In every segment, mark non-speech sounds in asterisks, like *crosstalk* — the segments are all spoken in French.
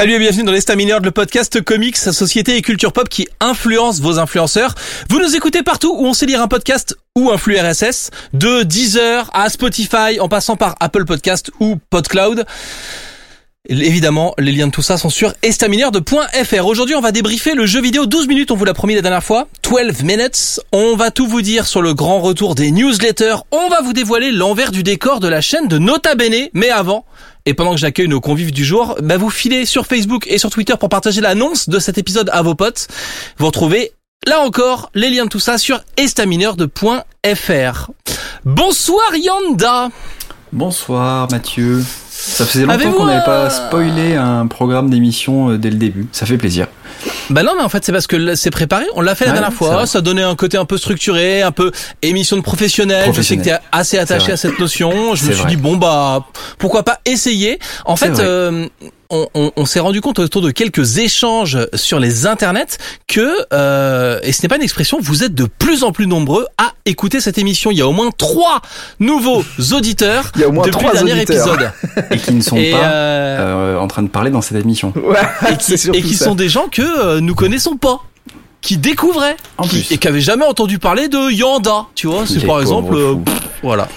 Salut et bienvenue dans l'Estamineur, le podcast comics, société et culture pop qui influence vos influenceurs. Vous nous écoutez partout où on sait lire un podcast ou un flux RSS, de Deezer à Spotify en passant par Apple Podcast ou PodCloud. Évidemment, les liens de tout ça sont sur estamineur.fr. Aujourd'hui, on va débriefer le jeu vidéo 12 minutes, on vous l'a promis la dernière fois. 12 minutes. On va tout vous dire sur le grand retour des newsletters. On va vous dévoiler l'envers du décor de la chaîne de Nota Bene. Mais avant, et pendant que j'accueille nos convives du jour, bah vous filez sur Facebook et sur Twitter pour partager l'annonce de cet épisode à vos potes. Vous retrouvez Là encore, les liens de tout ça sur estamineur.fr. Bonsoir Yanda Bonsoir Mathieu. Ça faisait longtemps qu'on n'avait pas spoilé un programme d'émission euh, dès le début. Ça fait plaisir. Bah non mais en fait c'est parce que c'est préparé, on l'a fait la Ouais, dernière fois, ça donnait un côté un peu structuré, un peu émission de professionnel, je sais que t'es assez attaché à cette notion, je me suis vrai. dit bon bah pourquoi pas essayer. En fait euh, on, on- on s'est rendu compte autour de quelques échanges sur les internets que, euh, et ce n'est pas une expression, vous êtes de plus en plus nombreux à écouter cette émission. Il y a au moins trois nouveaux auditeurs Il y a au moins depuis trois le dernier auditeurs. épisode. Et qui ne sont et, pas euh, euh, en train de parler dans cette émission. Ouais, et qui, *laughs* et qui sont des gens que euh, nous connaissons pas qui découvraient En qui- plus. et qui avaient jamais entendu parler de Yanda tu vois c'est par exemple euh, pff, voilà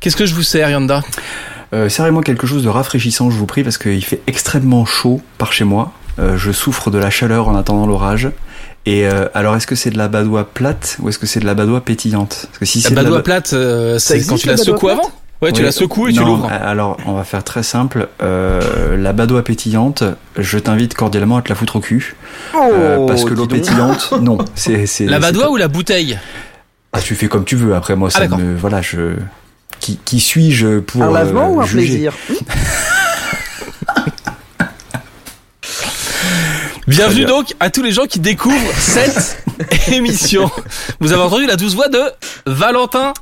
qu'est-ce que je vous sers Yanda? Euh, Serrez-moi quelque chose de rafraîchissant, je vous prie, parce qu'il fait extrêmement chaud par chez moi. Euh, je souffre de la chaleur en attendant l'orage. Et euh, alors, est-ce que c'est de la badoie plate ou est-ce que c'est de la badoie pétillante? Parce que si la c'est de badoie ba- plate euh, c'est existe, quand tu la la secoues avant? Ouais tu Oui. la secoues et tu Non, l'ouvres Alors, on va faire très simple. Euh, la badoie pétillante, je t'invite cordialement à te la foutre au cul. Euh, parce que l'eau Oh, pétillante, *laughs* non. C'est, c'est, la badoie ou la bouteille? Ah, tu fais comme tu veux. Après, moi, ça Ah, d'accord. me, voilà, je, qui, qui suis-je pour Un lavement euh, ou un juger plaisir? Bienvenue bien. donc à tous les gens qui découvrent cette *laughs* émission vous avez entendu la douce voix de Valentin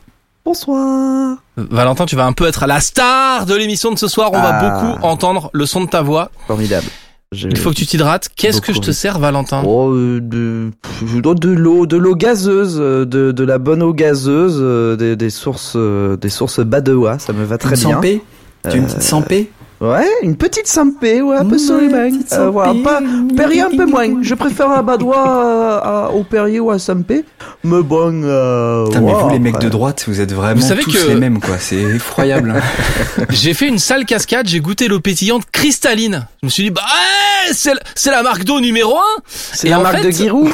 Bonsoir. Valentin tu vas un peu être la star de l'émission de ce soir on va Ah. beaucoup entendre le son de ta voix Formidable. Je- il faut que tu t'hydrates. Qu'est-ce que je te sers Valentin? Oh, euh, de, dois de l'eau, de l'eau gazeuse, euh, de, de la bonne eau gazeuse, euh, des, des sources, des sources badois, ça me va très bien. sampé Tu as une petite sampé Ouais, une petite sampé, ouais, un peu sur les mains. Euh, voilà, pas, Perrier un peu moins. Je préfère un badois à- à- au Perrier ou à Sampé. Mais bon, euh, Putain, mais vous, les mecs de droite, vous êtes vraiment Vous savez tous que- les mêmes, quoi. C'est effroyable. hein. *laughs* J'ai fait une sale cascade, j'ai goûté l'eau pétillante cristalline. Je me suis dit, bah, c'est la- c'est la marque d'eau numéro un. C'est la marque fait- de Giroud.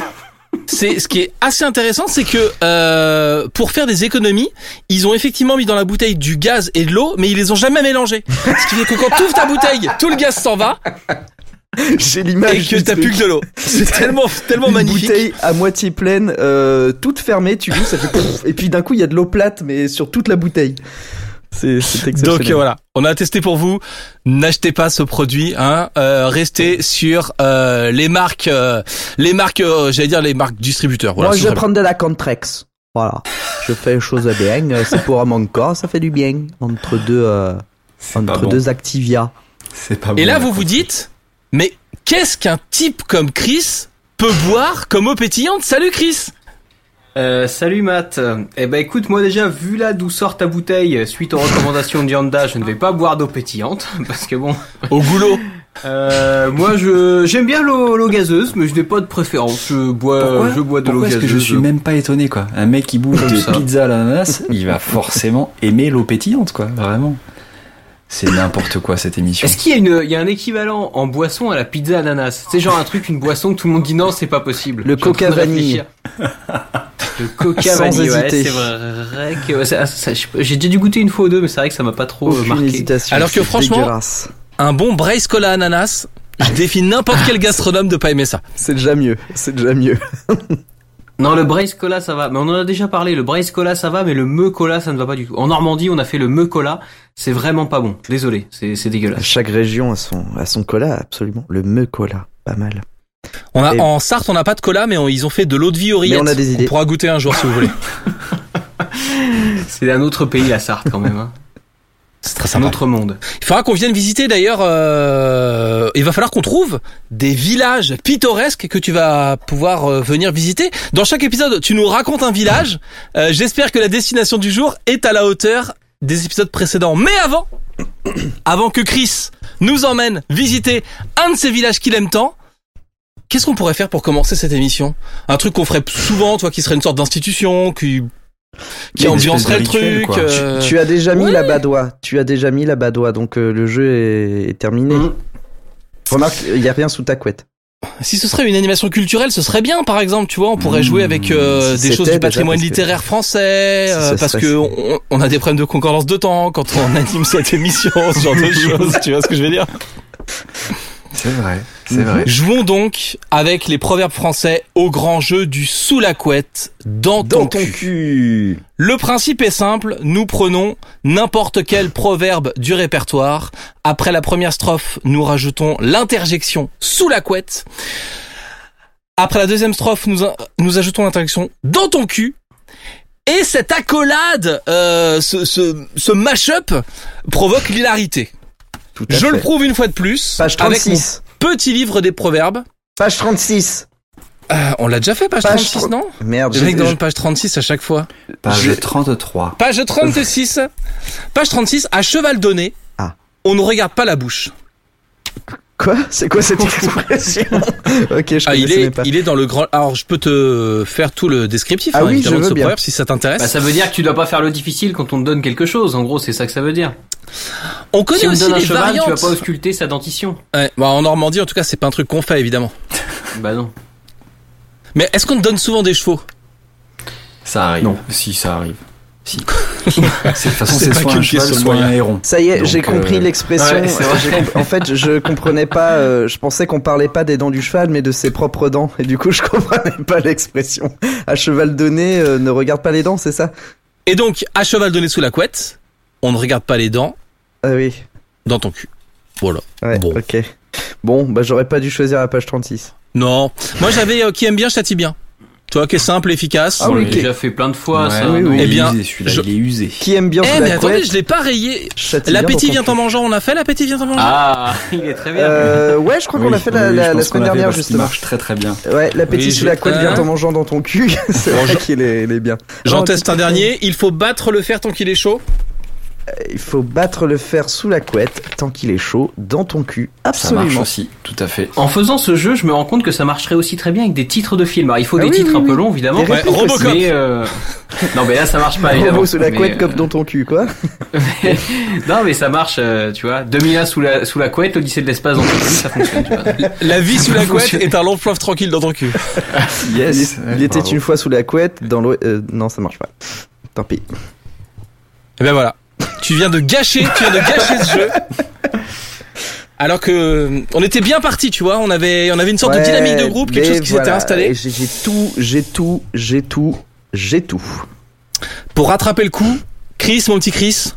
C'est ce qui est assez intéressant, c'est que euh, pour faire des économies, ils ont effectivement mis dans la bouteille du gaz et de l'eau, mais ils les ont jamais mélangés. Ce qui fait que quand tu ouvres ta bouteille, tout le gaz s'en va J'ai et l'image. que du t'as plus que de l'eau. C'est *laughs* tellement tellement une magnifique. bouteille à moitié pleine, euh, toute fermée, tu vois, ça fait pouf, et puis d'un coup il y a de l'eau plate, mais sur toute la bouteille. C'est c'est exceptionnel. Donc voilà, on a testé pour vous. N'achetez pas ce produit, hein. Euh, restez sur euh, les marques, euh, les marques, euh, j'allais dire les marques distributeurs. Voilà, Moi je vais prendre de la Contrex. Voilà, je fais les choses bien, *laughs* c'est pour mon corps, ça fait du bien entre deux, euh, entre bon. deux Activia. C'est pas bon. Et là, vous vous dites, mais qu'est-ce qu'un type comme Chris peut boire comme eau pétillante? Salut Chris Euh, salut Matt. Eh ben écoute, moi déjà, vu là d'où sort ta bouteille, suite aux recommandations de Yanda, je ne vais pas boire d'eau pétillante, *laughs* parce que bon, Au goulot. euh, moi je j'aime bien l'eau gazeuse, mais je n'ai pas de préférence. Je bois, Pourquoi je bois de l'eau gazeuse. que je suis même pas étonné, quoi? Un mec qui bouffe des pizzas à l'ananas, il va forcément aimer l'eau pétillante, quoi. Vraiment. C'est n'importe quoi, cette émission. Est-ce qu'il y a une, il y a un équivalent en boisson à la pizza ananas? C'est genre un truc, une boisson que tout le monde dit non, c'est pas possible. Le coca vanille. Le coca vanille, ouais, hésiter. c'est vrai que ouais, j'ai déjà dû goûter une fois ou deux, mais c'est vrai que ça m'a pas trop euh, Aucune marqué. hésitation. Alors que franchement- dégueulasse. Un bon Brace Cola ananas. Je défie n'importe quel *laughs* gastronome de pas aimer ça. c'est déjà mieux, c'est déjà mieux. *laughs* Non, le Brace Cola, ça va. Mais on en a déjà parlé. Le Brace Cola, ça va, mais le Me Cola, ça ne va pas du tout. En Normandie, on a fait le Me Cola. C'est vraiment pas bon. Désolé, c'est c'est dégueulasse. Chaque région a son, a son cola, absolument. Le me cola, pas mal. On a Et- en Sarthe, on n'a pas de cola, mais on- ils ont fait de l'eau de vie au Mais on a des idées. pourra goûter un jour si vous voulez. *laughs* *laughs* C'est un autre pays, la Sarthe, quand même. Hein. C'est un autre monde. Il faudra qu'on vienne visiter d'ailleurs. euh, il va falloir qu'on trouve des villages pittoresques que tu vas pouvoir euh, venir visiter. Dans chaque épisode, tu nous racontes un village. Euh, J'espère que la destination du jour est à la hauteur des épisodes précédents. Mais avant, *coughs* avant que Chris nous emmène visiter un de ces villages qu'il aime tant. Qu'est-ce qu'on pourrait faire pour commencer cette émission? Un truc qu'on ferait souvent, toi, qui serait une sorte d'institution, qui qui ambiancerait le truc. euh, Tu as déjà mis ouais. la badoie. Tu as déjà mis la badoie, donc euh, le jeu est, est terminé. Mhm. Remarque, il y a rien sous ta couette. Si ce serait une animation culturelle, ce serait bien, par exemple, tu vois, on pourrait Mmh, jouer avec euh, si des choses du patrimoine parce que- littéraire français, euh, parce que on a des problèmes de concordance de temps quand on *laughs* anime cette émission, ce genre de *laughs* choses, tu vois ce que je veux dire? C'est vrai, c'est Mhm. vrai. Jouons donc avec les proverbes français au grand jeu du sous la couette dans, ton, Dans ton cul. cul. Le principe est simple, nous prenons n'importe quel proverbe du répertoire. Après la première strophe, nous rajoutons l'interjection sous la couette. Après la deuxième strophe, nous, nous ajoutons l'interjection dans ton cul. Et cette accolade, euh, ce, ce, ce mash-up provoque l'hilarité. Tout à Je fait. le prouve une fois de plus Page avec mon 36. petit livre des proverbes. Page 36. Euh, on l'a déjà fait, page, Page 36, non Merde, j'ai- demande page 36 à chaque fois. Page Je- 33. Page 36. Page 36, à cheval donné. Ah. On ne regarde pas la bouche. Quoi? C'est quoi cette expression? Ok, je Ah, il est, pas. il est dans le grand. Alors, je peux te faire tout le descriptif. Ah hein, oui, de ce bien. proverbe, si ça t'intéresse. Bah, ça veut dire que tu dois pas faire le difficile quand on te donne quelque chose. En gros, c'est ça que ça veut dire. on connaît Si on te aussi donne un les cheval, variantes. tu vas pas ausculter sa dentition. Ouais, bah, en Normandie, en tout cas, c'est pas un truc qu'on fait, évidemment. Bah non. Mais est-ce qu'on te donne souvent des chevaux? Ça arrive. Non. Si, ça arrive. Si. *laughs* C'est- de toute façon, C'est soit un cheval, soit un héron. Ça y est, j'ai compris euh, l'expression. ouais, c'est vrai. J'ai comp- en fait, je comprenais pas. euh, je pensais qu'on parlait pas des dents du cheval, mais de ses propres dents. Et du coup, je comprenais pas l'expression. À cheval donné, euh, ne regarde pas les dents, c'est ça? Et donc, à cheval donné sous la couette, on ne regarde pas les dents Ah oui. dans ton cul. Voilà. Ouais. Bon. Ok. Bon, bah j'aurais pas dû choisir la page 36. Non. Moi, j'avais euh, qui aime bien châtie bien. Toi, qui est simple, efficace. Ah on oui, l'a ok. déjà fait plein de fois, Ouais, ça. oui, oui. Eh Il est bien, usé, celui-là, je- il est usé. Qui aime bien Eh, mais la attendez, couette je l'ai pas rayé. L'appétit vient en mangeant. On a fait l'appétit vient en mangeant. Ah, *laughs* il est très bien. Euh, ouais, je crois qu'on l'a fait la, semaine dernière justement. marche très très bien. Ouais, l'appétit Oui, sous la couette vient en mangeant dans ton cul. *laughs* c'est vrai qu'il est, il bien. J'en teste un dernier. Il faut battre le fer tant qu'il est chaud. Il faut battre le fer sous la couette tant qu'il est chaud dans ton cul. Ça marche Absolument. aussi, tout à fait. En faisant ce jeu, je me rends compte que ça marcherait aussi très bien avec des titres de films. Alors, il faut Ah des oui, titres oui, un peu longs, évidemment. Ouais, Robocop. Mais euh... non, mais là, ça marche pas. *laughs* évidemment. Robot sous la couette euh, comme dans ton cul, quoi. *laughs* non, mais ça marche, euh, tu vois. 2001 sous la sous la couette, l'Odyssée de l'espace dans ton cul, ça fonctionne. Tu vois. *laughs* La vie sous la couette est un long fleuve tranquille dans ton cul. Yes. Il était une fois sous la couette dans l'eau. euh, non, ça marche pas. Tant pis. Et ben voilà. Tu viens de gâcher, tu viens de gâcher ce jeu. Alors que on était bien parti, tu vois, on avait on avait une sorte de dynamique de groupe, quelque chose qui s'était installé. J'ai tout, j'ai tout, j'ai tout, j'ai tout. Pour rattraper le coup, Chris, mon petit Chris,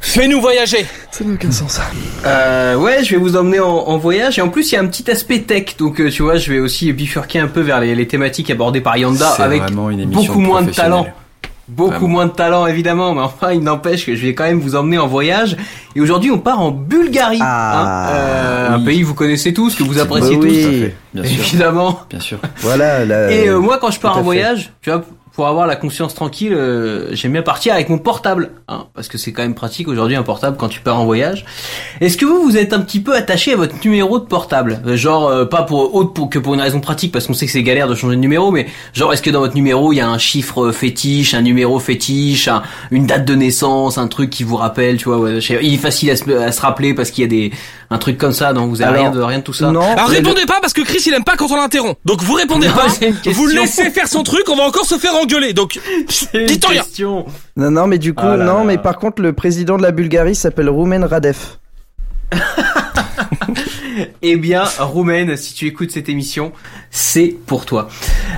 fais-nous voyager. Ça n'a aucun sens. Euh, ouais, je vais vous emmener en, en voyage et en plus il y a un petit aspect tech, donc euh, tu vois, je vais aussi bifurquer un peu vers les, les thématiques abordées par Yanda avec beaucoup moins de talent. Beaucoup Vraiment. moins de talent évidemment, mais enfin il n'empêche que je vais quand même vous emmener en voyage. Et aujourd'hui on part en Bulgarie, Ah, hein, euh, un pays que vous connaissez tous, que vous appréciez Bah tous, oui. Tout à fait, bien sûr. évidemment. Bien sûr. Voilà. La... Et euh, moi, quand je pars en voyage, tu vois, pour avoir la conscience tranquille, euh, j'aime bien partir avec mon portable, hein, parce que c'est quand même pratique aujourd'hui un portable quand tu pars en voyage. Est-ce que vous, vous êtes un petit peu attaché à votre numéro de portable? Euh, Genre, euh, pas pour autre pour, que pour une raison pratique, parce qu'on sait que c'est galère de changer de numéro, mais genre, est-ce que dans votre numéro, il y a un chiffre fétiche, un numéro fétiche, un- une date de naissance, un truc qui vous rappelle, tu vois, ouais, je sais- il est facile à se, à se rappeler parce qu'il y a des un truc comme ça, donc vous avez Alors, rien de rien de tout ça. Non. Alors répondez pas parce que Chris il aime pas quand on l'interrompt. Donc vous répondez Non, pas, vous laissez faire son truc, on va encore se faire engueuler. Donc *laughs* Dites rien. Non, non, mais du coup, Ah là non, là. mais par contre, le président de la Bulgarie s'appelle Roumen Radev. *laughs* Eh bien, Roumaine, si tu écoutes cette émission, c'est pour toi.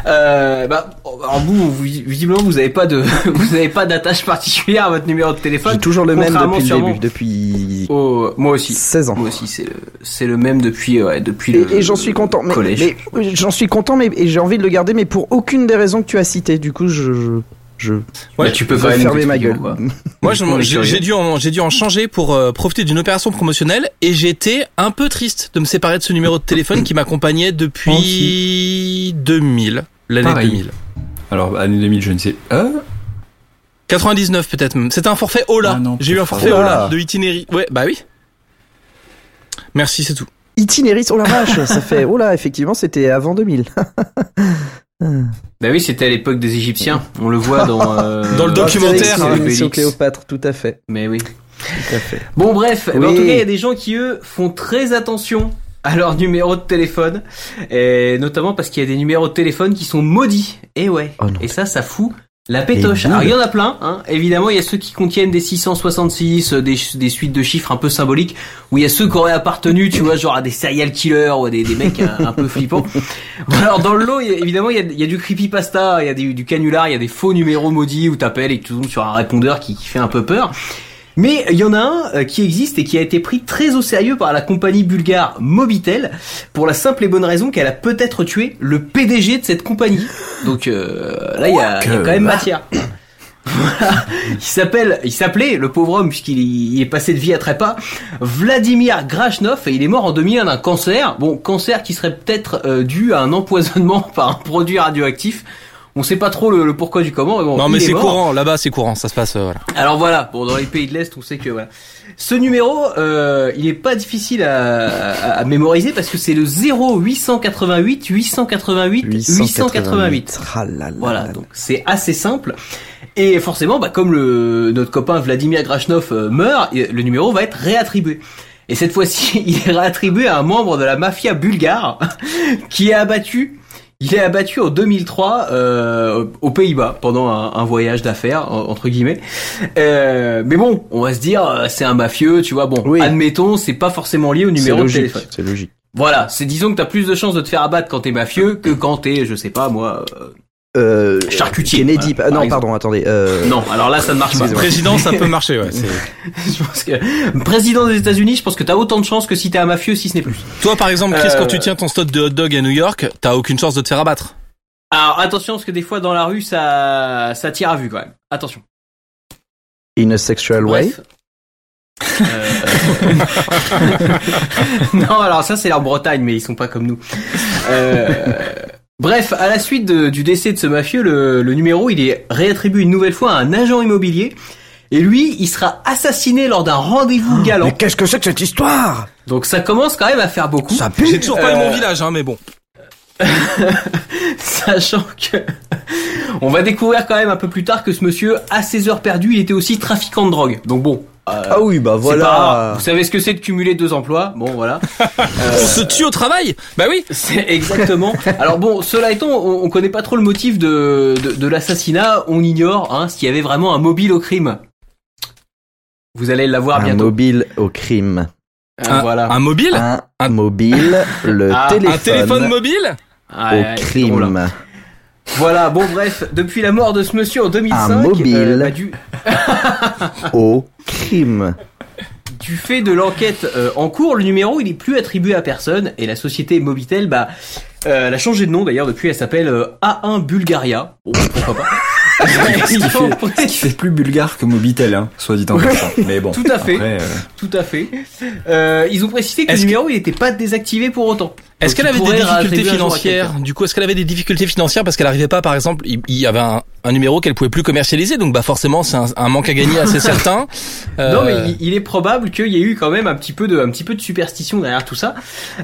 Euh, bah, vous, vous- visiblement, vous n'avez pas de, *laughs* vous n'avez pas d'attache particulière à votre numéro de téléphone. Toujours le même depuis le début, depuis Oh, moi aussi. 16 ans. Moi aussi, c'est le, c'est le même depuis, ouais, depuis Et, le. et j'en suis content. Mais, collège. mais oui, j'en suis content, mais j'ai envie de le garder, mais pour aucune des raisons que tu as citées. Du coup, je, je, je Bah, tu peux même fermer ma gueule. pourquoi. *laughs* moi j'ai dû en j'ai dû en changer pour euh, profiter d'une opération promotionnelle et j'étais un peu triste de me séparer de ce numéro de téléphone qui m'accompagnait depuis 2000, l'année Pareil. 2000. Alors, année 2000, je ne sais. Euh 99 peut-être même. C'était un forfait Ola. Ah J'ai eu un forfait Ola. Ola de itinéraire. Ouais, bah oui. Merci, c'est tout. Itinéris, oh la vache, ça fait, oh là, effectivement, c'était avant 2000. *laughs* Bah oui, c'était à l'époque des Égyptiens. On le voit dans euh, *laughs* Dans le documentaire, Obélix. Cléopâtre, tout à fait, Mais oui. tout à fait. Bon bref, ben, en tout cas il y a des gens qui eux font très attention à leur numéro de téléphone, et notamment parce qu'il y a des numéros de téléphone qui sont maudits. Et ouais, Oh non. et ça, ça fout la pétoche. Alors il y en a plein, hein. évidemment il y a ceux qui contiennent des 666, euh, des, des suites de chiffres un peu symboliques, où il y a ceux qui auraient appartenu, tu vois, genre à des serial killers ou à des, des mecs un, un peu flippants. Bon, alors dans le lot, il y a- évidemment il y a, il y a du creepypasta, il y a des- du canular, il y a des faux numéros maudits où t'appelles et que tu tombes sur un répondeur qui, qui fait un peu peur. Mais il y en a un euh, qui existe et qui a été pris très au sérieux par la compagnie bulgare Mobitel pour la simple et bonne raison qu'elle a peut-être tué le PDG de cette compagnie. Donc euh, là il y a, il y a quand même matière. *laughs* Voilà. Il s'appelle, il s'appelait le pauvre homme puisqu'il est passé de vie à trépas, Vladimir Grachnov et il est mort en 2001 d'un cancer. Bon, cancer qui serait peut-être euh, dû à un empoisonnement *laughs* par un produit radioactif. On sait pas trop le, le pourquoi du comment. Mais bon, Non, mais est c'est courant. Là-bas, c'est courant. Ça se passe, euh, voilà. Alors voilà, bon dans les pays de l'Est, on sait que voilà. Ce numéro, euh, il est pas difficile à, à, à mémoriser parce que c'est le 0888 888 888. Ah là là Voilà, là là. donc c'est assez simple. Et forcément, bah, comme le notre copain Vladimir Grachnov euh, meurt, le numéro va être réattribué. Et cette fois-ci, *laughs* il est réattribué à un membre de la mafia bulgare *laughs* qui est abattu. Il est abattu en 2003 euh, aux Pays-Bas pendant un, un voyage d'affaires en- entre guillemets. Euh, mais bon, on va se dire euh, c'est un mafieux, tu vois. Bon, Oui. admettons, c'est pas forcément lié au numéro de logique, téléphone. c'est logique. Voilà, c'est disons que t'as plus de chances de te faire abattre quand t'es mafieux que quand t'es, je sais pas moi, euh, Euh, Charcutier, Kennedy, voilà, non, par pardon, attendez. Euh, non. Alors là, ça ne marche pas. Président, ça peut *laughs* marcher, ouais. je pense que président des États-Unis, je pense que t'as autant de chances que si t'es un mafieux, si ce n'est plus. Toi, par exemple, Chris, Euh, quand tu tiens ton stock de hot dog à New York, t'as aucune chance de te faire abattre. Alors attention, parce que des fois dans la rue, ça, ça tire à vue quand même. Attention. in a sexual way? Bref. Euh, *laughs* non, alors ça c'est en Bretagne, mais ils sont pas comme nous. Euh, Bref, à la suite de- du décès de ce mafieux, le, le numéro il est réattribué une nouvelle fois à un agent immobilier. Et lui, il sera assassiné lors d'un rendez-vous galant. Mais qu'est-ce que c'est que cette histoire? Donc ça commence quand même à faire beaucoup. Ça pue. J'ai toujours pas Euh, le mon village, hein, mais bon. *laughs* Sachant que *laughs* on va découvrir quand même un peu plus tard que ce monsieur, à ses heures perdues, il était aussi trafiquant de drogue. Donc bon. Euh, Ah oui, bah pas voilà. Vous savez ce que c'est de cumuler deux emplois? Bon, voilà. *laughs* On se tue au travail? Bah oui *laughs* C'est exactement. Alors bon, cela étant, on, on connaît pas trop le motif de, de, de l'assassinat. On ignore hein, s'il y avait vraiment un mobile au crime. Vous allez l'avoir Un bientôt. mobile au crime. Ah, un, voilà. un mobile? Un mobile, le Ah, un téléphone, Un téléphone mobile? Ah, au drôle, hein. crime. Voilà. Bon, bref, depuis la mort de ce monsieur en 2005, Un mobile. euh, bah, du, *laughs* Au crime. Du fait de l'enquête euh, en cours, le numéro il est plus attribué à personne et la société Mobitel, bah, euh, elle a changé de nom d'ailleurs depuis, elle s'appelle euh, A1 Bulgaria. Bon, pourquoi pas. *laughs* Ce qui *laughs* fait, pris- ce qui fait plus bulgare que Mobitel, hein, soit dit en passant. Mais bon. Tout à fait. Après, euh, Tout à fait. Euh, ils ont précisé que le que- numéro il n'était pas désactivé pour autant. Est-ce qu'elle avait des difficultés financières. Du coup, est-ce qu'elle avait des difficultés financières parce qu'elle arrivait pas, par exemple, il, y avait un, un numéro qu'elle pouvait plus commercialiser, donc bah forcément c'est un, un manque à gagner assez *laughs* certain. Euh, Non mais il, il est probable qu'il y ait eu quand même un petit peu de un petit peu de superstition derrière tout ça.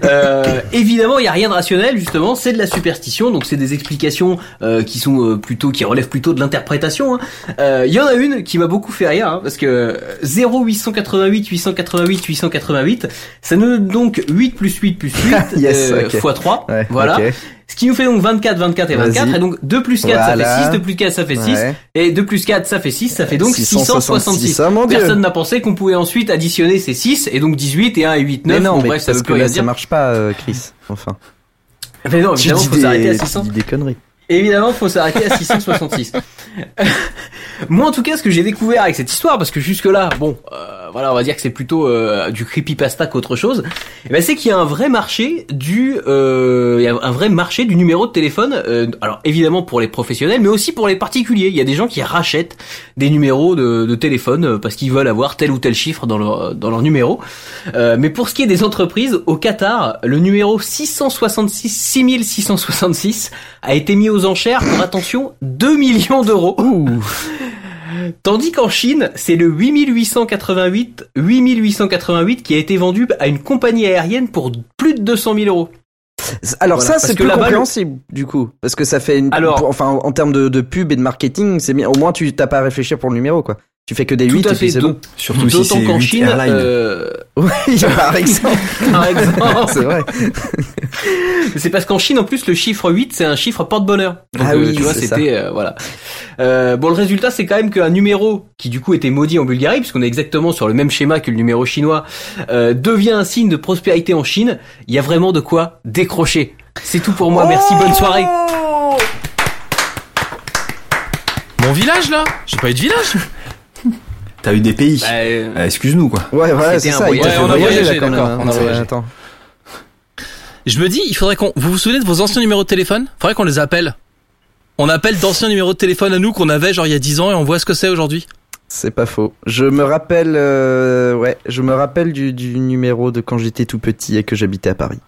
Euh, *laughs* évidemment, il y a rien de rationnel justement, c'est de la superstition, donc c'est des explications euh, qui sont euh, plutôt qui relèvent plutôt de l'interprétation. hein. Euh, Il y en a une qui m'a beaucoup fait rire hein, parce que 0888 888 888, ça nous donne donc 8 plus 8 plus 8 *laughs* Yes, euh, ok. fois 3. Ouais, voilà. ok. Ce qui nous fait donc 24, 24 et 24. Vas-y. Et donc 2 plus 4 ça fait 6, 2 plus 4 ça fait 6. Ouais. Et 2 plus 4 ça fait 6, ça fait donc 666. 666. Ah. Personne n'a pensé qu'on pouvait ensuite additionner ces 6 et donc 18 et 1 et 8, 9. Mais non, Bon, mais bref, ça parce veut que plus rien là, ça dire. marche pas, euh, Chris. Enfin. Mais non, évidemment, faut s'arrêter à des- 600. tu dis des conneries. Évidemment, faut s'arrêter à 666. *laughs* Moi, en tout cas, ce que j'ai découvert avec cette histoire, parce que jusque là, bon, euh, voilà, on va dire que c'est plutôt euh, du creepypasta qu'autre chose. eh ben, c'est qu'il y a un vrai marché du, euh, il y a un vrai marché du numéro de téléphone. euh, alors évidemment pour les professionnels, mais aussi pour les particuliers. Il y a des gens qui rachètent des numéros de, de téléphone euh, parce qu'ils veulent avoir tel ou tel chiffre dans leur dans leur numéro. Euh, mais pour ce qui est des entreprises, au Qatar, le numéro 666 6666 a été mis aux enchères pour attention 2 millions d'euros. Tandis qu'en Chine, c'est le 8888, 8888 qui a été vendu à une compagnie aérienne pour plus de 200 000 euros. Alors Voilà, ça, c'est que plus compréhensible, du coup. Parce que ça fait une... Alors- enfin, en termes de, de pub et de marketing, c'est bien. Au moins, tu t'as pas à réfléchir pour le numéro, quoi. Tu fais que des 8 Tout à et puis c'est bon. Surtout si D'autant c'est qu'en 8 Chine, euh, *laughs* Oui, par exemple. *laughs* par exemple, c'est vrai. *laughs* c'est parce qu'en Chine, en plus, le chiffre 8, c'est un chiffre porte-bonheur. Donc, Ah euh, oui, tu vois, c'était, euh, voilà. Euh, bon, le résultat, c'est quand même qu'un numéro qui, du coup, était maudit en Bulgarie, puisqu'on est exactement sur le même schéma que le numéro chinois, euh, devient un signe de prospérité en Chine. Il y a vraiment de quoi décrocher. C'est tout pour moi. Merci, bonne soirée. Mon village là J'ai pas eu de village T'as eu des pays. Bah, euh, Euh, Excuse-nous quoi. Ouais, voilà, c'est C'était un ça. Voyage. Ouais, on a voyagé, là, hein. on a voyagé. Attends. Je me dis, il faudrait qu'on. Vous vous souvenez de vos anciens numéros de téléphone? Faudrait qu'on les appelle. On appelle d'anciens numéros de téléphone à nous qu'on avait genre il y a 10 ans et on voit ce que c'est aujourd'hui. C'est pas faux. Je me rappelle, euh, ouais, je me rappelle du, du numéro de quand j'étais tout petit et que j'habitais à Paris.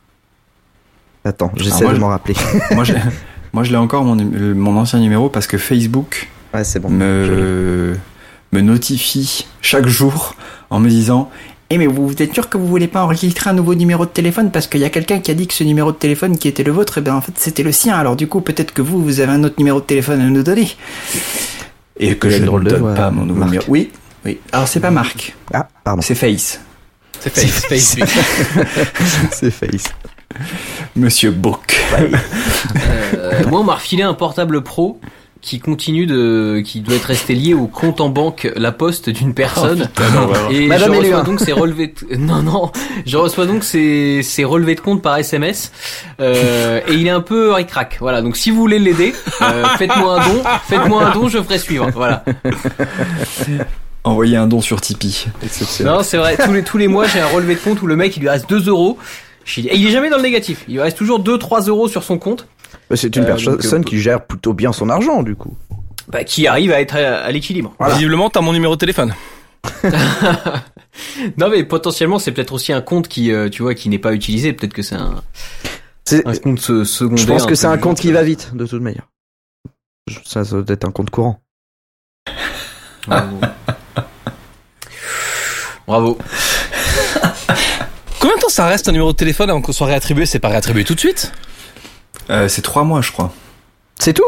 Attends, j'essaie moi, de je- m'en rappeler. *laughs* moi, je, moi, je l'ai encore mon, mon ancien numéro parce que Facebook Ouais, c'est bon. Me, me notifie chaque jour en me disant Eh mais vous, vous êtes sûr que vous voulez pas enregistrer un nouveau numéro de téléphone? Parce qu'il y a quelqu'un qui a dit que ce numéro de téléphone qui était le vôtre, et ben en fait c'était le sien. Alors du coup peut-être que vous vous avez un autre numéro de téléphone à nous donner. Et que je ne donne pas mon nouveau Marc. numéro. Oui, oui. Alors c'est pas Marc, Ah, pardon. c'est Face. C'est Facebook. c'est Face. *laughs* Monsieur Book. Euh, moi, on m'a refilé un portable pro qui continue de, qui doit être resté lié au compte en banque La Poste d'une personne. et Madame je reçois donc ces relevés. De... *laughs* Non, non, je reçois donc ces, ces relevés de compte par SMS. Euh, et il est un peu ric-rac. Voilà. Donc, si vous voulez l'aider, euh, faites-moi un don. Faites-moi un don, je ferai suivre. Voilà. Envoyez un don sur Tipeee. Exceptionnel. Non, c'est vrai. Tous les tous les mois, j'ai un relevé de compte où le mec, il lui reste 2 euros. Et il est jamais dans le négatif. Il lui reste toujours 2-3 euros sur son compte. C'est une Euh, personne donc, euh, qui gère plutôt bien son argent, du coup. Bah, qui arrive à être à, à l'équilibre. Voilà. Visiblement, t'as mon numéro de téléphone. *laughs* Non mais potentiellement c'est peut-être aussi un compte qui euh, tu vois qui n'est pas utilisé peut-être que c'est un, compte se- secondaire. Je pense que c'est un compte qui va vite, de toute manière. Ça, ça doit être un compte courant. Bravo. Bravo. Combien de temps ça reste un numéro de téléphone avant qu'on soit réattribué? C'est pas réattribué tout de suite? Euh, c'est trois mois je crois. C'est tout?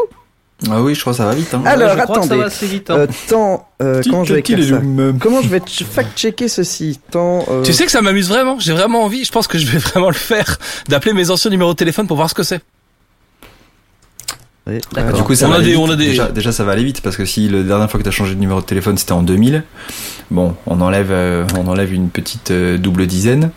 Ah oui, je crois que ça va vite. Hein. Alors, je crois que ça attendez. va assez vite. hein. euh, Temps, euh, comment je vais écrire ça me... Comment je vais ch- fact-checker ceci Temps, euh, Tu sais que ça m'amuse vraiment. J'ai vraiment envie. Je pense que je vais *laughs* vraiment le faire. D'appeler mes anciens numéros de téléphone pour voir ce que c'est. euh, Du coup, ça On va a aller des- vite. on a des- Déjà, déjà, ça va aller vite parce que si la dernière fois que tu as changé de numéro de téléphone c'était en 2000, bon, on enlève, euh, on enlève une petite euh, double dizaine.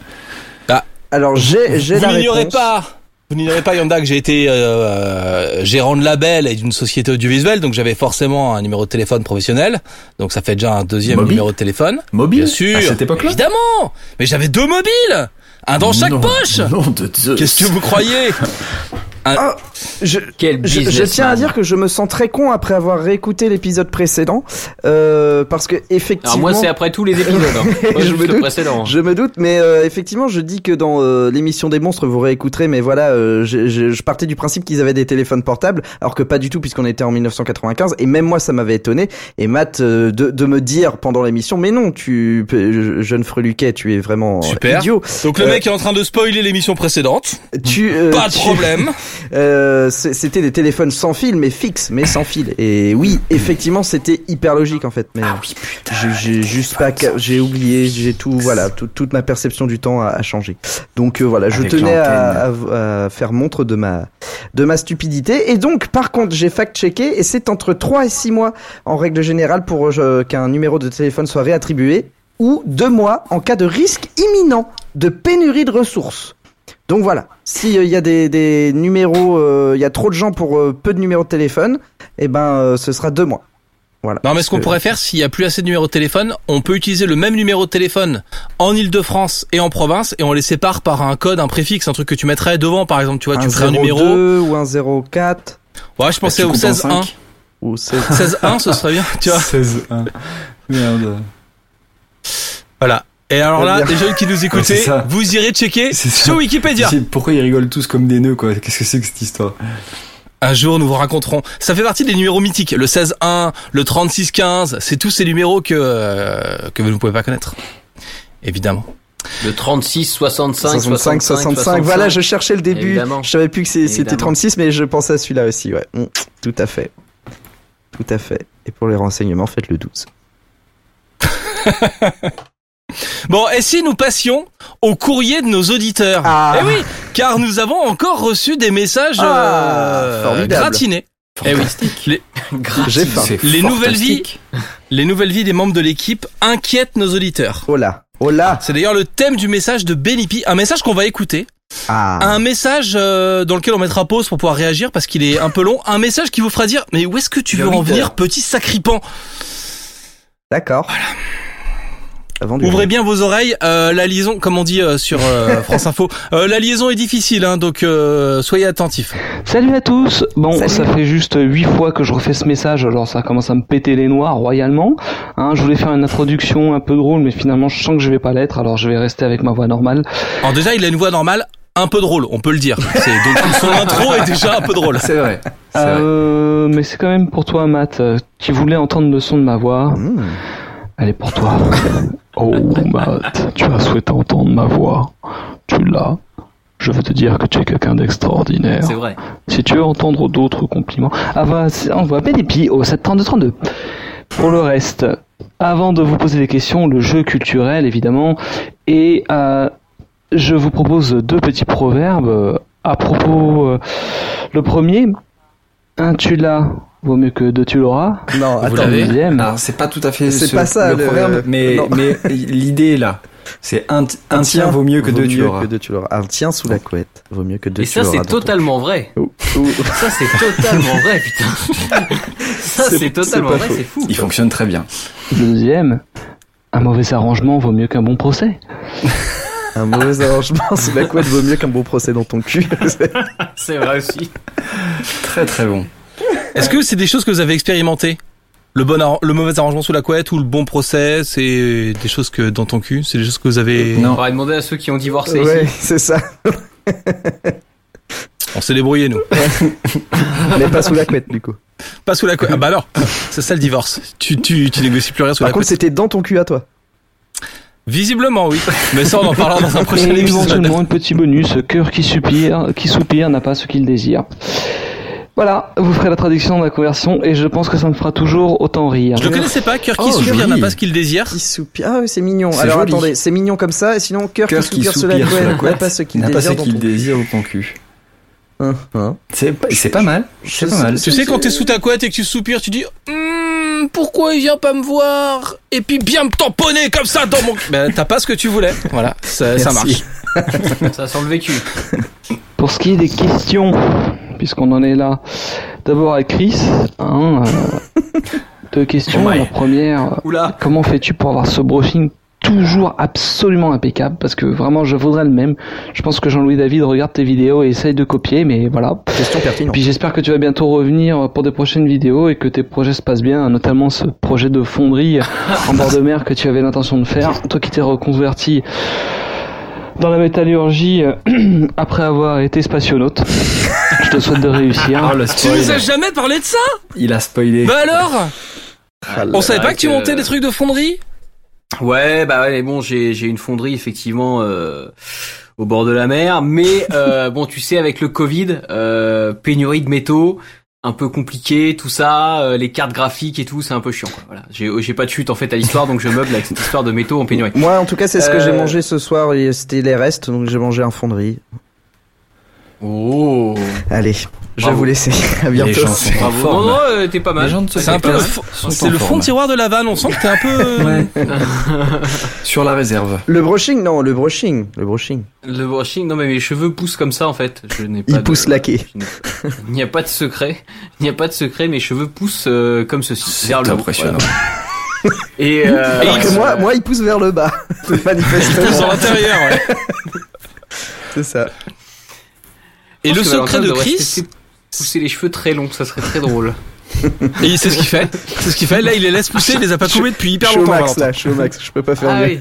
Alors, j'ai j'ai Vous la réponse. pas. Vous n'ignorez pas, Yanda, que j'ai été euh, gérant de label et d'une société audiovisuelle, donc j'avais forcément un numéro de téléphone professionnel. Donc ça fait déjà un deuxième Mobile numéro de téléphone. Mobile Bien sûr. À cette époque-là Évidemment. Mais j'avais deux mobiles. Un dans chaque poche. Non de Zeus. Qu'est-ce que vous croyez? *laughs* Ah, je, Quel je, je tiens à dire que je me sens très con après avoir réécouté l'épisode précédent, euh, parce que effectivement. Alors moi c'est après tous les épisodes. Hein. *laughs* Je me le doute. précédent. Je me doute, mais euh, effectivement, je dis que dans euh, l'émission des monstres, vous réécouterez, mais voilà, euh, je, je- je partais du principe qu'ils avaient des téléphones portables, alors que pas du tout, puisqu'on était en 1995, et même moi, ça m'avait étonné. Et Matt, euh, de, de me dire pendant l'émission, mais non, tu, je- jeune freluquet, tu es vraiment Super. idiot. Donc le Euh, mec est en train de spoiler l'émission précédente. Tu, euh, Pas de tu- problème. *laughs* Euh, c'était des téléphones sans fil, mais fixes, mais sans fil. Et oui, effectivement, c'était hyper logique en fait. Mais Ah oui, putain. j'ai juste pas, j'ai oublié, j'ai tout, voilà, tout- toute ma perception du temps a, a changé. Donc euh, voilà, je tenais à, à- à faire montre de ma, de ma stupidité. Et donc, par contre, j'ai fact-checké et c'est entre 3 et 6 mois en règle générale pour euh, qu'un numéro de téléphone soit réattribué ou 2 mois en cas de risque imminent de pénurie de ressources. Donc voilà, s'il y a des, des numéros, euh, il y a trop de gens pour euh, peu de numéros de téléphone, eh ben euh, ce sera deux mois. Voilà. Non mais ce qu'on que- pourrait faire, s'il y a plus assez de numéros de téléphone, on peut utiliser le même numéro de téléphone en Île-de-France et en province et on les sépare par un code, un préfixe, un truc que tu mettrais devant par exemple, tu vois, tu un ferais un 02 numéro. ou un 04 Ouais, je pensais Tu au coupes en 16-1. cinq. ou c'est 16-1, ce serait bien, tu vois. 16 1. Merde. Voilà. Et alors Très là, les jeunes qui nous *laughs* ça. vous irez checker sur Wikipédia. Pourquoi ils rigolent tous comme des nœuds, quoi Qu'est-ce que c'est que cette histoire Un jour, nous vous raconterons. Ça fait partie des numéros mythiques. Le 16-1, le 36-15, c'est tous ces numéros que, euh, que vous ne pouvez pas connaître. Évidemment. Le 36, 65, 65, 65. Voilà, je cherchais le début. Évidemment. Je savais plus que c'était Évidemment. 36, mais je pensais à celui-là aussi, ouais. Mm, Tout à fait. Tout à fait. Et pour les renseignements, faites le 12. *laughs* Bon, et si nous passions au courrier de nos auditeurs Ah. Eh oui, car nous avons encore reçu des messages Ah, euh, gratinés. Eh oui, les, *laughs* J'ai faim. C'est les nouvelles vies, les nouvelles vies des membres de l'équipe inquiètent nos auditeurs. Oh là. Oh là. C'est d'ailleurs le thème du message de Benipi, un message qu'on va écouter, Ah. un message euh, dans lequel on mettra pause pour pouvoir réagir parce qu'il est un peu long, un message qui vous fera dire mais où est-ce que tu veux en venir petit sacripant? D'accord. Avant Ouvrez bien vos oreilles, euh, la liaison, comme on dit euh, sur euh, *laughs* France Info, euh, la liaison est difficile, hein, donc euh, soyez attentifs. Salut à tous. Bon, Salut. ça fait juste huit fois que je refais ce message, alors ça commence à me péter les noix royalement. Hein, je voulais faire une introduction un peu drôle, mais finalement je sens que je vais pas l'être, alors je vais rester avec ma voix normale. Alors déjà, il a une voix normale, un peu drôle, on peut le dire. C'est- donc *laughs* son intro est déjà un peu drôle. C'est vrai. Vrai. Euh, mais c'est quand même pour toi, Matt, euh, qui voulais entendre le son de ma voix. Mmh. Elle est pour toi. *laughs* Oh, *laughs* Matt, tu as souhaité entendre ma voix. Tu l'as. Je veux te dire que tu es quelqu'un d'extraordinaire. C'est vrai. Si tu veux entendre d'autres compliments, ah bah, envoie Bénépi au 73232. Pour le reste, avant de vous poser des questions, le jeu culturel évidemment, et euh, je vous propose deux petits proverbes à propos. euh, le premier, un tu l'as vaut mieux que deux tu l'auras. Non, Vous attends. deuxième, Alors c'est pas tout à fait C'est ce- pas ça, le, le- proverbe, mais non. mais l'idée est là. C'est un, un tien vaut mieux que deux tu l'auras. que deux tu l'auras. Un tien sous la couette vaut mieux que deux Et tu ça, l'auras. c'est totalement vrai. Ouh, ouh. Ça, c'est *laughs* totalement vrai, putain. Ça, C'est- totalement vrai, c'est fou. Il fonctionne très bien. deuxième, un mauvais arrangement vaut mieux qu'un bon procès. *laughs* Un mauvais arrangement sous la *laughs* couette vaut mieux qu'un bon procès dans ton cul. *laughs* C'est vrai aussi. Très très bon. Est-ce que c'est des choses que vous avez expérimentées? Le bon, le mauvais arrangement sous la couette ou le bon procès, c'est des choses que dans ton cul, c'est des choses que vous avez. On Non. va demander à ceux qui ont divorcé ouais, c'est ça. On s'est débrouillé nous. Mais pas sous la couette du coup. Pas sous la couette. Ah bah alors, c'est ça le divorce. Tu tu tu négocies plus rien sous Par la contre, couette. c'était dans ton cul à toi. Visiblement oui. Mais ça on en parlera dans un prochain Et épisode. éventuellement un petit bonus, cœur qui soupire, qui soupire n'a pas ce qu'il désire. Voilà, vous ferez la traduction de la conversion et je pense que ça me fera toujours autant rire. Je le connaissais pas. Cœur qui Oh, soupire n'a pas ce qu'il désire. Qui soupire. Ah oui, c'est mignon. Alors joli. attendez, c'est mignon comme ça. Et sinon, cœur qui Cœur qui soupire soupire sous la couette n'a pas ce qu'il n'a pas ce désire dans qu'il désire au ton cul. Hein. C'est pas- c'est pas mal. C'est pas mal. Tu sais quand t'es sous ta couette et que tu soupires, tu dis Hum, pourquoi il vient pas me voir et puis bien me tamponner comme ça dans mon. Ben t'as pas ce que tu voulais. Voilà, ça, marche. *laughs* Ça sent le vécu. Pour ce qui est des questions, puisqu'on en est là, d'abord à Chris, hein, euh, *laughs* deux questions. La première, Oula. comment fais-tu pour avoir ce brushing toujours absolument impeccable Parce que vraiment, je voudrais le même. Je pense que Jean-Louis David regarde tes vidéos et essaye de copier, mais voilà. Question Et pertinente. puis j'espère que tu vas bientôt revenir pour des prochaines vidéos et que tes projets se passent bien, notamment ce projet de fonderie *laughs* en bord de mer que tu avais l'intention de faire. Toi qui t'es reconverti dans la métallurgie *clears throat* après avoir été spationaute. Je te souhaite de réussir. Oh le Tu nous as jamais parlé de ça? Il a spoilé. Bah alors? Ah On savait pas que tu montais des trucs de fonderie? Ouais, bah ouais, bon, j'ai j'ai une fonderie effectivement euh, au bord de la mer, mais euh, *laughs* bon, tu sais, avec le Covid, euh, pénurie de métaux, un peu compliqué, tout ça, euh, les cartes graphiques et tout, c'est un peu chiant. Quoi. Voilà, j'ai j'ai pas de chute en fait à l'histoire, donc je meuble avec cette histoire de métaux en pénurie. Moi, en tout cas, c'est ce que Euh, j'ai mangé ce soir. C'était les restes, donc j'ai mangé un fond de riz. Oh, Allez, je vais vous laisser. *laughs* À Les bientôt. gens sont bravo. Non, euh, t'es pas mal. Les C'est un peu le c'est le fond de tiroir de la vanne. On sent que t'es un peu. *laughs* Ouais. *laughs* Sur la réserve. Le brushing, non, le brushing, le brushing. Le brushing, non mais mes cheveux poussent comme ça en fait. Je n'ai pas. Il de- n'y a pas de secret. Il n'y a pas de secret. Mes cheveux poussent euh, comme ceci, C'est vers le haut. impressionnant. voilà. Et euh, Alors que euh, moi, moi, il pousse vers le bas. Plus dans Manifestement. l'intérieur, ouais. C'est ça. Et le secret de Chris, pousser les cheveux très longs, ça serait très drôle. *laughs* et c'est ce qu'il fait. C'est ce qu'il fait. Là, il les laisse pousser. Il les a pas coupés depuis hyper longtemps. max Valentin. là, je suis au max. Je peux pas faire Ah mieux. oui.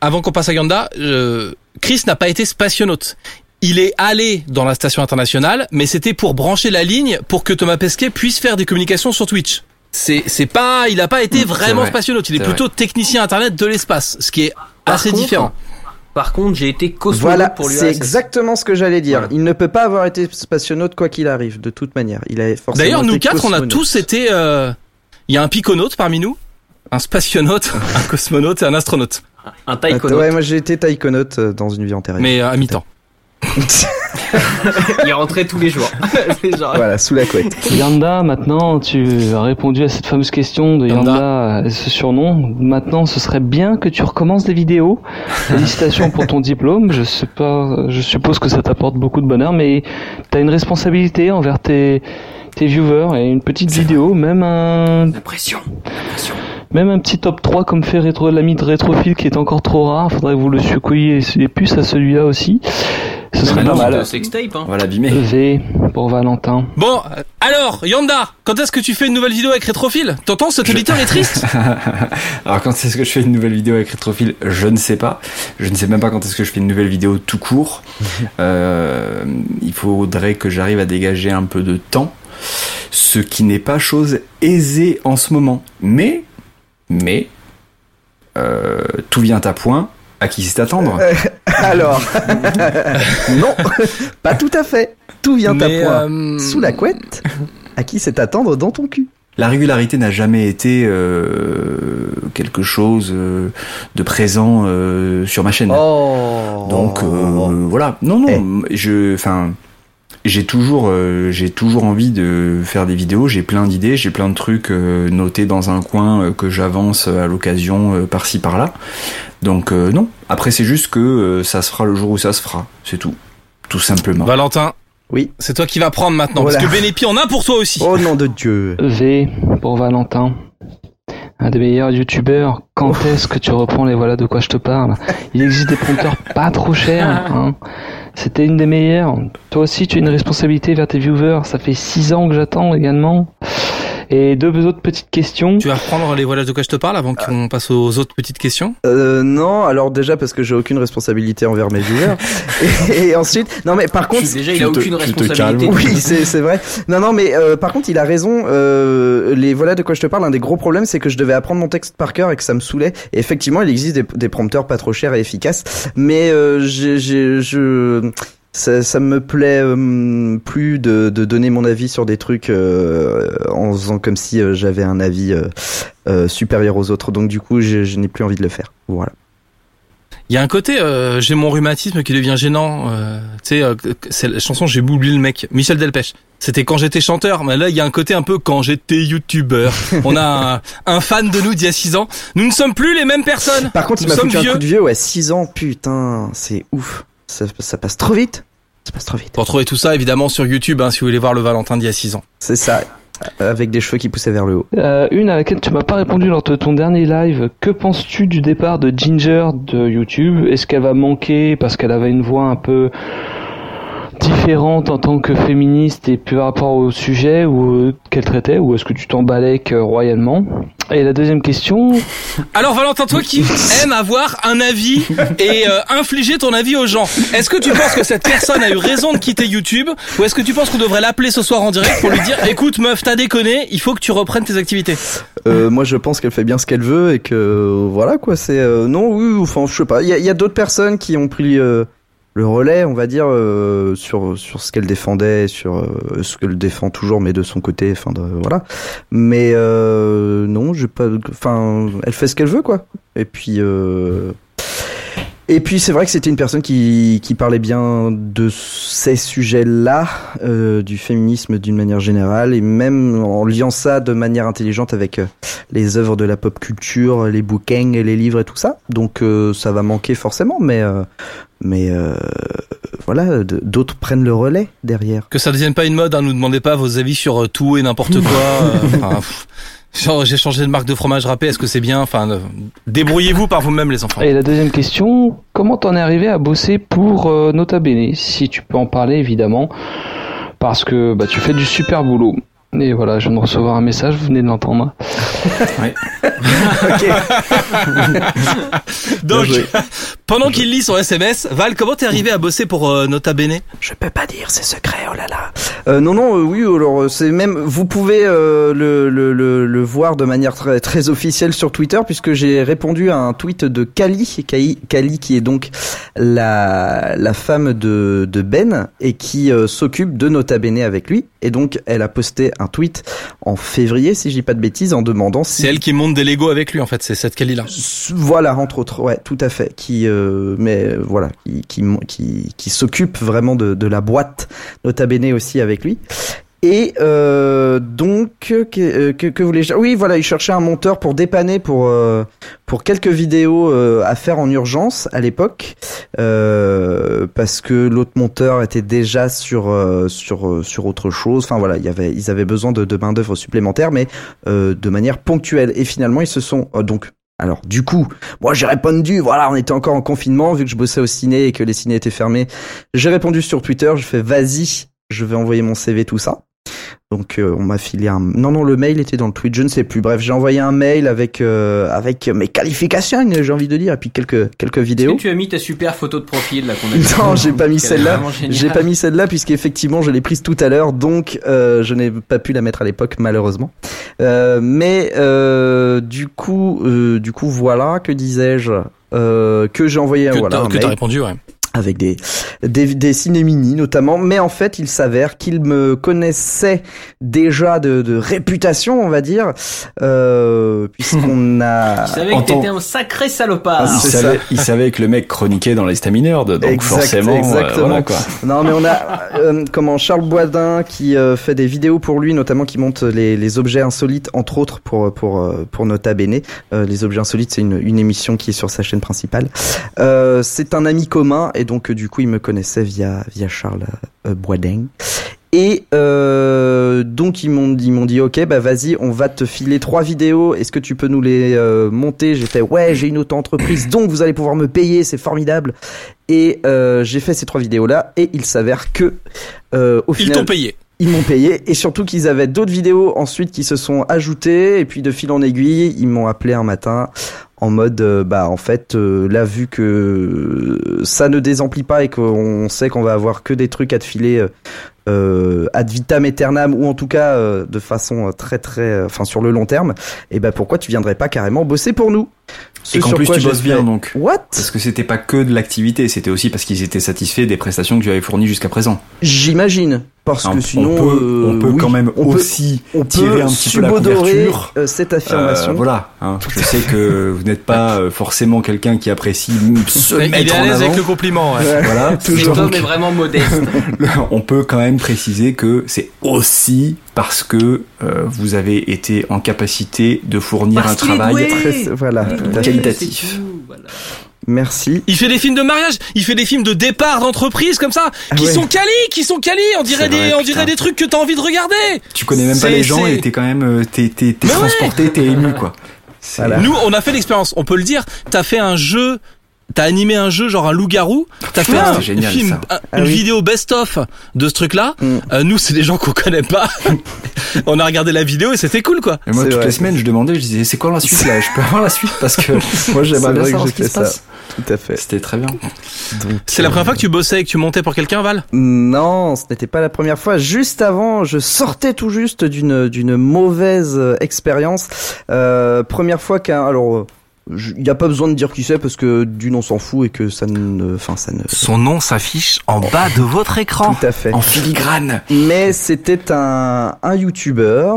Avant qu'on passe à Ganda, euh, Chris n'a pas été spationaute. il est allé dans la station internationale, mais c'était pour brancher la ligne pour que Thomas Pesquet puisse faire des communications sur Twitch. C'est c'est pas, il a pas été vraiment vrai. spationaute, il est, plutôt technicien internet de l'espace, ce qui est Par assez contre, différent. Par contre, j'ai été cosmonaute Voilà, pour l'URSS. c'est exactement ce que j'allais dire. Voilà. Il ne peut pas avoir été spationaute quoi qu'il arrive, de toute manière. Il a forcément D'ailleurs, nous été quatre, on a tous été. euh, Il y a un piconaute parmi nous, un spationaute, *laughs* un cosmonaute et un astronaute, Un Ah, taïkonaute. ouais, moi j'ai été taïkonaute euh, dans une vie antérieure. mais euh, à mi-temps. *laughs* *laughs* Il rentrait tous les jours. *laughs* Genre- voilà, sous la couette. Yanda, maintenant, tu as répondu à cette fameuse question de Yanda. Yanda, ce surnom. Maintenant, ce serait bien que tu recommences des vidéos. Félicitations pour ton diplôme. Je sais pas, je suppose que ça t'apporte beaucoup de bonheur, mais tu as une responsabilité envers tes, tes viewers et une petite vidéo, même un, La pression. La pression. Même un petit top 3 comme fait rétro, l'ami de Rétrophile qui est encore trop rare. Faudrait que vous le secouiez les puces à celui-là aussi. Ce serait pas mal. sextape, hein. On va l'abîmer. V pour Valentin. Bon, euh, alors, Yanda, quand est-ce que tu fais une nouvelle vidéo avec Rétrophile? T'entends, cet auditeur est triste? *laughs* Alors quand est-ce que je fais une nouvelle vidéo avec Rétrophile? Je ne sais pas. Je ne sais même pas quand est-ce que je fais une nouvelle vidéo tout court. *laughs* Euh, il faudrait que j'arrive à dégager un peu de temps, ce qui n'est pas chose aisée en ce moment. Mais, mais, euh, tout vient à point. À qui c'est attendre? *laughs* Alors, *laughs* non, *laughs* pas tout à fait. Tout vient Mais, à point. euh, Sous la couette À qui c'est attendre dans ton cul? La régularité n'a jamais été euh, quelque chose euh, de présent euh, sur ma chaîne. Oh Donc euh, voilà. Non non, je enfin j'ai toujours euh, j'ai toujours envie de faire des vidéos, j'ai plein d'idées, j'ai plein de trucs euh, notés dans un coin euh, que j'avance à l'occasion euh, par-ci par-là. Donc euh, non, après c'est juste que euh, ça se fera le jour où ça se fera, c'est tout. Tout simplement. Valentin, Oui. c'est toi qui vas prendre maintenant, Voilà. parce que Bénépi en a pour toi aussi. Oh nom de Dieu. V pour Valentin. Un des meilleurs youtubeurs. Quand est-ce que tu reprends les voilà de quoi je te parle? Il existe des prompteurs pas trop chers. *laughs* Hein. C'était une des meilleures. Toi aussi, tu as une responsabilité vers tes viewers. Ça fait six ans que j'attends également. Et deux autres petites questions. Tu vas reprendre les voilà de quoi je te parle avant qu'on passe aux autres petites questions? Euh, non, alors déjà parce que j'ai aucune responsabilité envers mes viewers. *laughs* et, et ensuite, non mais par contre, Déjà, il a te- aucune responsabilité. Oui, c'est vrai. Non, non, mais euh, par contre, il a raison. Euh, les voilà de quoi je te parle. Un des gros problèmes, c'est que je devais apprendre mon texte par cœur et que ça me saoulait. Et effectivement, il existe des, des prompteurs pas trop chers et efficaces, mais euh, j'ai, j'ai- je ça, ça me plaît euh, plus de, de donner mon avis sur des trucs euh, en faisant comme si euh, j'avais un avis supérieur aux autres. Donc du coup, je, je n'ai plus envie de le faire. Voilà. Il y a un côté, euh, j'ai mon rhumatisme qui devient gênant. euh, tu sais, euh, c'est la chanson, j'ai oublié le mec, Michel Delpech. C'était quand j'étais chanteur, mais là il y a un côté un peu quand j'étais youtubeur. *laughs* On a un, un fan de nous d'il y a 6 ans. Nous ne sommes plus les mêmes personnes. Par contre, il m'a foutu un vieux. coup de vieux. Ouais, 6 ans. Putain, c'est ouf. Ça, ça passe trop vite. Ça passe trop vite. Pour retrouver tout ça évidemment sur YouTube, hein, si vous voulez voir le Valentin d'il y a 6 ans. C'est ça. Avec des cheveux qui poussaient vers le haut. Euh, une à laquelle tu m'as pas répondu lors de ton dernier live. Que penses-tu du départ de Ginger de YouTube? Est-ce qu'elle va manquer parce qu'elle avait une voix un peu différente en tant que féministe et par rapport au sujet ou euh, qu'elle traitait ou est-ce que tu t'emballais que royalement? Et la deuxième question, *laughs* Alors Valentin, toi qui aimes avoir un avis et euh, infliger ton avis aux gens, est-ce que tu penses que cette personne a eu raison de quitter YouTube ou est-ce que tu penses qu'on devrait l'appeler ce soir en direct pour lui dire écoute meuf t'as déconné, il faut que tu reprennes tes activités? Euh, moi, je pense qu'elle fait bien ce qu'elle veut et que euh, voilà quoi. C'est euh, non, oui, enfin, je sais pas. Il y a, il y a d'autres personnes qui ont pris euh, le relais, on va dire, euh, sur sur ce qu'elle défendait, sur euh, ce qu'elle défend toujours, mais de son côté. Enfin, de, voilà. Mais euh, non, j'ai pas. Enfin, elle fait ce qu'elle veut quoi. Et puis. Et puis c'est vrai que c'était une personne qui, qui parlait bien de ces sujets-là, euh, du féminisme d'une manière générale, et même en liant ça de manière intelligente avec euh, les œuvres de la pop culture, les bouquins, les livres et tout ça. Donc euh, ça va manquer forcément, mais euh, mais euh, voilà, d'autres prennent le relais derrière. Que ça ne devienne pas une mode, hein, nous demandez pas vos avis sur euh, tout et n'importe quoi. euh, *laughs* enfin, j'ai changé de marque de fromage râpé, est-ce que c'est bien? Enfin, euh, débrouillez-vous par vous-même les enfants. et la deuxième question, comment t'en es arrivé à bosser pour euh, Nota Bene? Si tu peux en parler évidemment, parce que bah, tu fais du super boulot. Et voilà, je viens de recevoir un message, vous venez de l'entendre. *laughs* Donc, pendant qu'il lit son SMS, Val, comment t'es arrivé à bosser pour euh, Nota Bene? Je peux pas dire, c'est secret, oh là là. Euh, non, non, euh, oui, alors euh, c'est même, vous pouvez euh, le, le, le, le voir de manière très, très officielle sur Twitter, puisque j'ai répondu à un tweet de Kali, Kali, Kali qui est donc la, la femme de, de Ben, et qui euh, s'occupe de Nota Bene avec lui. Et donc, elle a posté un tweet en février, si je dis pas de bêtises, en demandant si... C'est elle qui monte des Lego avec lui, en fait, c'est cette Kelly là. Voilà, entre autres, ouais, tout à fait. Qui, euh, mais euh, voilà, qui, qui, qui, qui s'occupe vraiment de, de la boîte, Nota Bene aussi avec lui. Et euh, donc, que, que, que voulais-je Oui, voilà, il cherchait un monteur pour dépanner pour euh, pour quelques vidéos euh, à faire en urgence à l'époque, euh, parce que l'autre monteur était déjà sur euh, sur euh, sur autre chose. Enfin voilà, il y avait ils avaient besoin de, de main d'œuvre supplémentaire, mais euh, de manière ponctuelle. Et finalement, ils se sont euh, donc alors du coup, moi j'ai répondu, voilà, on était encore en confinement vu que je bossais au ciné et que les ciné étaient fermés. J'ai répondu sur Twitter, je fais vas-y, je vais envoyer mon CV tout ça. Donc euh, on m'a filé un non non le mail était dans le tweet je ne sais plus. Bref j'ai envoyé un mail avec euh, avec mes qualifications j'ai envie de dire et puis quelques quelques Est-ce vidéos. que tu as mis ta super photo de profil là qu'on a *laughs* non j'ai pas mis celle-là. j'ai pas mis celle-là puisqu'effectivement je l'ai prise tout à l'heure donc euh, je n'ai pas pu la mettre à l'époque malheureusement. Euh, mais euh, du coup euh, du coup voilà que disais-je euh, que j'ai envoyé Que voilà un que t'as répondu, ouais. Avec des des, des ciné-mini notamment, mais en fait il s'avère qu'il me connaissait déjà de, de réputation, on va dire, euh, puisqu'on *laughs* a... Je savais En que t'étais un sacré salopard. Ah, il, savait, il savait que le mec chroniquait dans les Stamineurs, donc Exact, forcément, euh, exactement. voilà quoi. Non mais on a euh, comment Charles Boisdin qui euh, fait des vidéos pour lui, notamment qui monte les, les objets insolites, entre autres pour pour euh, pour Nota Bene. Euh, les objets insolites, c'est une, une émission qui est sur sa chaîne principale. Euh, c'est un ami commun et donc euh, du coup il me connaissait via via Charles euh, Boisdin. Et euh, donc ils m'ont ils m'ont dit ok bah vas-y on va te filer trois vidéos. Est-ce que tu peux nous les euh, monter? J'ai fait ouais j'ai une auto-entreprise donc vous allez pouvoir me payer c'est formidable. Et euh, j'ai fait ces trois vidéos là et il s'avère que au Ils final t'ont payé. ils m'ont payé. Et surtout qu'ils avaient d'autres vidéos ensuite qui se sont ajoutées. Et puis de fil en aiguille ils m'ont appelé un matin en mode euh, bah en fait euh, là vu que ça ne désemplit pas et qu'on sait qu'on va avoir que des trucs à te filer euh, euh, ad vitam aeternam ou en tout cas euh, de façon très très euh, enfin sur le long terme et ben pourquoi tu viendrais pas carrément bosser pour nous? Ce Et qu'en plus quoi tu bosses bien donc. What? Parce que c'était pas que de l'activité, c'était aussi parce qu'ils étaient satisfaits des prestations que tu avais fournies jusqu'à présent. J'imagine parce On- que sinon on peut, euh, on peut oui, quand même on peut- aussi on tirer peut un petit peu la couverture. euh, cette Euh, affirmation. voilà, hein. je sais que vous n'êtes pas *laughs* euh, forcément quelqu'un qui apprécie se Il est mettre à en l'aise avant. avec le compliment, ouais. Ouais. Voilà, Cet Donc, homme est vraiment modeste. *laughs* on peut quand même préciser que c'est aussi parce que euh, vous avez été en capacité de fournir Parce un travail. Très- voilà. Qualitatif. C'est tout, voilà. Merci. Il fait des films de mariage, il fait des films de départ d'entreprise comme ça, qui Ah ouais. sont quali, qui sont quali, on dirait des, vrai, on putain. dirait des trucs que t'as envie de regarder. Tu connais même pas les gens et t'es quand même euh, t'es t'es ouais. transporté, t'es ému quoi. Voilà. Nous, on a fait l'expérience, on peut le dire. T'as fait un jeu, t'as animé un jeu genre un loup-garou. T'as fait Ah, un génial, film, ça. un- Ah une oui. vidéo best-of de ce truc-là. Mm. Euh, nous, c'est des gens qu'on connaît pas. *laughs* on a regardé la vidéo et c'était cool, quoi. Et moi, toutes vrai. les semaines, je demandais, je disais, c'est quoi la suite là? Je peux avoir la suite parce que *laughs* moi, j'aimerais bien savoir j'ai ce qui fait se ça. passe. Tout à fait. C'était très bien. C'est la première fois que tu bossais et que tu montais pour quelqu'un, Val? Non, ce n'était pas la première fois. Juste avant, je sortais tout juste d'une d'une mauvaise euh, expérience. Euh, première fois qu'un alors euh, il n'y a pas besoin de dire qui c'est parce que d'une on s'en fout et que ça ne enfin ça ne Son nom s'affiche en bas de votre écran. tout à fait. En filigrane. Mais c'était un, un YouTuber,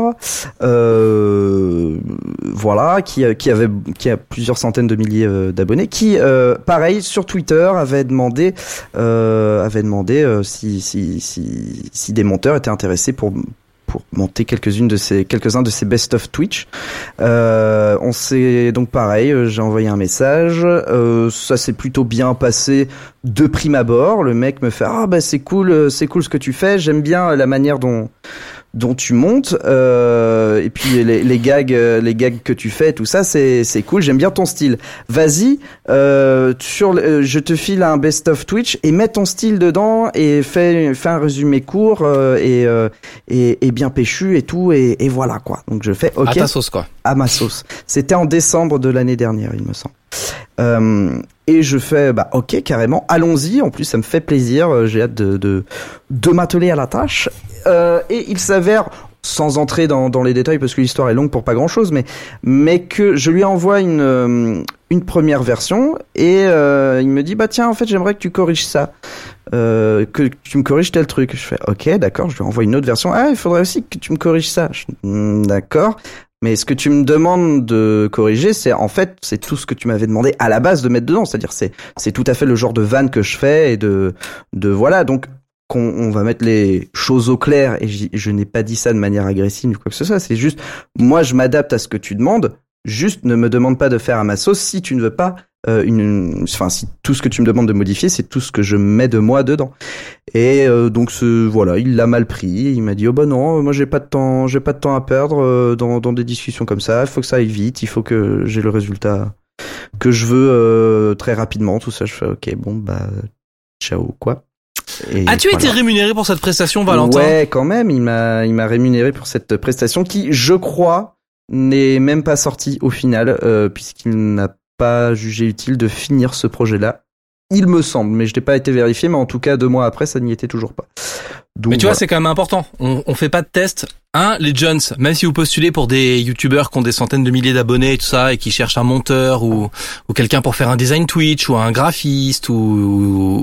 euh, voilà, qui, a- qui avait qui a plusieurs centaines de milliers euh, d'abonnés, qui, euh, pareil, sur Twitter avait demandé, euh, avait demandé euh, si, si, si, si des monteurs étaient intéressés pour pour monter quelques-unes de ces quelques-uns de ces best of Twitch. Euh, on s'est donc pareil, euh, j'ai envoyé un message, euh, ça s'est plutôt bien passé de prime abord, le mec me fait ah bah c'est cool, euh, c'est cool ce que tu fais, j'aime bien la manière dont dont tu montes euh, et puis les, les gags euh, les gags que tu fais tout ça c'est c'est cool j'aime bien ton style vas-y euh, sur le- euh, je te file un best of Twitch et mets ton style dedans et fais fais un résumé court euh, et, euh, et et bien péchu et tout et, et voilà quoi donc je fais ok À ta sauce quoi. à ma sauce. C'était en décembre de l'année dernière, il me semble. Euh, et je fais, bah ok, carrément, allons-y. En plus, ça me fait plaisir. euh, J'ai hâte de de, m'atteler à la tâche. Euh, et il s'avère, sans entrer dans, les détails parce que l'histoire est longue pour pas grand-chose, mais mais que je lui envoie une une première version et il me dit bah tiens en fait j'aimerais que tu corriges ça. Que tu me corriges tel truc. Je fais ok d'accord, je lui envoie une autre version. Ah il faudrait aussi que tu me corriges ça. Hmm, d'accord. Mais ce que tu me demandes de corriger, c'est en fait, c'est tout ce que tu m'avais demandé à la base de mettre dedans. C'est-à-dire, c'est c'est tout à fait le genre de vanne que je fais et de de voilà. Donc, qu'on on va mettre les choses au clair. Et je n'ai pas dit ça de manière agressive ou quoi que ce soit. C'est juste, moi, je m'adapte à ce que tu demandes. Juste, ne me demande pas de faire à ma sauce si tu ne veux pas euh, une, enfin, si tout ce que tu me demandes de modifier, c'est tout ce que je mets de moi dedans. Et euh, donc ce voilà, il l'a mal pris. Il m'a dit oh bah non, moi j'ai pas de temps, j'ai pas de temps à perdre euh, dans dans des discussions comme ça. Il faut que ça aille vite. Il faut que j'ai le résultat que je veux euh, très rapidement. Tout ça, je fais ok bon bah ciao quoi. As-tu voilà. été rémunéré pour cette prestation, Valentin? Ouais, quand même, il m'a il m'a rémunéré pour cette prestation qui, je crois, n'est même pas sortie au final euh, puisqu'il n'a pas jugé utile de finir ce projet-là. Il me semble, mais je n'ai pas été vérifié, mais en tout cas deux mois après, ça n'y était toujours pas. Donc, Mais tu vois, c'est quand même important. On, on fait pas de test. Un, les Jones, même si vous postulez pour des youtubeurs qui ont des centaines de milliers d'abonnés et tout ça, et qui cherchent un monteur ou, ou quelqu'un pour faire un design Twitch ou un graphiste ou,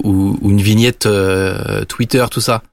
ou, ou une vignette euh, Twitter, tout ça.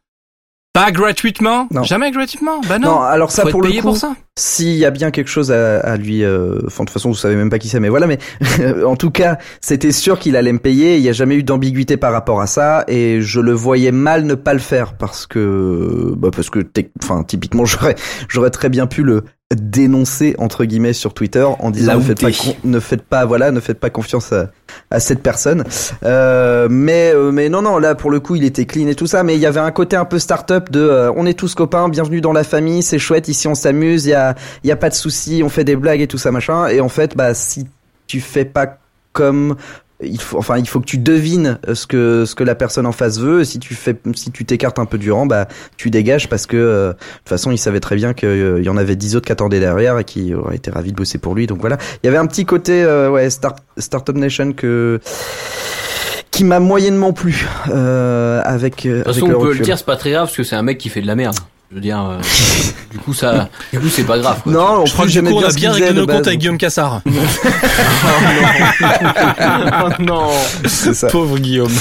Pas gratuitement Non. Jamais gratuitement Bah non. non, alors ça Faut pour le coup, pour ça. s'il y a bien quelque chose à, à lui, euh, enfin de toute façon vous savez même pas qui c'est, mais voilà, mais *laughs* en tout cas c'était sûr qu'il allait me payer. Il n'y a jamais eu d'ambiguïté par rapport à ça, et je le voyais mal ne pas le faire parce que, bah parce que, enfin typiquement *laughs* j'aurais, j'aurais très bien pu le dénoncer entre guillemets sur Twitter en disant faites, pas, ne faites pas voilà ne faites pas confiance à, à cette personne. Euh, mais euh, mais non non là pour le coup il était clean et tout ça mais il y avait un côté un peu start-up de euh, on est tous copains bienvenue dans la famille c'est chouette ici on s'amuse il y a il y a pas de souci on fait des blagues et tout ça machin. Et en fait bah si tu fais pas comme il faut, enfin, il faut que tu devines euh, ce que ce que la personne en face veut. Si tu fais, si tu t'écartes un peu du rang, bah, tu dégages parce que euh, de toute façon, il savait très bien qu'il y en avait dix autres qui attendaient derrière et qui auraient été ravis de bosser pour lui. Donc voilà, il y avait un petit côté, euh, ouais, start, Startup Nation que qui m'a moyennement plu euh, avec. euh, De toute façon, on peut le dire, c'est pas très grave parce que c'est un mec qui fait de la merde. Je veux dire, euh, *laughs* du coup, ça, du coup, c'est pas grave. Quoi. Non, en Je crois que du j'aimais coup, on a bien réglé nos comptes avec Guillaume Cassard. *laughs* oh non. *laughs* C'est ça. Pauvre Guillaume.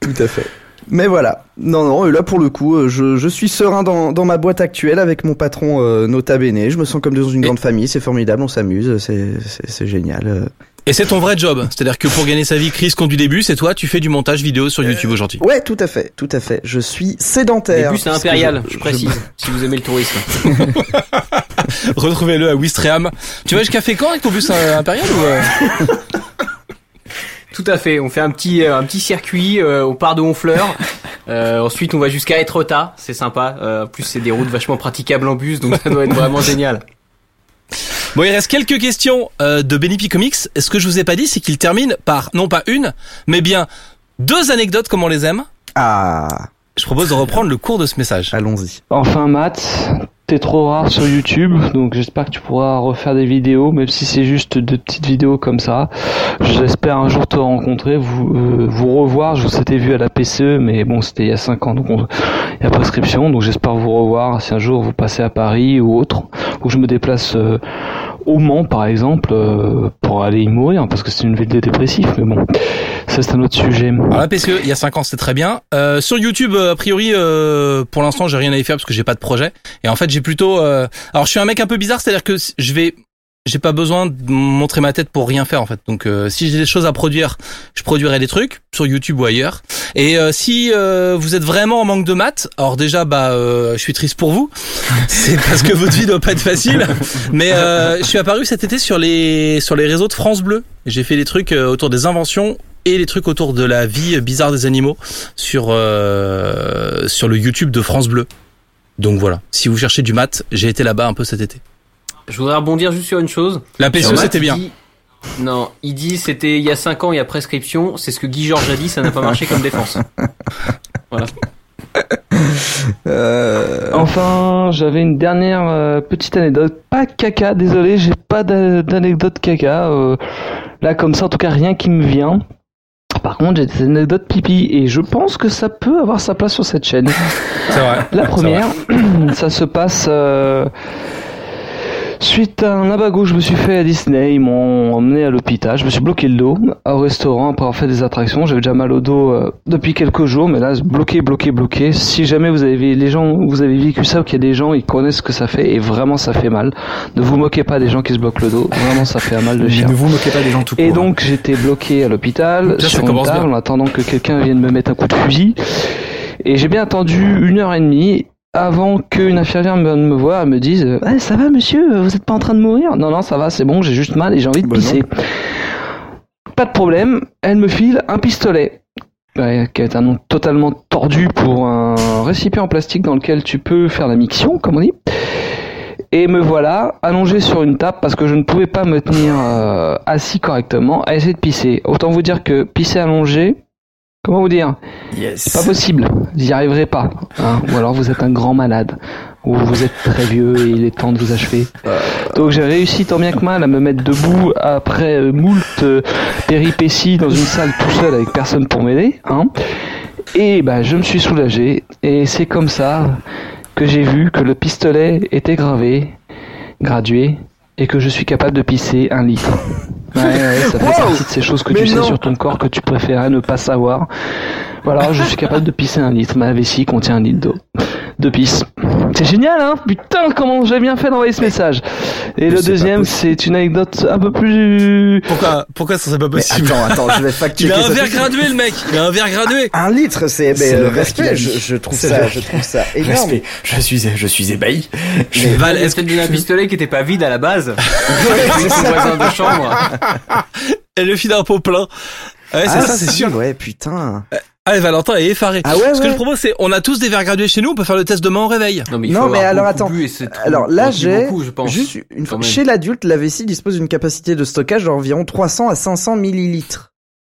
Tout à fait. Mais voilà. Non, non, et là pour le coup, euh, je, je suis serein dans, dans ma boîte actuelle avec mon patron euh, Nota Bene. Je me sens comme dans une Et- grande famille, c'est formidable, on s'amuse, c'est, c'est, c'est génial. Euh. Et c'est ton vrai job. C'est-à-dire que pour gagner sa vie, Chris compte du début, c'est toi, tu fais du montage vidéo sur YouTube aujourd'hui. Ouais, tout à fait, tout à fait. Je suis sédentaire. Puis c'est impérial, je, je- précise, si vous aimez le tourisme. *laughs* Retrouvez-le à Wistreham. Tu vas jusqu'à Fécamp avec ton bus euh, impérial ou euh *laughs* Tout à fait. On fait un petit euh, un petit circuit euh, au parc de Honfleur. Euh, ensuite, on va jusqu'à Etretat. C'est sympa. Euh, en plus, c'est des routes vachement praticables en bus, donc ça doit être vraiment génial. *laughs* Bon, il reste quelques questions euh, de Benny P Comics. Ce que je vous ai pas dit, c'est qu'il termine par non pas une, mais bien deux anecdotes comme on les aime. Ah, Je propose de reprendre le cours de ce message. allons-y. Enfin, Matt, t'es trop rare sur YouTube, donc j'espère que tu pourras refaire des vidéos, même si c'est juste de petites vidéos comme ça. J'espère un jour te rencontrer, vous, euh, vous revoir. Je vous s'étais vu à la PCE, mais bon, c'était il y a 5 ans, donc on- il y a prescription. Donc j'espère vous revoir si un jour vous passez à Paris ou autre, ou que je me déplace euh, au Mans, par exemple, euh, pour aller y mourir, parce que c'est une ville de dépressif. Mais bon, ça c'est un autre sujet. Alors la PCE, il y a 5 ans, c'était très bien. Euh, sur YouTube, euh, a priori, pour l'instant, j'ai rien à y faire parce que j'ai pas de projet. Et en fait, j'ai plutôt. Alors, je suis un mec un peu bizarre, c'est-à-dire que je vais. J'ai pas besoin de montrer ma tête pour rien faire en fait. Donc euh, si j'ai des choses à produire, je produirai des trucs sur YouTube ou ailleurs. Et euh, si euh, vous êtes vraiment en manque de maths, alors déjà bah euh, je suis triste pour vous. *laughs* C'est parce que votre vie doit pas être facile. Mais euh, je suis apparu cet été sur les sur les réseaux de France Bleu. J'ai fait des trucs euh, autour des inventions et les trucs autour de la vie bizarre des animaux sur euh, sur le YouTube de France Bleu. Donc voilà, si vous cherchez du mat, j'ai été là-bas un peu cet été. Je voudrais rebondir juste sur une chose. La Matt, c'était bien. dit- Non, il dit c'était il y a 5 ans, il y a prescription. C'est ce que Guy Georges a dit, ça n'a pas marché comme défense. *laughs* Voilà. Euh, Enfin, j'avais une dernière euh, petite anecdote. Pas caca, désolé, j'ai pas d'a- d'anecdote caca. euh, là, comme ça, en tout cas, rien qui me vient. Par contre, j'ai des anecdotes pipi et je pense que ça peut avoir sa place sur cette chaîne. *laughs* C'est vrai. La première, *clears throat* ça se passe euh, suite à un abago je me suis fait à Disney. Ils m'ont emmené à l'hôpital. Je me suis bloqué le dos au restaurant après avoir fait des attractions. J'avais déjà mal au dos euh, depuis quelques jours, mais là, bloqué, bloqué, bloqué. Si jamais vous avez les gens, vous avez vécu ça ou qu'il y a des gens, ils connaissent ce que ça fait et vraiment ça fait mal. Ne vous moquez pas des gens qui se bloquent le dos. Vraiment, ça fait un mal de chien. Ne vous moquez pas des gens tout court. Et donc j'étais bloqué à l'hôpital sur une table en attendant que quelqu'un vienne me mettre un coup de fusil. Et j'ai bien attendu une heure et demie avant qu'une infirmière me, me voie et me dise Eh, ça va monsieur, vous êtes pas en train de mourir? Non non ça va c'est bon j'ai juste mal et j'ai envie de Bah pisser. Pas de problème, elle me file un pistolet. Ouais, qui est un nom totalement tordu pour un récipient en plastique dans lequel tu peux faire la miction, comme on dit. Et me voilà allongé sur une table parce que je ne pouvais pas me tenir euh, assis correctement à essayer de pisser. Autant vous dire que pisser allongé, comment vous dire? Yes. C'est pas possible. Vous y arriverez pas. hein. Ou alors vous êtes un grand malade. Ou vous êtes très vieux et il est temps de vous achever. Donc j'ai réussi tant bien que mal à me mettre debout après euh, moult euh, péripéties dans une salle tout seul avec personne pour m'aider. Hein. Et bah je me suis soulagé. Et c'est comme ça que j'ai vu que le pistolet était gravé, gradué, et que je suis capable de pisser un litre. Ouais, ouais, ça fait Wow partie de ces choses que Mais tu sais non. sur ton corps que tu préférais ne pas savoir. Voilà, je suis capable de pisser un litre. Ma vessie contient un litre d'eau. De pisse. C'est génial, hein Putain, comment j'ai bien fait d'envoyer ce message. Et le c'est deuxième, c'est une anecdote un peu plus... Pourquoi pourquoi ça serait pas mais possible attends, attends, je vais Il fact-checker a un ça verre gradué le mec. Il a un verre gradué. Un litre, c'est mais, C'est euh, le a respect. Je, je trouve C'est ça, le- je trouve ça énorme. Respect. Je suis, je suis ébahi. Mais Val, est-ce que peut-être donné un pistolet qui était pas vide à la base *laughs* Ouais, son voisin de chambre. elle le file d'un pot plein Ouais, c'est Ah, ça, c'est sûr. Ouais, putain. Ah, et Valentin est effaré. Ah ouais, Ce que je propose, c'est, on a tous des verres gradués chez nous, on peut faire le test demain au réveil. Non mais, il Non, faut mais alors, attends. trop- Alors là, j'ai juste une fois. Chez l'adulte, la vessie dispose d'une capacité de stockage d'environ 300 à 500 millilitres.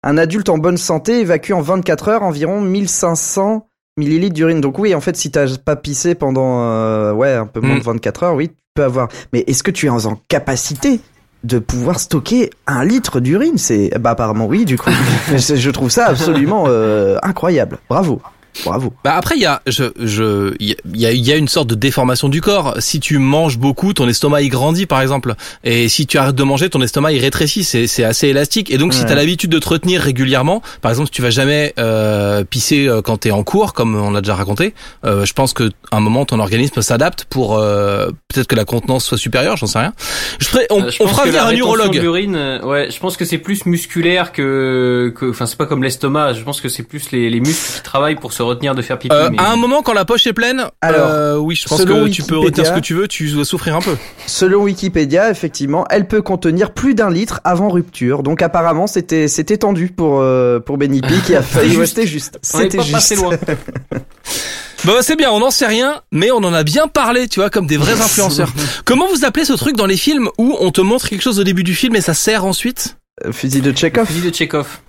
Un adulte en bonne santé évacue en 24 heures environ 1500 millilitres d'urine. Donc oui, en fait, si t'as pas pissé pendant euh, ouais un peu moins Mm. de 24 heures, oui, tu peux avoir. Mais est-ce que tu es en capacité de pouvoir stocker un litre d'urine C'est bah apparemment oui, du coup. *laughs* je trouve ça absolument euh, incroyable. Bravo, bravo. Bah après il y a je je il y a il y a une sorte de déformation du corps. Si tu manges beaucoup, ton estomac il grandit par exemple. Et si tu arrêtes de manger, ton estomac il rétrécit. C'est c'est assez élastique. Et donc si Ouais. t'as l'habitude de te retenir régulièrement, par exemple si tu vas jamais euh, pisser euh, quand t'es en cours, comme on a déjà raconté, euh, je pense que à un moment ton organisme s'adapte pour euh, peut-être que la contenance soit supérieure. J'en sais rien. Je ferai, on, Euh, je on fera venir la un rétention urologue. de l'urine, euh, ouais, je pense que c'est plus musculaire que, que, enfin, c'est pas comme l'estomac. Je pense que c'est plus les, les muscles qui travaillent pour se retenir de faire pipi. Euh, mais- à un moment, quand la poche est pleine, Alors, euh, oui, je pense selon que tu peux retenir ce que tu veux, tu dois souffrir un peu. Selon Wikipédia, effectivement, elle peut contenir plus d'un litre avant rupture. Donc apparemment, c'était c'était tendu pour euh, pour Benny P qui a *laughs* failli juste. rester juste. C'était juste. passé loin. *laughs* Bah c'est bien, on n'en sait rien, mais on en a bien parlé, tu vois, comme des vrais *laughs* influenceurs. Comment vous appelez ce truc dans les films où on te montre quelque chose au début du film et ça sert ensuite? Euh, Fusil de Chekhov Fusil de Tchekhov.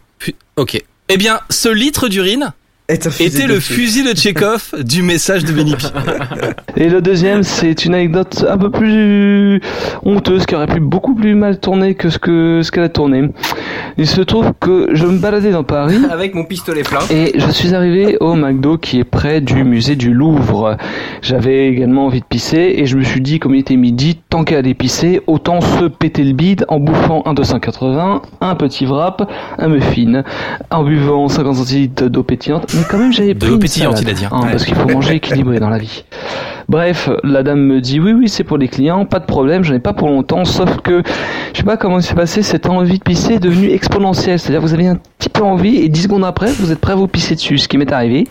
Ok. Eh bien, ce litre d'urine était le fusil de Tchekhov *laughs* du message de Benny. Et le deuxième, c'est une anecdote un peu plus honteuse, qui aurait pu beaucoup plus mal tourner que ce que ce qu'elle a tourné. Il se trouve que je me baladais dans Paris *laughs* Avec mon pistolet plein. et je suis arrivé au McDo qui est près du musée du Louvre. J'avais également envie de pisser et je me suis dit, comme il était midi, tant qu'à aller pisser, autant se péter le bide en bouffant un 280, un petit wrap, un muffin, en buvant 50 centilitres d'eau pétillante. Mais quand même, j'avais De pris l'eau une pétillante, salade, il a dit, hein. hein, Ouais. Parce qu'il faut manger équilibré dans la vie. Bref, la dame me dit oui, oui, c'est pour les clients, pas de problème, j'en ai pas pour longtemps, sauf que je sais pas comment il s'est passé, cette envie de pisser est devenue exponentielle. C'est-à-dire vous avez un petit peu envie et 10 secondes après, vous êtes prêt à vous pisser dessus, ce qui m'est arrivé.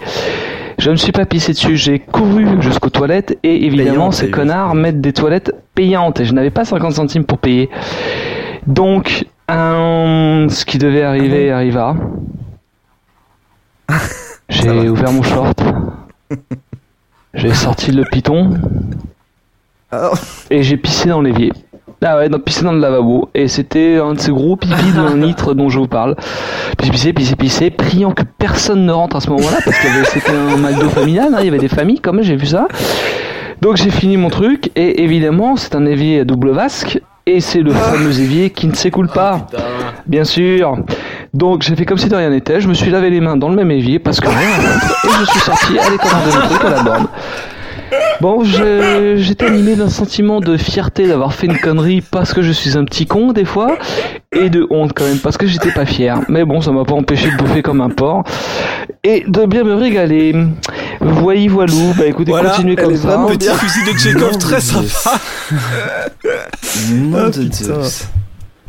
Je ne suis pas pissé dessus, j'ai couru jusqu'aux toilettes et évidemment ces connards mettent des toilettes payantes et je n'avais pas 50 centimes pour payer. Donc ce qui devait arriver arriva. *laughs* J'ai ouvert mon short. *laughs* J'ai sorti le piton Ah, et j'ai pissé dans l'évier. Ah ouais, pissé dans le lavabo. Et c'était un de ces gros pipis d'un litre dont je vous parle. Puis j'ai pissé, pissé, pissé, priant que personne ne rentre à ce moment-là, parce que c'était un McDo familial, hein, il y avait des familles quand même, j'ai vu ça. Donc j'ai fini mon truc, et évidemment, c'est un évier à double vasque, et c'est le fameux évier qui ne s'écoule pas. Bien sûr. Donc j'ai fait comme si de rien n'était, je me suis lavé les mains dans le même évier parce que rien à foutre, et je suis sorti aller commander mon truc à la borne. Bon, j'étais animé d'un sentiment de fierté d'avoir fait une connerie parce que je suis un petit con des fois, et de honte quand même parce que j'étais pas fier. Mais bon, ça m'a pas empêché de bouffer comme un porc et de bien me régaler. Voyez voilou, bah écoutez, Voilà, continuez comme ça. vraiment Petit fusil de Chekhov très sympa. *laughs* Ah.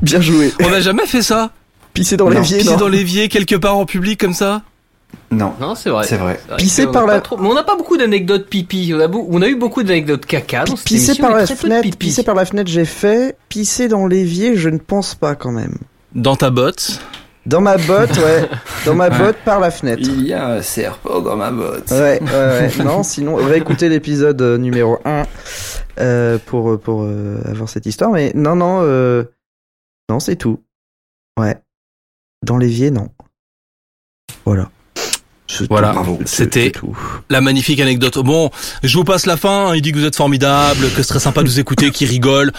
Bien joué. On n'a jamais fait ça. Pisser dans Non, l'évier, Pisser non. dans l'évier quelque part en public comme ça. Non, Non, c'est vrai. c'est vrai. Pisser par la- trop- Mais on n'a pas beaucoup d'anecdotes pipi. On a, beau- on a eu beaucoup d'anecdotes caca dans cette Pisser émission, par la fenêtre, pipi. pisser par la fenêtre, j'ai fait. Pisser dans l'évier, je ne pense pas quand même. Dans ta botte. Dans ma botte, ouais. Dans ma botte par la fenêtre. Il y a un serpent dans ma botte. Ouais, ouais, ouais. Non, sinon, réécoutez l'épisode euh, numéro 1 euh, pour, euh, pour euh, avoir cette histoire. Mais non, non, euh, non, c'est tout. Ouais. Dans l'évier, non. Voilà. Voilà. C'était la magnifique anecdote. Bon, je vous passe la fin. hein. Il dit que vous êtes formidable, que c'est très sympa de vous écouter, qu'il rigole.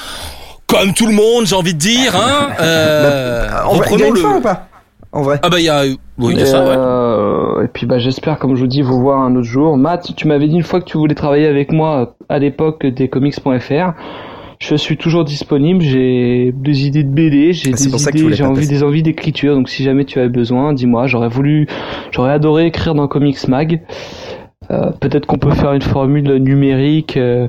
Comme tout le monde, j'ai envie de dire. Hein *laughs* euh, Bah, En vrai, il y a reprenons une le- fin ou pas? En vrai. Ah bah il y a, oui, il y a Et, ça, ouais. euh, et puis bah j'espère, comme je vous dis, vous voir un autre jour. Matt, tu m'avais dit une fois que tu voulais travailler avec moi à l'époque des comics.fr. Je suis toujours disponible. J'ai des idées de BD, j'ai Ah, des idées, j'ai envie des envies d'écriture. Donc si jamais tu avais besoin, dis-moi. J'aurais voulu, j'aurais adoré écrire dans Comics Mag. Euh, Peut-être qu'on peut faire une formule numérique euh,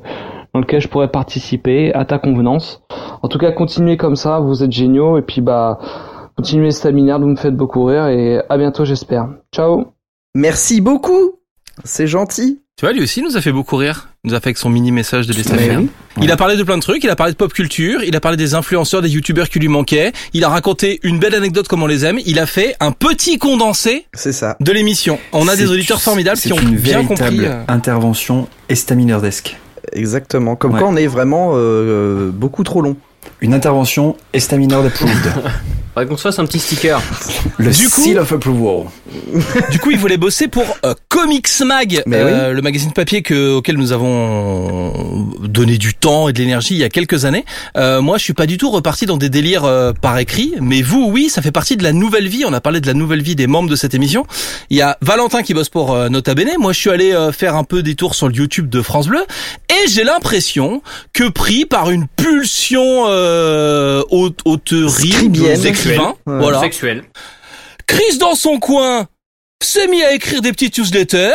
dans lequel je pourrais participer à ta convenance. En tout cas, continuez comme ça. Vous êtes géniaux. Et puis bah. Continuez Staminard, vous me faites beaucoup rire et à bientôt j'espère. Ciao Merci beaucoup. C'est gentil. Tu vois, lui aussi nous a fait beaucoup rire. Il nous a fait avec son mini message de oui. Il a parlé de plein de trucs, il a parlé de pop culture, il a parlé des influenceurs, des youtubeurs qui lui manquaient, il a raconté une belle anecdote comme on les aime, il a fait un petit condensé C'est ça. de l'émission. On a des auditeurs formidables c'est qui ont une bien véritable compris. euh, intervention estaminerdesque. Exactement. Comme Ouais. quoi, on est vraiment euh, beaucoup trop long. Une intervention estaminerd approved. *laughs* Faudrait qu'on se fasse un petit sticker. *laughs* Le Du coup- seal of approval. *laughs* Du coup, il voulait bosser pour euh, Comics Mag, Mais euh, le magazine papier que, auquel nous avons donné du temps et de l'énergie il y a quelques années. Euh, moi, je suis pas du tout reparti dans des délires euh, par écrit, mais vous, oui, ça fait partie de la nouvelle vie. On a parlé de la nouvelle vie des membres de cette émission. Il y a Valentin qui bosse pour euh, Nota Bene. Moi, je suis allé euh, faire un peu des tours sur le YouTube de France Bleu et j'ai l'impression que pris par une pulsion euh, haute, Ouais. voilà. Sexuel. Chris dans son coin s'est mis à écrire des petites newsletters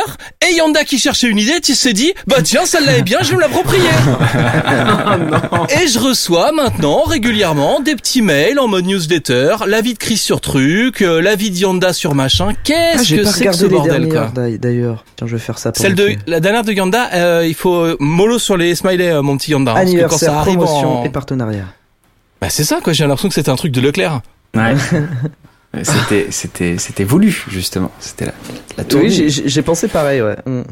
et Yanda qui cherchait une idée il s'est dit bah tiens celle-là est bien je vais me l'approprier *laughs* et je reçois maintenant régulièrement des petits mails en mode newsletter l'avis de Chris sur truc euh, l'avis de Yanda sur machin Ah, qu'est-ce j'ai que c'est que ce bordel quoi d'ailleurs. Tiens, je vais faire ça. celle de la dernière de Yanda euh, il faut euh, mollo sur les smileys mon petit Yanda hein, parce que quand Anniversaire, ça arrive promotion en... et partenariat. bah c'est ça quoi j'ai l'impression que c'était un truc de Leclerc *laughs* Ouais. c'était, c'était, c'était voulu, justement. C'était la, la tournée. Oui, j'ai- j'ai j'ai pensé pareil, ouais. Mm.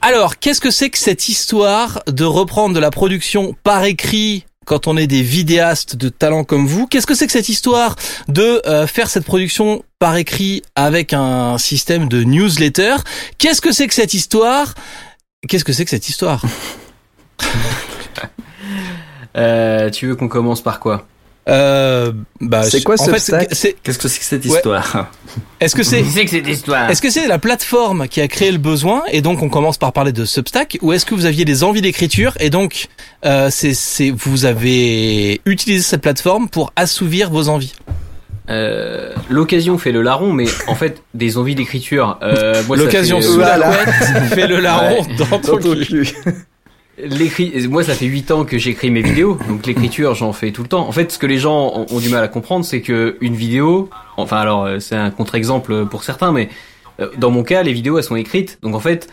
Alors, qu'est-ce que c'est que cette histoire de reprendre de la production par écrit quand on est des vidéastes de talent comme vous? Qu'est-ce que c'est que cette histoire de euh, faire cette production par écrit avec un système de newsletter? Qu'est-ce que c'est que cette histoire? Qu'est-ce que c'est que cette histoire? *laughs* Euh, tu veux qu'on commence par quoi? Euh, bah, C'est quoi en ce fait, stack c'est- Qu'est-ce que c'est que cette Ouais. histoire? Est-ce que c'est c'est que cette histoire Est-ce que c'est la plateforme qui a créé le besoin et donc on commence par parler de Substack ou est-ce que vous aviez des envies d'écriture et donc euh, c'est c'est vous avez utilisé cette plateforme pour assouvir vos envies? Euh, L'occasion fait le larron, mais en fait, des envies d'écriture. Euh, L'occasion fait- sous Voilà. la couette fait le larron dans ton Dans ton cul. cul. L'écrit, moi, ça fait 8 ans que j'écris mes vidéos, donc l'écriture, j'en fais tout le temps. En fait, ce que les gens ont, du mal à comprendre, c'est que une vidéo, enfin, alors, euh, c'est un contre-exemple pour certains, mais euh, dans mon cas, les vidéos, elles sont écrites. Donc, en fait,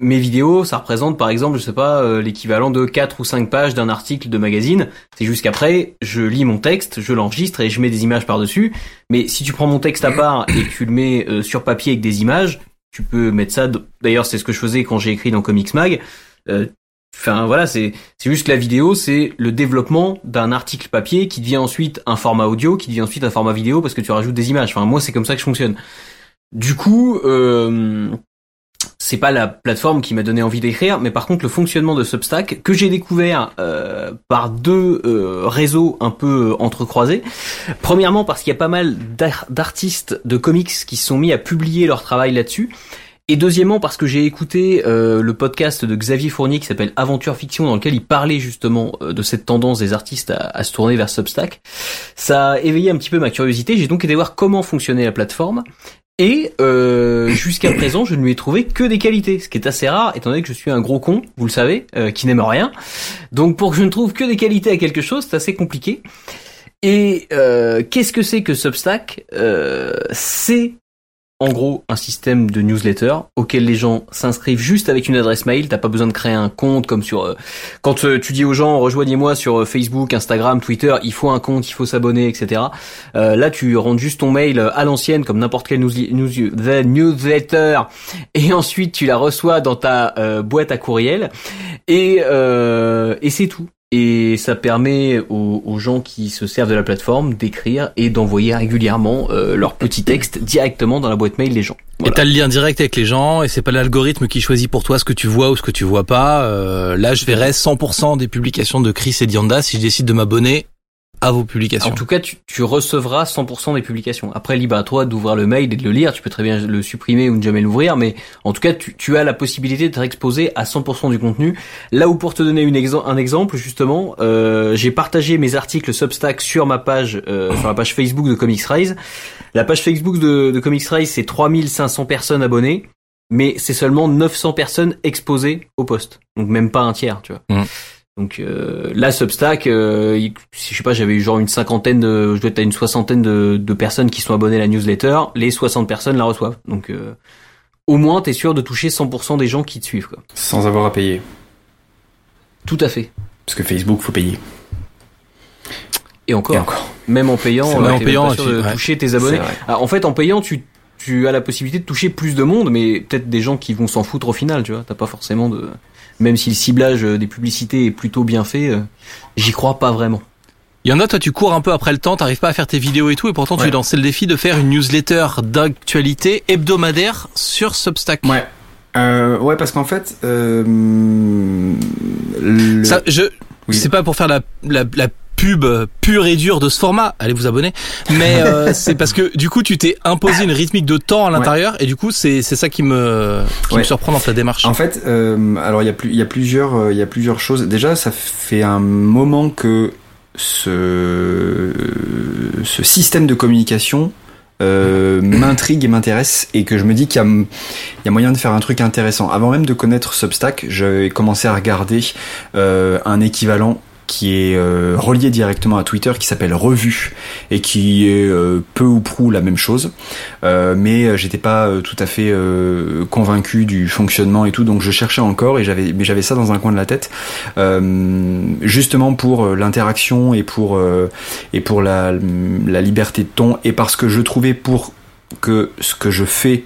mes vidéos, ça représente par exemple, je sais pas, euh, l'équivalent de 4 ou 5 pages d'un article de magazine. C'est juste qu'après, je lis mon texte, je l'enregistre et je mets des images par-dessus. Mais si tu prends mon texte à part et que tu le mets sur papier avec des images, tu peux mettre ça. D'ailleurs, c'est ce que je faisais quand j'ai écrit dans Comics Mag. Enfin voilà, c'est c'est juste que la vidéo, c'est le développement d'un article papier qui devient ensuite un format audio, qui devient ensuite un format vidéo parce que tu rajoutes des images. Enfin moi, c'est comme ça que je fonctionne. Du coup, euh, c'est pas la plateforme qui m'a donné envie d'écrire, mais par contre le fonctionnement de Substack que j'ai découvert euh, par deux euh, réseaux un peu entrecroisés. Premièrement parce qu'il y a pas mal d'artistes de comics qui sont mis à publier leur travail là-dessus. Et deuxièmement parce que j'ai écouté euh, le podcast de Xavier Fournier qui s'appelle Aventure Fiction dans lequel il parlait justement euh, de cette tendance des artistes à, se tourner vers Substack. Ça a éveillé un petit peu ma curiosité. J'ai donc été voir comment fonctionnait la plateforme. Et euh, jusqu'à présent, je ne lui ai trouvé que des qualités, ce qui est assez rare, étant donné que je suis un gros con, vous le savez, qui n'aime rien. Donc pour que je ne trouve que des qualités à quelque chose, c'est assez compliqué. Et qu'est-ce que c'est que Substack? C'est en gros un système de newsletter auquel les gens s'inscrivent juste avec une adresse mail. T'as pas besoin de créer un compte comme sur euh, quand euh, tu dis aux gens rejoignez-moi sur euh, Facebook, Instagram, Twitter, il faut un compte, il faut s'abonner, etc. là, tu rentres juste ton mail à l'ancienne comme n'importe news, newsletter *laughs* et ensuite tu la reçois dans ta boîte à courriel et et c'est tout et ça permet aux, gens qui se servent de la plateforme d'écrire et d'envoyer régulièrement euh, leur petit texte directement dans la boîte mail des gens. Et t'as le lien direct avec les gens et c'est pas l'algorithme qui choisit pour toi ce que tu vois ou ce que tu vois pas. Euh, là, je verrai 100% des publications de Chris et Dianda si je décide de m'abonner à vos publications. En tout cas, tu, tu recevras 100% des publications. Après, libre à toi d'ouvrir le mail et de le lire. Tu peux très bien le supprimer ou ne jamais l'ouvrir, mais en tout cas, tu, tu as la possibilité d'être exposé à 100% du contenu. Là où, pour te donner une un exemple, justement, euh, j'ai partagé mes articles Substack sur ma page, euh, sur la page Facebook de Comics Rise. La page Facebook de, de Comics Rise, c'est 3500 personnes abonnées mais c'est seulement 900 personnes exposées au poste. Donc même pas un tiers, tu vois. Mmh. Donc euh, là, Substack, euh, je sais pas, j'avais eu genre une cinquantaine, de, je dois être à une soixantaine de, personnes qui sont abonnées à la newsletter. Les 60 personnes la reçoivent. Donc euh, au moins, t'es sûr de toucher 100% des gens qui te suivent. Quoi. Sans avoir à payer. Tout à fait. Parce que Facebook, faut payer. Et encore. encore. Même en payant, en payant, tu, de toucher tes abonnés. en fait, en payant, tu tu as la possibilité de toucher plus de monde, mais peut-être des gens qui vont s'en foutre au final, tu vois. T'as pas forcément de même si le ciblage euh, des publicités est plutôt bien fait, euh, j'y crois pas vraiment. Il y en a, toi, tu cours un peu après le temps, t'arrives pas à faire tes vidéos et tout, et pourtant tu lancé le défi de faire une newsletter d'actualité hebdomadaire sur Substack. Ouais. Euh, ouais, parce qu'en fait, euh, ça, je, c'est pas pour faire la, la, la pub pure et dure de ce format, allez vous abonner. Mais euh, *laughs* c'est parce que du coup tu t'es imposé une rythmique de temps à l'intérieur et du coup c'est c'est ça qui me qui me surprend dans ta démarche. En fait, euh, alors il y a plus il y a plusieurs euh, il y a plusieurs choses. Déjà ça fait un moment que ce ce système de communication euh, *coughs* m'intrigue et m'intéresse et que je me dis qu'il y, y, a moyen de faire un truc intéressant. Avant même de connaître Substack, j'avais commencé à regarder euh, un équivalent qui est euh, relié directement à Twitter, qui s'appelle Revue et qui est euh, peu ou prou la même chose. Euh, mais j'étais pas tout à fait convaincu du fonctionnement et tout, donc je cherchais encore et j'avais, mais j'avais ça dans un coin de la tête, justement pour l'interaction et pour et pour la, la liberté de ton et parce que je trouvais pour que ce que je fais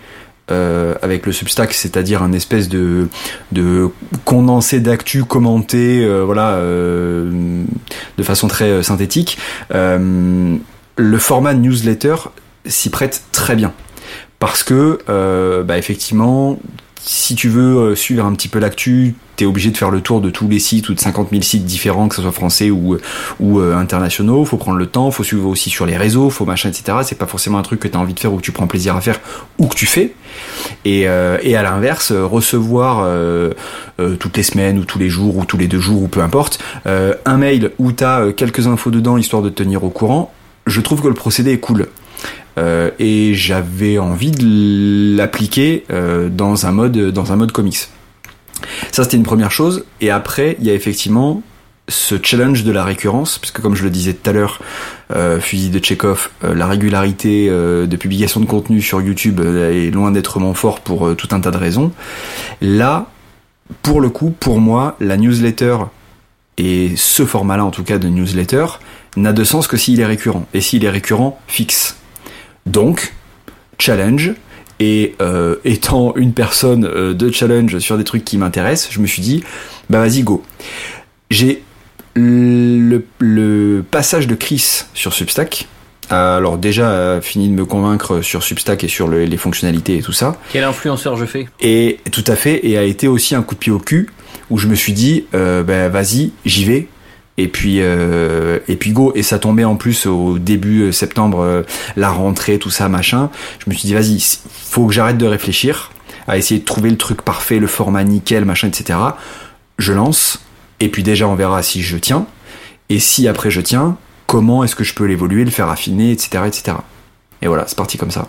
euh, avec le Substack, c'est-à-dire un espèce de, de condensé d'actu commenté, euh, voilà, euh, de façon très synthétique. le format newsletter s'y prête très bien parce que, bah, effectivement, si tu veux suivre un petit peu l'actu, t'es obligé de faire le tour de tous les sites ou de 50 000 sites différents, que ce soit français ou, ou euh, internationaux. Faut prendre le temps, faut suivre aussi sur les réseaux, faut machin, etc. C'est pas forcément un truc que t'as envie de faire ou que tu prends plaisir à faire ou que tu fais. Et, euh, à l'inverse, recevoir euh, toutes les semaines ou tous les jours ou tous les deux jours ou peu importe, un mail où t'as quelques infos dedans histoire de te tenir au courant, je trouve que le procédé est cool. Et j'avais envie de l'appliquer dans un mode dans un mode comics. Ça, c'était une première chose. Et après, il y a effectivement ce challenge de la récurrence, puisque comme je le disais tout à l'heure, euh, fusil de Chekhov, euh, la régularité euh, de publication de contenu sur YouTube est loin d'être mon fort pour tout un tas de raisons. Là, pour le coup, pour moi, la newsletter et ce format-là, en tout cas de newsletter, n'a de sens que s'il est récurrent. Et s'il est récurrent, fixe. Donc, challenge. Et euh, étant une personne euh, de challenge sur des trucs qui m'intéressent, je me suis dit, bah vas-y, go. J'ai le, le passage de Chris sur Substack, alors déjà fini de me convaincre sur Substack et sur le- les fonctionnalités et tout ça. Quel influenceur je fais? Et tout à fait, et a été aussi un coup de pied au cul où je me suis dit, euh, ben vas-y, j'y vais. Et puis euh, et puis go. Et ça tombait en plus au début septembre, euh, la rentrée, tout ça, machin. Je me suis dit, vas-y, faut que j'arrête de réfléchir à essayer de trouver le truc parfait, le format nickel, machin, etc. Je lance. Et puis déjà, on verra si je tiens. Et si après je tiens, comment est-ce que je peux l'évoluer, le faire affiner, etc., etc. Et voilà, c'est parti comme ça.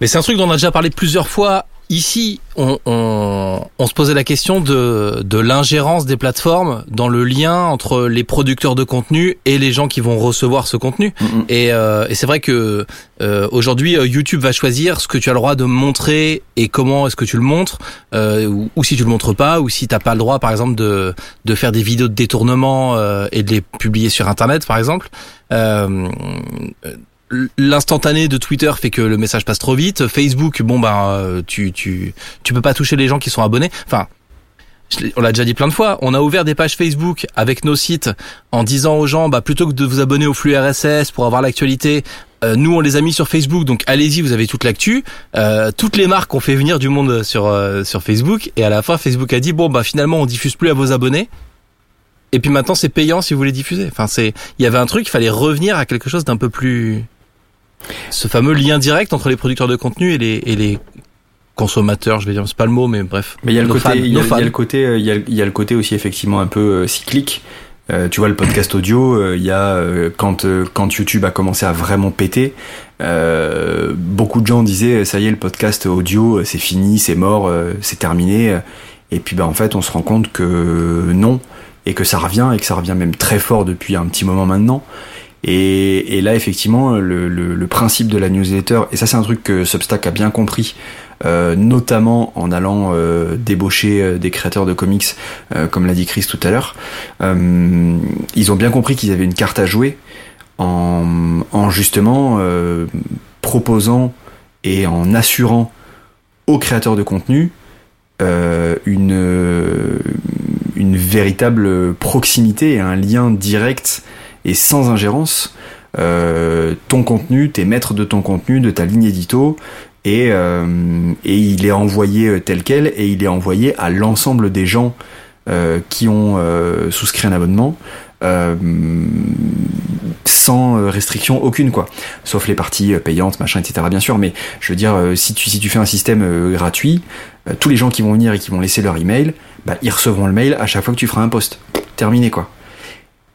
Mais c'est un truc dont on a déjà parlé plusieurs fois. Ici, on, on, on se posait la question de, de l'ingérence des plateformes dans le lien entre les producteurs de contenu et les gens qui vont recevoir ce contenu. Mhm. Et, euh, et c'est vrai que euh, aujourd'hui, euh, YouTube va choisir ce que tu as le droit de montrer et comment est-ce que tu le montres, euh, ou, ou si tu le montres pas, ou si t'as pas le droit, par exemple, de, de faire des vidéos de détournement euh, et de les publier sur Internet, par exemple. L'instantané de Twitter fait que le message passe trop vite. Facebook, bon ben euh, tu tu tu peux pas toucher les gens qui sont abonnés. Enfin, on l'a déjà dit plein de fois. On a ouvert des pages Facebook avec nos sites en disant aux gens, bah plutôt que de vous abonner au flux RSS pour avoir l'actualité. euh, nous, on les a mis sur Facebook, donc allez-y, vous avez toute l'actu. Euh, toutes les marques ont fait venir du monde sur euh, sur Facebook, et à la fin, Facebook a dit bon bah finalement, on diffuse plus à vos abonnés. Et puis maintenant, c'est payant si vous voulez diffuser. Enfin, c'est il y avait un truc, il fallait revenir à quelque chose d'un peu plus ce fameux lien direct entre les producteurs de contenu et les, et les consommateurs, je vais dire, c'est pas le mot, mais bref. Mais il y a le côté, il y a, le côté, euh, il y a, le côté aussi effectivement un peu euh, cyclique. Euh, tu vois le podcast audio, euh, il y a euh, quand quand YouTube a commencé à vraiment péter, euh, beaucoup de gens disaient ça y est le podcast audio c'est fini, c'est mort, euh, c'est terminé. Et puis bah en fait on se rend compte que non et que ça revient et que ça revient même très fort depuis un petit moment maintenant. Et, là, effectivement, le, principe de la newsletter, et ça c'est un truc que Substack a bien compris, euh, notamment en allant euh, débaucher euh, des créateurs de comics, comme l'a dit Chris tout à l'heure, ils ont bien compris qu'ils avaient une carte à jouer en, en justement proposant et en assurant aux créateurs de contenu une véritable proximité et un lien direct et sans ingérence euh, ton contenu, t'es maître de ton contenu, de ta ligne édito, et, euh, il est envoyé euh, tel quel, et il est envoyé à l'ensemble des gens qui ont souscrit un abonnement. sans restriction aucune quoi. Sauf les parties payantes machin etc bien sûr. Mais je veux dire si tu si tu fais un système gratuit tous les gens qui vont venir et qui vont laisser leur email bah ils recevront le mail à chaque fois que tu feras un post. Terminé quoi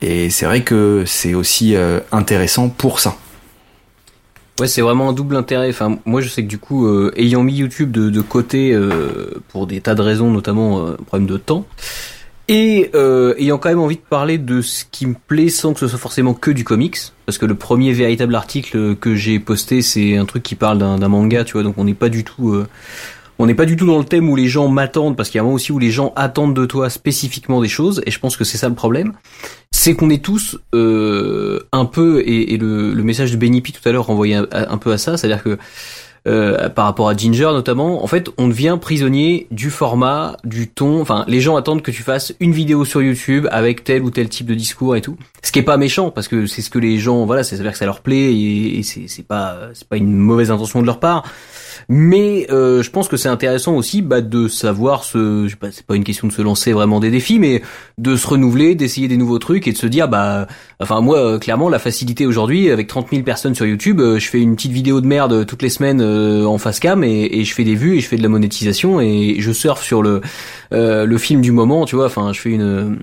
et c'est vrai que c'est aussi euh, intéressant pour ça. Ouais, c'est vraiment un double intérêt. Enfin, moi, je sais que du coup, euh, ayant mis YouTube de, de côté euh, pour des tas de raisons, notamment euh, problème de temps, et euh, ayant quand même envie de parler de ce qui me plaît sans que ce soit forcément que du comics, parce que le premier véritable article que j'ai posté, c'est un truc qui parle d'un d'un manga, tu vois, donc on n'est pas du tout... on n'est pas du tout dans le thème où les gens m'attendent, parce qu'il y a un moment aussi où les gens attendent de toi spécifiquement des choses, et je pense que c'est ça le problème. C'est qu'on est tous euh, un peu, et, le, le message de Benny P tout à l'heure renvoyait un, un peu à ça, c'est-à-dire que euh, par rapport à Ginger notamment, en fait, on devient prisonnier du format, du ton. Enfin, les gens attendent que tu fasses une vidéo sur YouTube avec tel ou tel type de discours et tout. Ce qui est pas méchant parce que c'est ce que les gens, voilà, c'est à dire que ça leur plaît et, et c'est pas c'est pas une mauvaise intention de leur part. Mais euh, je pense que c'est intéressant aussi bah, de savoir se, je sais pas, c'est pas une question de se lancer vraiment des défis, mais de se renouveler, d'essayer des nouveaux trucs et de se dire bah, enfin moi euh, clairement la facilité aujourd'hui avec 30 000 personnes sur YouTube, euh, je fais une petite vidéo de merde toutes les semaines euh, en face cam et, et je fais des vues et je fais de la monétisation et je surfe sur le euh, le film du moment, tu vois. Enfin, je fais une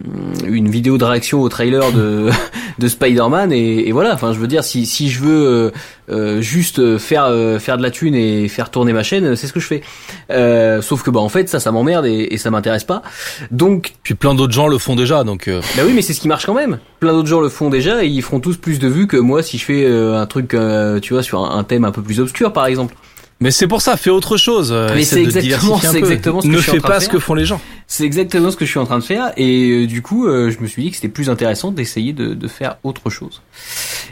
une vidéo de réaction au trailer de *laughs* de Spider-Man et, et voilà. Enfin, je veux dire si si je veux euh, euh, juste faire euh, faire de la thune et faire tourner ma chaîne, c'est ce que je fais. Euh, sauf que bah en fait ça ça m'emmerde et, et ça m'intéresse pas. Donc Puis plein d'autres gens le font déjà, donc euh, bah oui, mais c'est ce qui marche quand même. Plein d'autres gens le font déjà et ils feront tous plus de vues que moi si je fais euh, un truc, euh, tu vois, sur un, un thème un peu plus obscur, par exemple. Mais c'est pour ça, fais autre chose. euh, Mais c'est de exactement- c'est exactement ce que Ne je suis en fais train de pas ce faire. que font les gens. C'est exactement ce que je suis en train de faire et euh, du coup euh, je me suis dit que c'était plus intéressant d'essayer de, de faire autre chose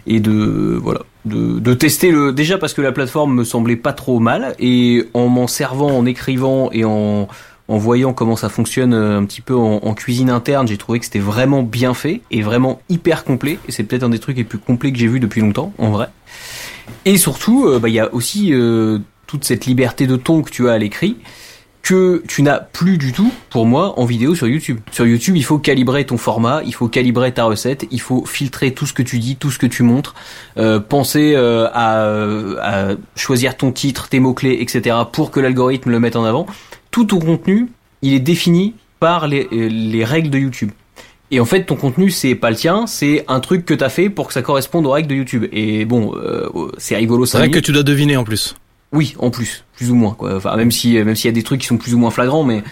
et de voilà de, de tester le déjà parce que la plateforme me semblait pas trop mal et en m'en servant en écrivant et en en voyant comment ça fonctionne un petit peu en, en cuisine interne j'ai trouvé que c'était vraiment bien fait et vraiment hyper complet et c'est peut-être un des trucs les plus complets que j'ai vu depuis longtemps en vrai et surtout euh, bah, il y a aussi euh, toute cette liberté de ton que tu as à l'écrit que tu n'as plus du tout, pour moi, en vidéo sur YouTube. Sur YouTube, il faut calibrer ton format, il faut calibrer ta recette, il faut filtrer tout ce que tu dis, tout ce que tu montres, euh, penser euh, à, à choisir ton titre, tes mots-clés, etc. pour que l'algorithme le mette en avant. Tout ton contenu, il est défini par les, euh, les règles de YouTube. Et en fait, ton contenu, c'est pas le tien, c'est un truc que t'as fait pour que ça corresponde aux règles de YouTube. Et bon, euh, c'est rigolo, C'est ça. vrai que tu dois deviner en plus. Oui, en plus, plus ou moins quoi. Enfin, même si même s'il y a des trucs qui sont plus ou moins flagrants, mais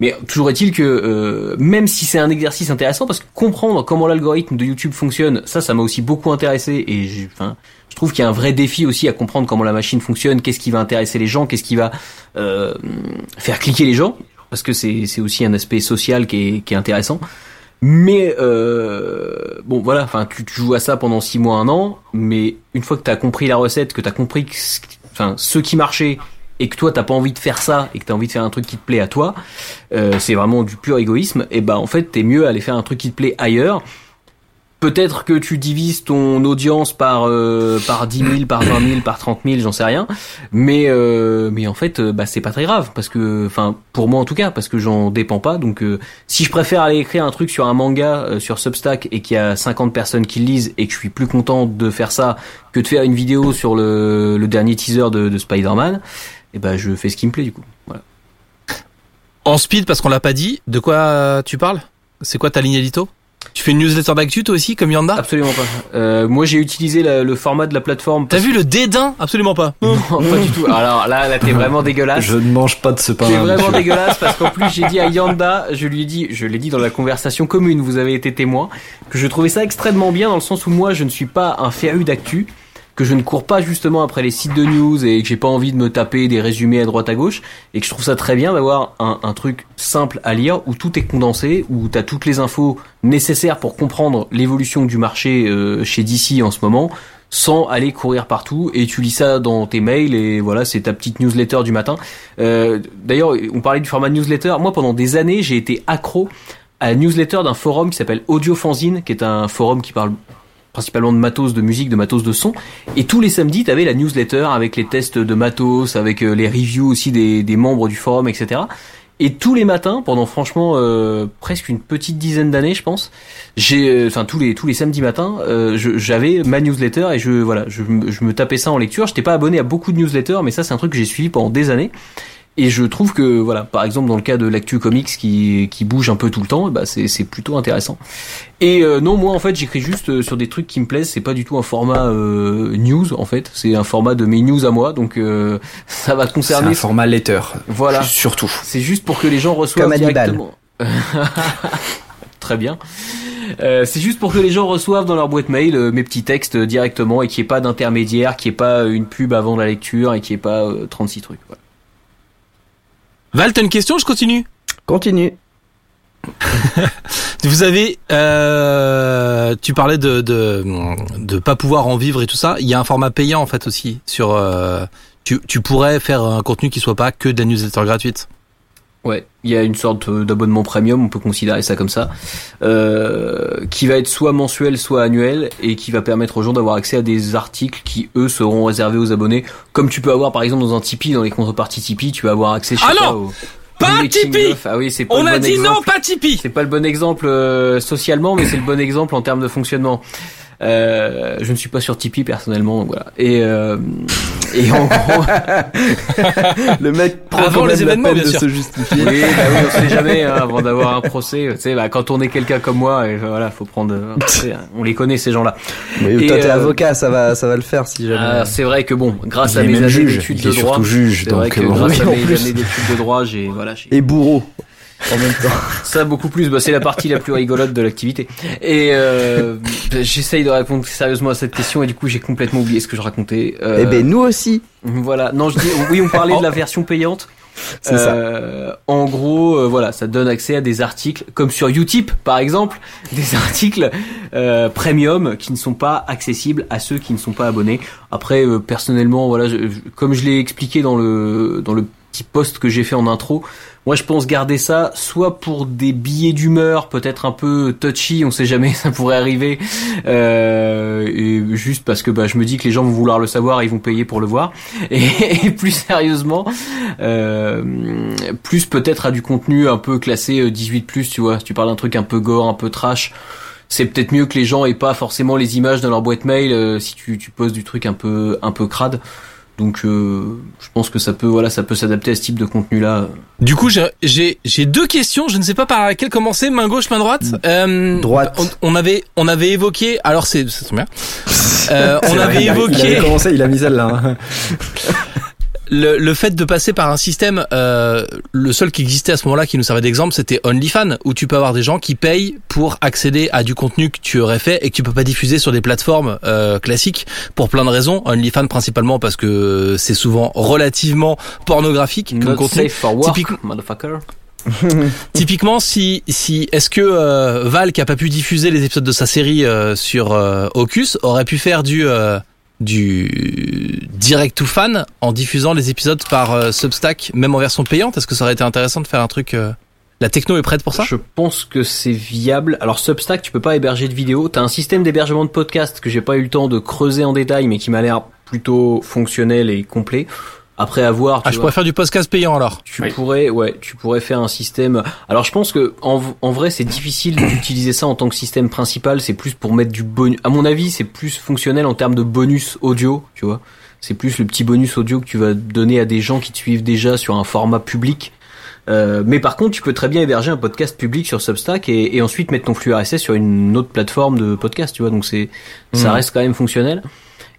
mais toujours est-il que euh, même si c'est un exercice intéressant, parce que comprendre comment l'algorithme de YouTube fonctionne, ça, ça m'a aussi beaucoup intéressé et enfin, je trouve qu'il y a un vrai défi aussi à comprendre comment la machine fonctionne, qu'est-ce qui va intéresser les gens, qu'est-ce qui va euh, faire cliquer les gens, parce que c'est c'est aussi un aspect social qui est qui est intéressant. Mais euh, bon voilà, enfin tu, tu joues à ça pendant six mois, un an, mais une fois que t'as compris la recette, que t'as compris que, enfin ce qui marchait et que toi t'as pas envie de faire ça et que t'as envie de faire un truc qui te plaît à toi, euh, c'est vraiment du pur égoïsme. Et ben en fait t'es mieux à aller faire un truc qui te plaît ailleurs. Peut-être que tu divises ton audience par euh, par 10 000, par 20 000, par 30 000, j'en sais rien. Mais euh, mais en fait, euh, bah c'est pas très grave parce que, enfin pour moi en tout cas, parce que j'en dépends pas. Donc si je préfère aller écrire un truc sur un manga sur Substack et qu'il y a 50 personnes qui le lisent et que je suis plus content de faire ça que de faire une vidéo sur le, dernier teaser de, de Spider-Man, et ben je fais ce qui me plaît du coup. En speed, parce qu'on l'a pas dit, de quoi tu parles? C'est quoi ta ligne édito? Tu fais une newsletter d'actu toi aussi, comme Yanda? Absolument pas. Euh, moi j'ai utilisé la- le format de la plateforme. T'as vu le dédain? Absolument pas. Non, pas du tout. Alors là, là t'es vraiment dégueulasse. Je ne mange pas de ce pain. C'est vraiment dégueulasse parce qu'en plus j'ai dit à Yanda, je lui ai dit, je l'ai dit dans la conversation commune, vous avez été témoin, que je trouvais ça extrêmement bien dans le sens où moi je ne suis pas un féru d'actu, que je ne cours pas justement après les sites de news et que j'ai pas envie de me taper des résumés à droite à gauche et que je trouve ça très bien d'avoir un, un truc simple à lire où tout est condensé, où t'as toutes les infos nécessaires pour comprendre l'évolution du marché euh, chez DC en ce moment sans aller courir partout et tu lis ça dans tes mails et voilà c'est ta petite newsletter du matin. Euh, D'ailleurs on parlait du format newsletter. Moi pendant des années j'ai été accro à la newsletter d'un forum qui s'appelle Audio Fanzine qui est un forum qui parle principalement de matos de musique, de matos de son. Et tous les samedis, t'avais la newsletter avec les tests de matos, avec euh, les reviews aussi des, des membres du forum, etc. Et tous les matins, pendant franchement euh, presque une petite dizaine d'années, je pense, j'ai, euh, enfin tous les tous les samedis matins, euh, j'avais ma newsletter et je voilà, je, je me tapais ça en lecture. J'étais pas abonné à beaucoup de newsletters, mais ça c'est un truc que j'ai suivi pendant des années. Et je trouve que voilà, par exemple dans le cas de l'actu comics qui qui bouge un peu tout le temps, bah c'est c'est plutôt intéressant. Et euh, non, moi en fait j'écris juste euh, sur des trucs qui me plaisent. C'est pas du tout un format euh, news en fait. C'est un format de mes news à moi, donc euh, *laughs* ça va C'est concerner. un format letter. Voilà. Surtout. C'est juste pour que les gens reçoivent Comme directement. *laughs* Très bien. Euh, c'est juste pour que les gens reçoivent dans leur boîte mail euh, mes petits textes euh, directement et qu'il n'y ait pas d'intermédiaire, qu'il n'y ait pas euh, une pub avant la lecture et qu'il n'y ait pas euh, 36 trucs. Voilà. Val, t'as une question Je continue. Continue. *laughs* Vous avez, euh, tu parlais de, de de pas pouvoir en vivre et tout ça. Il y a un format payant en fait aussi sur. euh, tu tu pourrais faire un contenu qui soit pas que de la newsletter gratuite. Ouais, il y a une sorte euh, d'abonnement premium, on peut considérer ça comme ça, euh, qui va être soit mensuel, soit annuel, et qui va permettre aux gens d'avoir accès à des articles qui, eux, seront réservés aux abonnés. Comme tu peux avoir, par exemple, dans un Tipeee, dans les contreparties Tipeee, tu vas avoir accès, sais Ah pas, non au- Pas Tipeee. Ah oui, c'est pas On le a bon dit exemple. non, pas Tipeee. C'est pas le bon exemple euh, socialement, mais c'est le bon exemple en termes de fonctionnement. Euh, je ne suis pas sur Tipeee personnellement, donc voilà. Et euh, et en gros, *laughs* Le mec prend Avant quand les même la événements, peine bien de sûr. se justifier. oui, bah oui, on sait jamais hein, avant d'avoir un procès. Tu sais, bah, quand on est quelqu'un comme moi, et voilà, faut prendre. euh, on les connaît ces gens-là. Mais Et, toi, t'es euh, avocat, ça va, ça va le faire si jamais. Ah, c'est vrai que bon, grâce à mes années d'études de droit, juge. Donc euh, grâce à Oui, mes années d'études de droit, j'ai voilà, Et bourreau. En même temps. Ça beaucoup plus, bah, c'est la partie la plus rigolote de l'activité. Et euh, j'essaye de répondre sérieusement à cette question et du coup j'ai complètement oublié ce que je racontais. Euh, Eh ben nous aussi. Voilà. Non, je dis oui, on parlait de la version payante. C'est ça. Euh, en gros, euh, voilà, ça donne accès à des articles comme sur Utip, par exemple, *laughs* des articles euh, premium qui ne sont pas accessibles à ceux qui ne sont pas abonnés. Après, euh, personnellement, voilà, je- je- comme je l'ai expliqué dans le dans le petit post que j'ai fait en intro, moi je pense garder ça soit pour des billets d'humeur, peut-être un peu touchy, on sait jamais, *laughs* ça pourrait arriver, euh, et juste parce que bah, je me dis que les gens vont vouloir le savoir, et ils vont payer pour le voir. *laughs* Et, plus sérieusement, euh, plus peut-être à du contenu un peu classé euh, 18+, tu vois, si tu parles d'un truc un peu gore, un peu trash, c'est peut-être mieux que les gens aient pas forcément les images dans leur boîte mail euh, si tu, tu poses du truc un peu un peu crade. Donc euh, je pense que ça peut voilà ça peut s'adapter à ce type de contenu là. Du coup, j'ai- j'ai j'ai deux questions. Je ne sais pas par laquelle commencer. Main gauche, main droite. Euh, Droite. On, on avait on avait évoqué. Alors c'est ça tombe bien. Euh, on vrai, avait il a- Il évoqué avait commencé, il a mis celle-là. hein. *laughs* le, le fait de passer par un système. euh, le seul qui existait à ce moment-là qui nous servait d'exemple, c'était OnlyFans, où tu peux avoir des gens qui payent pour accéder à du contenu que tu aurais fait et que tu peux pas diffuser sur des plateformes euh, classiques pour plein de raisons. OnlyFans principalement parce que c'est souvent relativement pornographique comme Not contenu. safe for work, Typiquement- motherfucker. *laughs* Typiquement, si si est-ce que euh, Val qui a pas pu diffuser les épisodes de sa série euh, sur euh, Ocus aurait pu faire du euh, du direct to fan en diffusant les épisodes par euh, Substack même en version payante Est-ce que ça aurait été intéressant de faire un truc euh, La techno est prête pour ça? Je pense que c'est viable. Alors Substack, tu peux pas héberger de vidéos. T'as un système d'hébergement de podcast que j'ai pas eu le temps de creuser en détail, mais qui m'a l'air plutôt fonctionnel et complet. Après avoir, tu Ah, je vois, pourrais faire du podcast payant alors. tu pourrais, ouais, tu pourrais faire un système. Alors je pense que en, en vrai, c'est difficile d'utiliser ça en tant que système principal. C'est plus pour mettre du bonus. À mon avis, c'est plus fonctionnel en termes de bonus audio, tu vois. C'est plus le petit bonus audio que tu vas donner à des gens qui te suivent déjà sur un format public. Euh, mais par contre, tu peux très bien héberger un podcast public sur Substack et, et ensuite mettre ton flux RSS sur une autre plateforme de podcast, tu vois. Donc c'est, ça Mhm. reste quand même fonctionnel.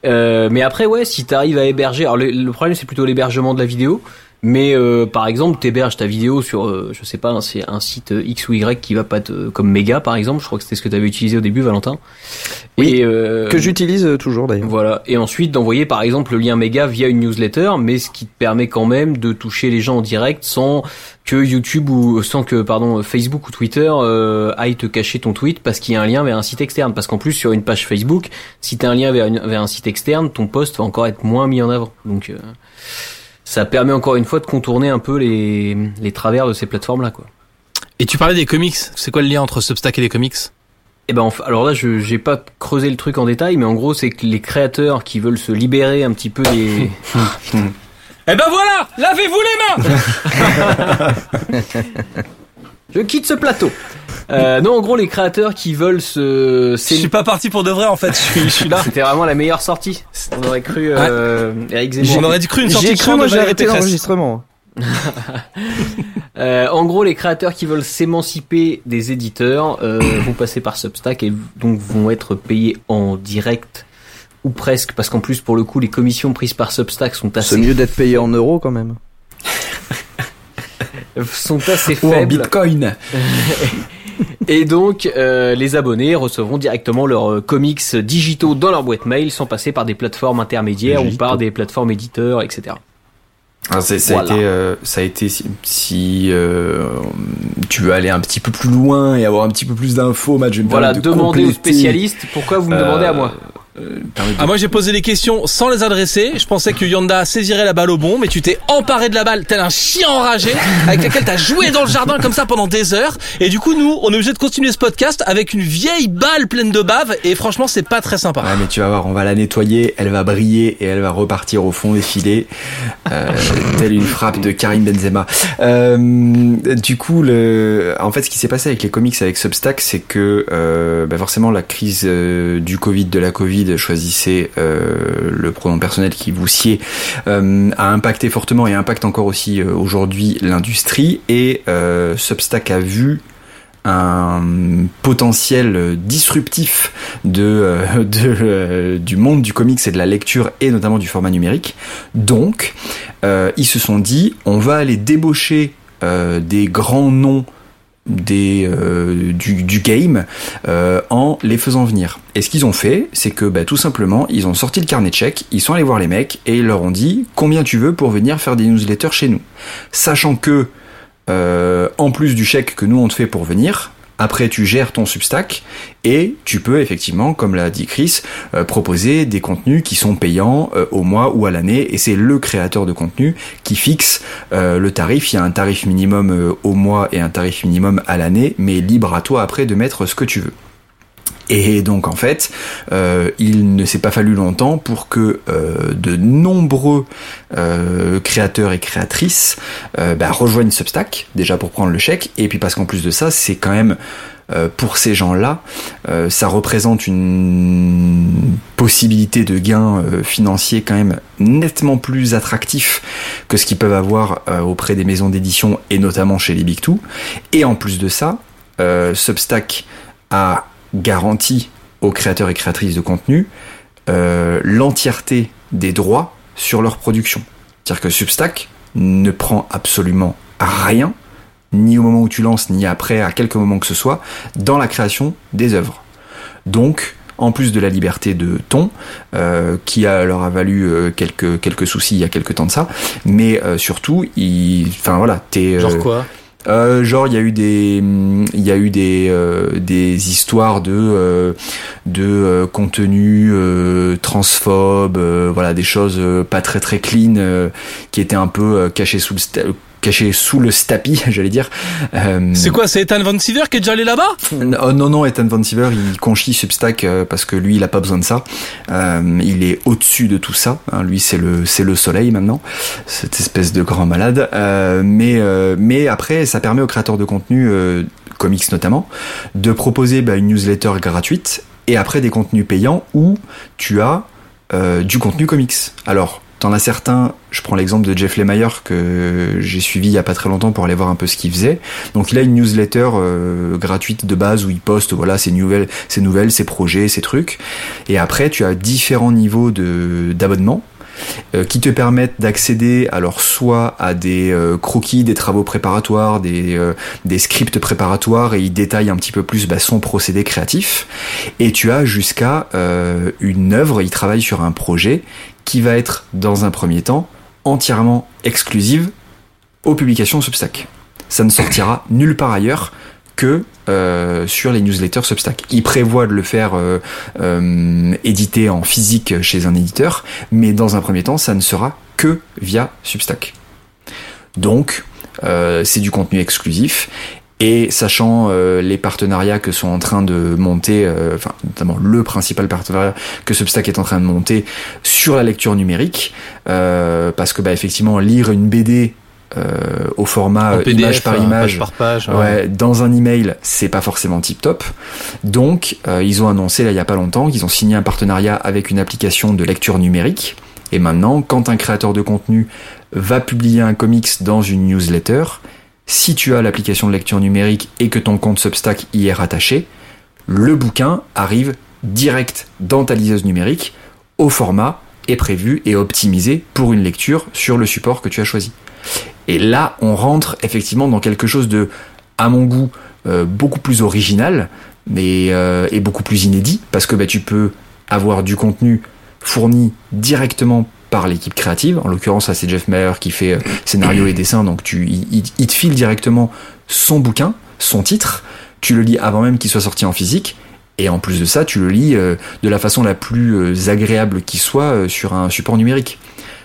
Euh, mais après, ouais, si t'arrives à héberger, alors le, le problème c'est plutôt l'hébergement de la vidéo. Mais euh, par exemple, t'héberges ta vidéo sur, euh, je sais pas, c'est un site euh, X ou Y qui va pas te, comme Mega par exemple. Je crois que c'était ce que t'avais utilisé au début, Valentin. Oui, Et, euh, Que j'utilise euh, toujours d'ailleurs. voilà. Et ensuite d'envoyer par exemple le lien méga via une newsletter, mais ce qui te permet quand même de toucher les gens en direct sans que YouTube ou sans que pardon Facebook ou Twitter euh, aille te cacher ton tweet parce qu'il y a un lien vers un site externe. Parce qu'en plus sur une page Facebook, si t'as un lien vers, une- vers un site externe, ton post va encore être moins mis en avant. Donc euh, ça permet encore une fois de contourner un peu les, les travers de ces plateformes là quoi. Et tu parlais des comics. C'est quoi le lien entre Substack et les comics? Eh ben, alors là, je j'ai pas creusé le truc en détail, mais en gros, c'est que les créateurs qui veulent se libérer un petit peu des, *laughs* Eh ben voilà Lavez-vous les mains *laughs* Je quitte ce plateau. Euh, non, en gros, les créateurs qui veulent se... Je c'est- suis pas parti pour de vrai en fait. Je suis, je suis là. C'était vraiment la meilleure sortie. On aurait cru euh, Eric Zemmour. On aurait cru une sortie J'ai cru, moi j'ai arrêté l'enregistrement. *laughs* Euh, en gros, les créateurs qui veulent s'émanciper des éditeurs euh, vont passer par Substack et donc vont être payés en direct ou presque, parce qu'en plus, pour le coup, les commissions prises par Substack sont C'est assez, mieux d'être payé en euros quand même. *laughs* sont assez Ou en faibles. bitcoin. *laughs* Et donc, euh, les abonnés recevront directement leurs euh, comics digitaux dans leur boîte mail sans passer par des plateformes intermédiaires ou par des plateformes éditeurs, etc. C'est- ça, Voilà. a été, euh, ça a été si, si, euh, tu veux aller un petit peu plus loin et avoir un petit peu plus d'infos, Matt, je vais me Voilà, de demandez aux spécialistes pourquoi vous me demandez à moi? Euh, Ah moi j'ai posé des questions sans les adresser. Je pensais que Yanda saisirait la balle au bon, mais tu t'es emparé de la balle tel un chien enragé avec laquelle t'as joué dans le jardin comme ça pendant des heures. Et du coup nous on est obligé de continuer ce podcast avec une vieille balle pleine de bave et franchement c'est pas très sympa. Ouais, mais tu vas voir, on va la nettoyer, elle va briller et elle va repartir au fond des filets, euh, *laughs* telle une frappe de Karim Benzema. Euh, du coup, le, en fait, ce qui s'est passé avec les comics avec Substack, c'est que euh, bah forcément la crise du Covid, de la Covid, choisissez euh, le pronom personnel qui vous sied, euh, a impacté fortement et impacte encore aussi euh, aujourd'hui l'industrie. Et Substack a vu un potentiel disruptif *laughs* du monde du comics et de la lecture et notamment du format numérique. Donc, ils se sont dit, on va aller débaucher des grands noms des euh, du, game euh, en les faisant venir. Et ce qu'ils ont fait, c'est que bah, tout simplement, ils ont sorti le carnet de chèques, ils sont allés voir les mecs et ils leur ont dit combien tu veux pour venir faire des newsletters chez nous, sachant que euh, en plus du chèque que nous on te fait pour venir, après, tu gères ton Substack et tu peux effectivement, comme l'a dit Chris, euh, proposer des contenus qui sont payants euh, au mois ou à l'année. Et c'est le créateur de contenu qui fixe euh, le tarif. Il y a un tarif minimum au mois et un tarif minimum à l'année, mais libre à toi après de mettre ce que tu veux. Et donc en fait, euh, il ne s'est pas fallu longtemps pour que euh, de nombreux euh, créateurs et créatrices bah, rejoignent Substack, déjà pour prendre le chèque, et puis parce qu'en plus de ça, c'est quand même pour ces gens-là, ça représente une possibilité de gain financier quand même nettement plus attractif que ce qu'ils peuvent avoir auprès des maisons d'édition et notamment chez les Big Two. Et en plus de ça, Substack a garantit aux créateurs et créatrices de contenu euh, l'entièreté des droits sur leur production. C'est-à-dire que Substack ne prend absolument rien, ni au moment où tu lances, ni après, à quelques moments que ce soit, dans la création des œuvres. Donc, en plus de la liberté de ton, euh, qui a, leur a valu euh, quelques, quelques soucis il y a quelques temps de ça, mais surtout, il, enfin voilà, t'es... Genre quoi? Euh, genre il y a eu des il y a eu des euh, des histoires de euh, de euh, contenu transphobe voilà des choses pas très très clean qui étaient un peu cachées sous le caché sous le tapis, *laughs* j'allais dire. Euh, c'est quoi, c'est Ethan Van Siever qui est déjà allé là-bas? Oh, Non, non, Ethan Van Siever, il conchit Substack euh, parce que lui, il a pas besoin de ça. Euh, il est au-dessus de tout ça. Hein. lui, c'est le, c'est le soleil maintenant, cette espèce de grand malade. mais, mais après, ça permet aux créateurs de contenu, comics notamment, de proposer bah, une newsletter gratuite et après des contenus payants où tu as du contenu comics. Alors, T'en as certains, je prends l'exemple de Jeff Lemire que j'ai suivi il y a pas très longtemps pour aller voir un peu ce qu'il faisait. Donc il a une newsletter euh, gratuite de base où il poste voilà ses nouvelles, ses projets, ses trucs. Et après tu as différents niveaux d'abonnement euh, qui te permettent d'accéder alors soit à des euh, croquis, des travaux préparatoires, des, des scripts préparatoires et il détaille un petit peu plus bah, son procédé créatif. Et tu as jusqu'à une œuvre, il travaille sur un projet qui va être dans un premier temps entièrement exclusive aux publications Substack. Ça ne sortira *laughs* nulle part ailleurs que euh, sur les newsletters Substack. Il prévoit de le faire euh, euh, éditer en physique chez un éditeur, mais dans un premier temps, ça ne sera que via Substack. Donc, c'est du contenu exclusif et sachant euh, les partenariats que sont en train de monter, euh, enfin notamment le principal partenariat que Substack est en train de monter sur la lecture numérique, euh, parce que bah effectivement lire une BD au format image par image, par page, ouais. dans un email, c'est pas forcément tip top. Donc ils ont annoncé là il y a pas longtemps qu'ils ont signé un partenariat avec une application de lecture numérique. Et maintenant, quand un créateur de contenu va publier un comics dans une newsletter, si tu as l'application de lecture numérique et que ton compte Substack y est rattaché, le bouquin arrive direct dans ta liseuse numérique au format est prévu et optimisé pour une lecture sur le support que tu as choisi. Et là, on rentre effectivement dans quelque chose de, à mon goût, euh, beaucoup plus original, euh, et beaucoup plus inédit, parce que bah, tu peux avoir du contenu fourni directement par l'équipe créative. En l'occurrence, c'est Jeff Mayer qui fait euh, scénario et dessin, donc tu, il, te file directement son bouquin, son titre. Tu le lis avant même qu'il soit sorti en physique. Et en plus de ça, tu le lis euh, de la façon la plus euh, agréable qui soit sur un support numérique.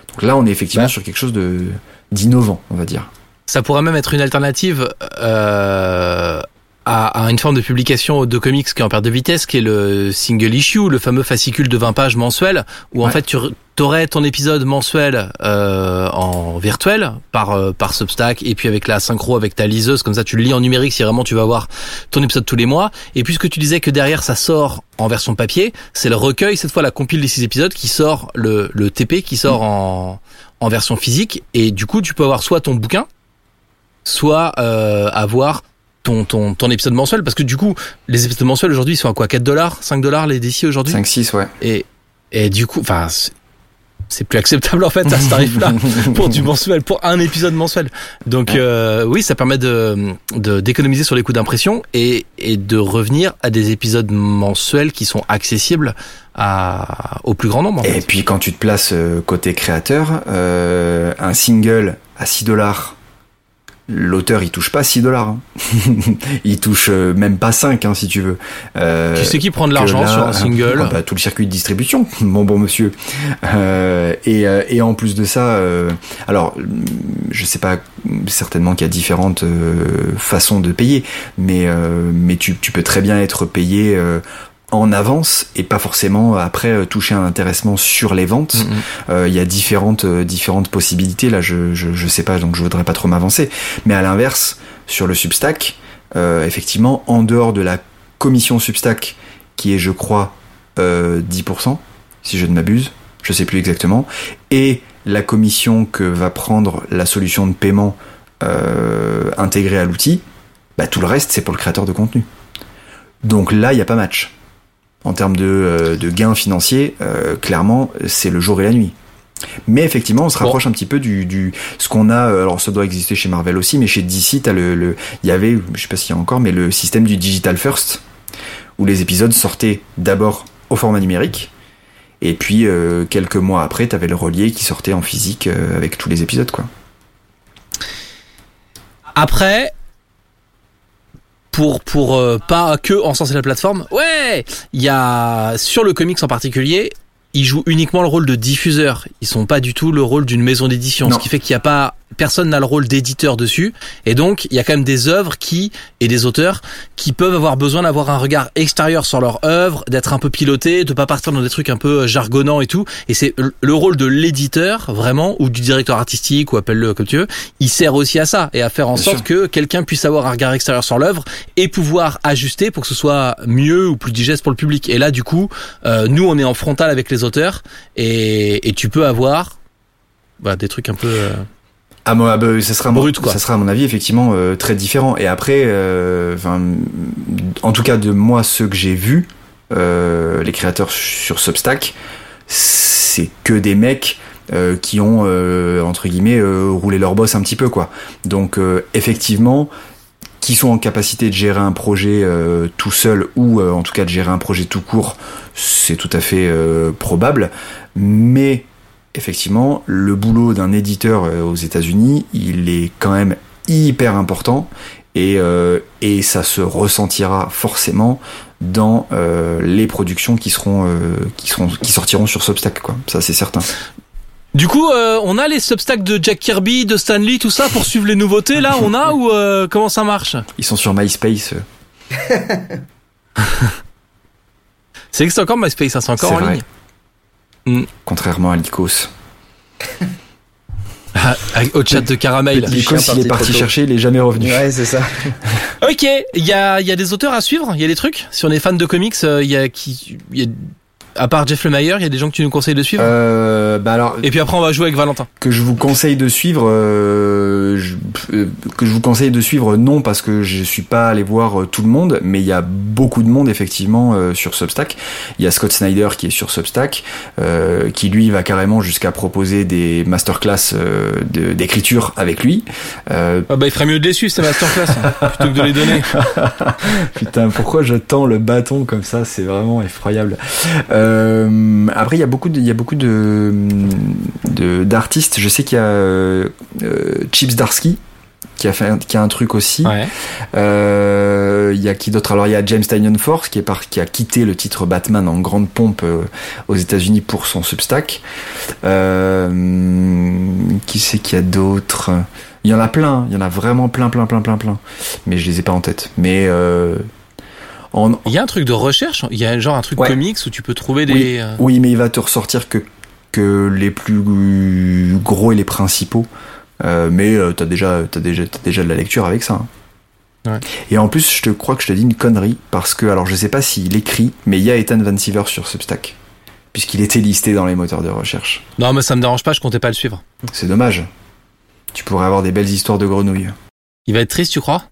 Donc là, on est effectivement sur quelque chose de d'innovant, on va dire. Ça pourrait même être une alternative à, une forme de publication de comics qui est en perte de vitesse, qui est le single issue, le fameux fascicule de 20 pages mensuel, où en fait tu aurais ton épisode mensuel euh, en virtuel par euh, par Substack et puis avec la synchro avec ta liseuse comme ça tu le lis en numérique si vraiment tu vas voir ton épisode tous les mois. Et puisque tu disais que derrière ça sort en version papier c'est le recueil cette fois la compile des six épisodes qui sort le le TP qui sort en en version physique. Et du coup tu peux avoir soit ton bouquin soit euh, avoir ton, ton, ton épisode mensuel parce que du coup les épisodes mensuels aujourd'hui sont à quoi? 4 dollars? 5 dollars les DC aujourd'hui? 5 6 ouais et et du coup enfin c'est plus acceptable en fait à ce tarif-là *laughs* pour du mensuel, pour un épisode mensuel. Donc euh, oui, ça permet de de- d'économiser sur les coûts d'impression et et de revenir à des épisodes mensuels qui sont accessibles à au plus grand nombre. en Et fait. puis quand tu te places euh, côté créateur, euh, un single à 6 dollars, l'auteur il touche pas 6 dollars. hein. *laughs* il touche euh, même pas 5 hein, si tu veux. Euh, Qui c'est qui prend de l'argent sur un single ah bah, Tout le circuit de distribution, *laughs* mon bon monsieur. Euh, et, euh, et en plus de ça, euh, alors je sais pas, certainement qu'il y a différentes euh, façons de payer, mais euh, mais tu, tu peux très bien être payé. Euh, en avance et pas forcément après euh, toucher un intéressement sur les ventes. Mhm. Euh, Il y a différentes euh, différentes possibilités. Là, je, je je sais pas, donc je voudrais pas trop m'avancer. Mais à l'inverse, sur le Substack, euh, effectivement, en dehors de la commission Substack, qui est, je crois, euh, 10%, si je ne m'abuse, je sais plus exactement, et la commission que va prendre la solution de paiement euh, intégrée à l'outil, bah, tout le reste, c'est pour le créateur de contenu. Donc là, il n'y a pas match. En termes de, euh, de gains financiers, euh, clairement, c'est le jour et la nuit. Mais effectivement, on se Bon. rapproche un petit peu du, du ce qu'on a. euh, Alors, ça doit exister chez Marvel aussi, mais chez DC, t'as le, le, il y avait, je sais pas s'il y a encore, mais le système du digital first, où les épisodes sortaient d'abord au format numérique, et puis euh, quelques mois après, t'avais le relié qui sortait en physique euh, avec tous les épisodes, quoi. Après, pour pour euh, pas que encenser la plateforme, ouais, il y a sur le comics en particulier, ils jouent uniquement le rôle de diffuseur. Ils sont pas du tout le rôle d'une maison d'édition, ce qui fait qu'il y a pas personne n'a le rôle d'éditeur dessus. Et donc, il y a quand même des œuvres qui et des auteurs qui peuvent avoir besoin d'avoir un regard extérieur sur leur œuvre, d'être un peu piloté, de pas partir dans des trucs un peu euh, jargonnants et tout. Et c'est le- le rôle de l'éditeur vraiment ou du directeur artistique ou appelle-le comme tu veux. Il sert aussi à ça et à faire en Bien sorte sûr. que quelqu'un puisse avoir un regard extérieur sur l'œuvre et pouvoir ajuster pour que ce soit mieux ou plus digeste pour le public. Et là, du coup, euh, nous, on est en frontal avec les auteurs et, et tu peux avoir voilà, des trucs un peu. euh, Ah, moi, bah, ça sera, mon- Brut, quoi. ça sera à mon avis effectivement euh, très différent. Et après, euh, en tout cas de moi, ceux que j'ai vus, euh, les créateurs sur Substack, c'est que des mecs qui ont entre guillemets roulé leur boss un petit peu quoi. Donc effectivement, qui sont en capacité de gérer un projet euh, tout seul ou euh, en tout cas de gérer un projet tout court, c'est tout à fait euh, probable. Mais effectivement, le boulot d'un éditeur euh, aux États-Unis, il est quand même hyper important et, euh, et ça se ressentira forcément dans euh, les productions qui seront qui seront qui sortiront sur Substack quoi. Ça c'est certain. Du coup, euh, on a les substacks de Jack Kirby, de Stanley, tout ça pour suivre les nouveautés. Là, on a ou euh, comment ça marche? Ils sont sur MySpace. *laughs* C'est que c'est encore MySpace, hein, c'est encore en vrai. ligne. Contrairement à Lycos. *laughs* Ah, au chat de Caramel. Lycos, chien il est parti chercher, il est jamais revenu. Ouais, c'est ça. *laughs* Ok, il y a, il y a des auteurs à suivre, il y a des trucs? Si on est fan de comics, euh, il y a qui, il y a, à part Jeff Lemire, il y a des gens que tu nous conseilles de suivre. Euh, bah alors, Et puis après, on va jouer avec Valentin. que je vous conseille de suivre, euh, je- euh, que je vous conseille de suivre, non parce que je suis pas allé voir euh, tout le monde, mais il y a beaucoup de monde effectivement euh, sur Substack. Il y a Scott Snyder qui est sur Substack, euh, qui lui va carrément jusqu'à proposer des masterclass euh, de- d'écriture avec lui. Euh, Ah bah, il ferait mieux de les suivre, ces masterclass, hein, *laughs* plutôt que de les donner. Putain, pourquoi je tends le bâton comme ça? C'est vraiment effroyable. Euh, après, il y a beaucoup il y a beaucoup de d'artistes. Je sais qu'il y a euh, euh, Chips Darsky qui a fait, un- qui a un truc aussi. Ouais. Euh, Il y a qui d'autre? Alors il y a James Tynion Force qui est par, qui a quitté le titre Batman en grande pompe euh, aux États-Unis pour son Substack. Euh, qui c'est qu'il y a d'autres Il y en a plein. Il y en a vraiment plein, plein, plein, plein, plein. Mais je les ai pas en tête. Mais euh, en, Il y a un truc de recherche, il y a genre un truc Ouais. comics où tu peux trouver des. Oui. euh, Oui, mais il va te ressortir que, que les plus gros et les principaux. Euh, mais euh, t'as déjà, t'as déjà, t'as déjà de la lecture avec ça. hein. Ouais. Et en plus, je te crois que je te dis une connerie parce que, alors, je sais pas s'il écrit, mais il y a Ethan Van Siever sur Substack, puisqu'il était listé dans les moteurs de recherche. Non, mais ça me dérange pas, je comptais pas le suivre. C'est dommage. Tu pourrais avoir des belles histoires de grenouilles. Il va être triste, tu crois?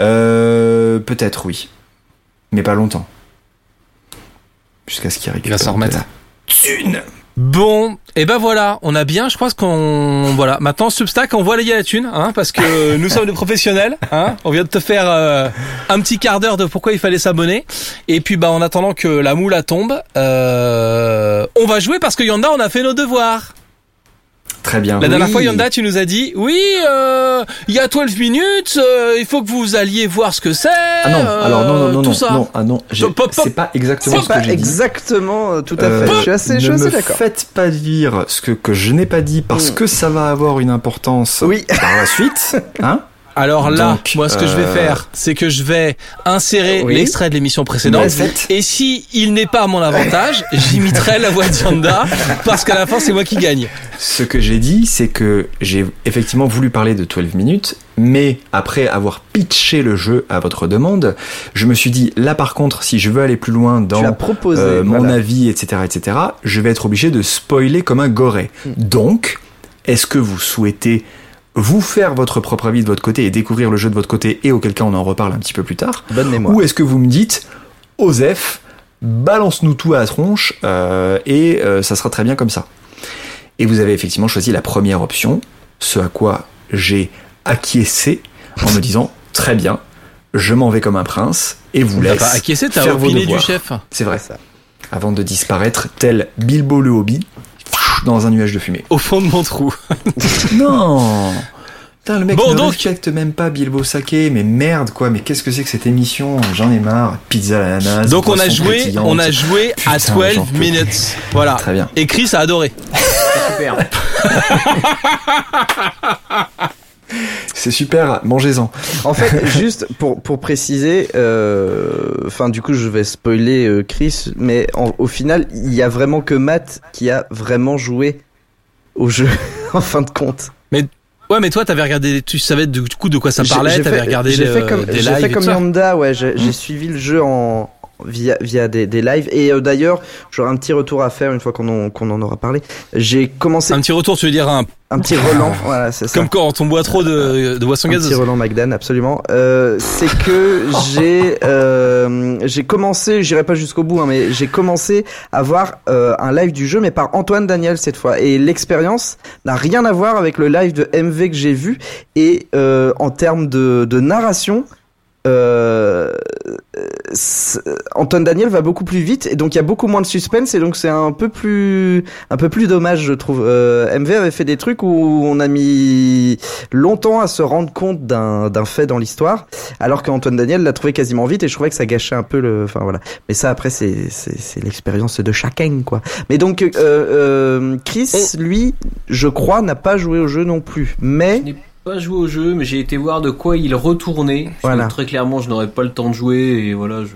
Euh, peut-être oui, mais pas longtemps. Jusqu'à ce qu'il récupère. s'en remettre. de la Thune. Bon, et ben voilà, on a bien, je pense qu'on voilà. Maintenant Substack, on voit les gars la thune, hein, parce que *laughs* nous sommes des professionnels, hein. On vient de te faire euh, un petit quart d'heure de pourquoi il fallait s'abonner. Et puis bah en attendant que la moule tombe, euh, on va jouer parce que Yanda, on a fait nos devoirs. Très bien. La dernière Oui. fois, Yanda, tu nous as dit, oui, euh, il y a 12 minutes, euh, il faut que vous alliez voir ce que c'est. Ah non, euh, alors non, non, non, non, non, ah non, c'est pas exactement ce que j'ai dit. exactement euh, tout à Euh, fait. Je suis assez, je suis ne d'accord. faites pas dire ce que, que je n'ai pas dit parce Mm. que ça va avoir une importance Oui. par la suite. Hein *laughs* Alors là, Donc, moi, ce que je vais euh, faire, c'est que je vais insérer Oui. l'extrait de l'émission précédente. Et si il n'est pas à mon avantage, *laughs* j'imiterai la voix de Yanda, parce qu'à la fin, c'est moi qui gagne. Ce que j'ai dit, c'est que j'ai effectivement voulu parler de 12 minutes, mais après avoir pitché le jeu à votre demande, je me suis dit, là par contre, si je veux aller plus loin dans proposé. euh, mon voilà. avis, etc., etc., je vais être obligé de spoiler comme un goré. Hmm. Donc, est-ce que vous souhaitez vous faire votre propre avis de votre côté et découvrir le jeu de votre côté, et auquel cas on en reparle un petit peu plus tard Bonne mémoire. Ou est-ce que vous me dites, Osef, balance-nous tout à la tronche euh, et euh, ça sera très bien comme ça Et vous avez effectivement choisi la première option, ce à quoi j'ai acquiescé en me disant, très bien, je m'en vais comme un prince et vous laisse pas acquiescé, t'as faire vos opiné du devoirs. chef. C'est vrai. Ça. Avant de disparaître tel Bilbo le Hobby dans un nuage de fumée. Au fond de mon trou. *laughs* Non Putain, le mec Bon, ne donc- respecte même pas Bilbo Saké, mais merde quoi, mais qu'est-ce que c'est que cette émission? J'en ai marre, pizza à l'ananas. Donc on a joué, on a joué à Putain, 12 j'en peux minutes. Voilà. Très bien. Et Chris a adoré. *laughs* Super. *laughs* C'est super, mangez-en. En fait, *laughs* juste pour pour préciser, euh, enfin du coup je vais spoiler euh, Chris, mais en- au final il y a vraiment que Matt qui a vraiment joué au jeu *laughs* en fin de compte. Ouais, mais toi, t'avais regardé, tu savais du coup de quoi ça parlait, j'ai t'avais fait- regardé j'ai fait comme des j'ai lives fait comme. Yanda, ouais, j'ai j'ai Mm. suivi le jeu en via via des, des lives et euh, d'ailleurs j'aurai un petit retour à faire une fois qu'on en, qu'on en aura parlé. J'ai commencé Un petit retour, tu veux dire un, un petit relan, voilà c'est ça. comme quand on boit trop de, de boissons Un petit gazeuses. Roland McDan, absolument. Euh, c'est que *laughs* j'ai euh, j'ai commencé, j'irai pas jusqu'au bout, hein, mais j'ai commencé à voir euh, un live du jeu, mais par Antoine Daniel cette fois. Et l'expérience n'a rien à voir avec le live de MV que j'ai vu. Et euh, en termes de, de narration. Euh, c'est- Antoine Daniel va beaucoup plus vite et donc il y a beaucoup moins de suspense et donc c'est un peu plus un peu plus dommage je trouve. Euh, MV avait fait des trucs où on a mis longtemps à se rendre compte d'un d'un fait dans l'histoire, alors qu'Antoine Daniel l'a trouvé quasiment vite et je trouvais que ça gâchait un peu le. Enfin voilà. Mais ça après c'est c'est c'est l'expérience de chacun quoi. Mais donc euh, euh, Chris lui, je crois n'a pas joué au jeu non plus, mais Je pas joué au jeu, mais j'ai été voir de quoi il retournait. Voilà. Très clairement, je n'aurais pas le temps de jouer et voilà, je.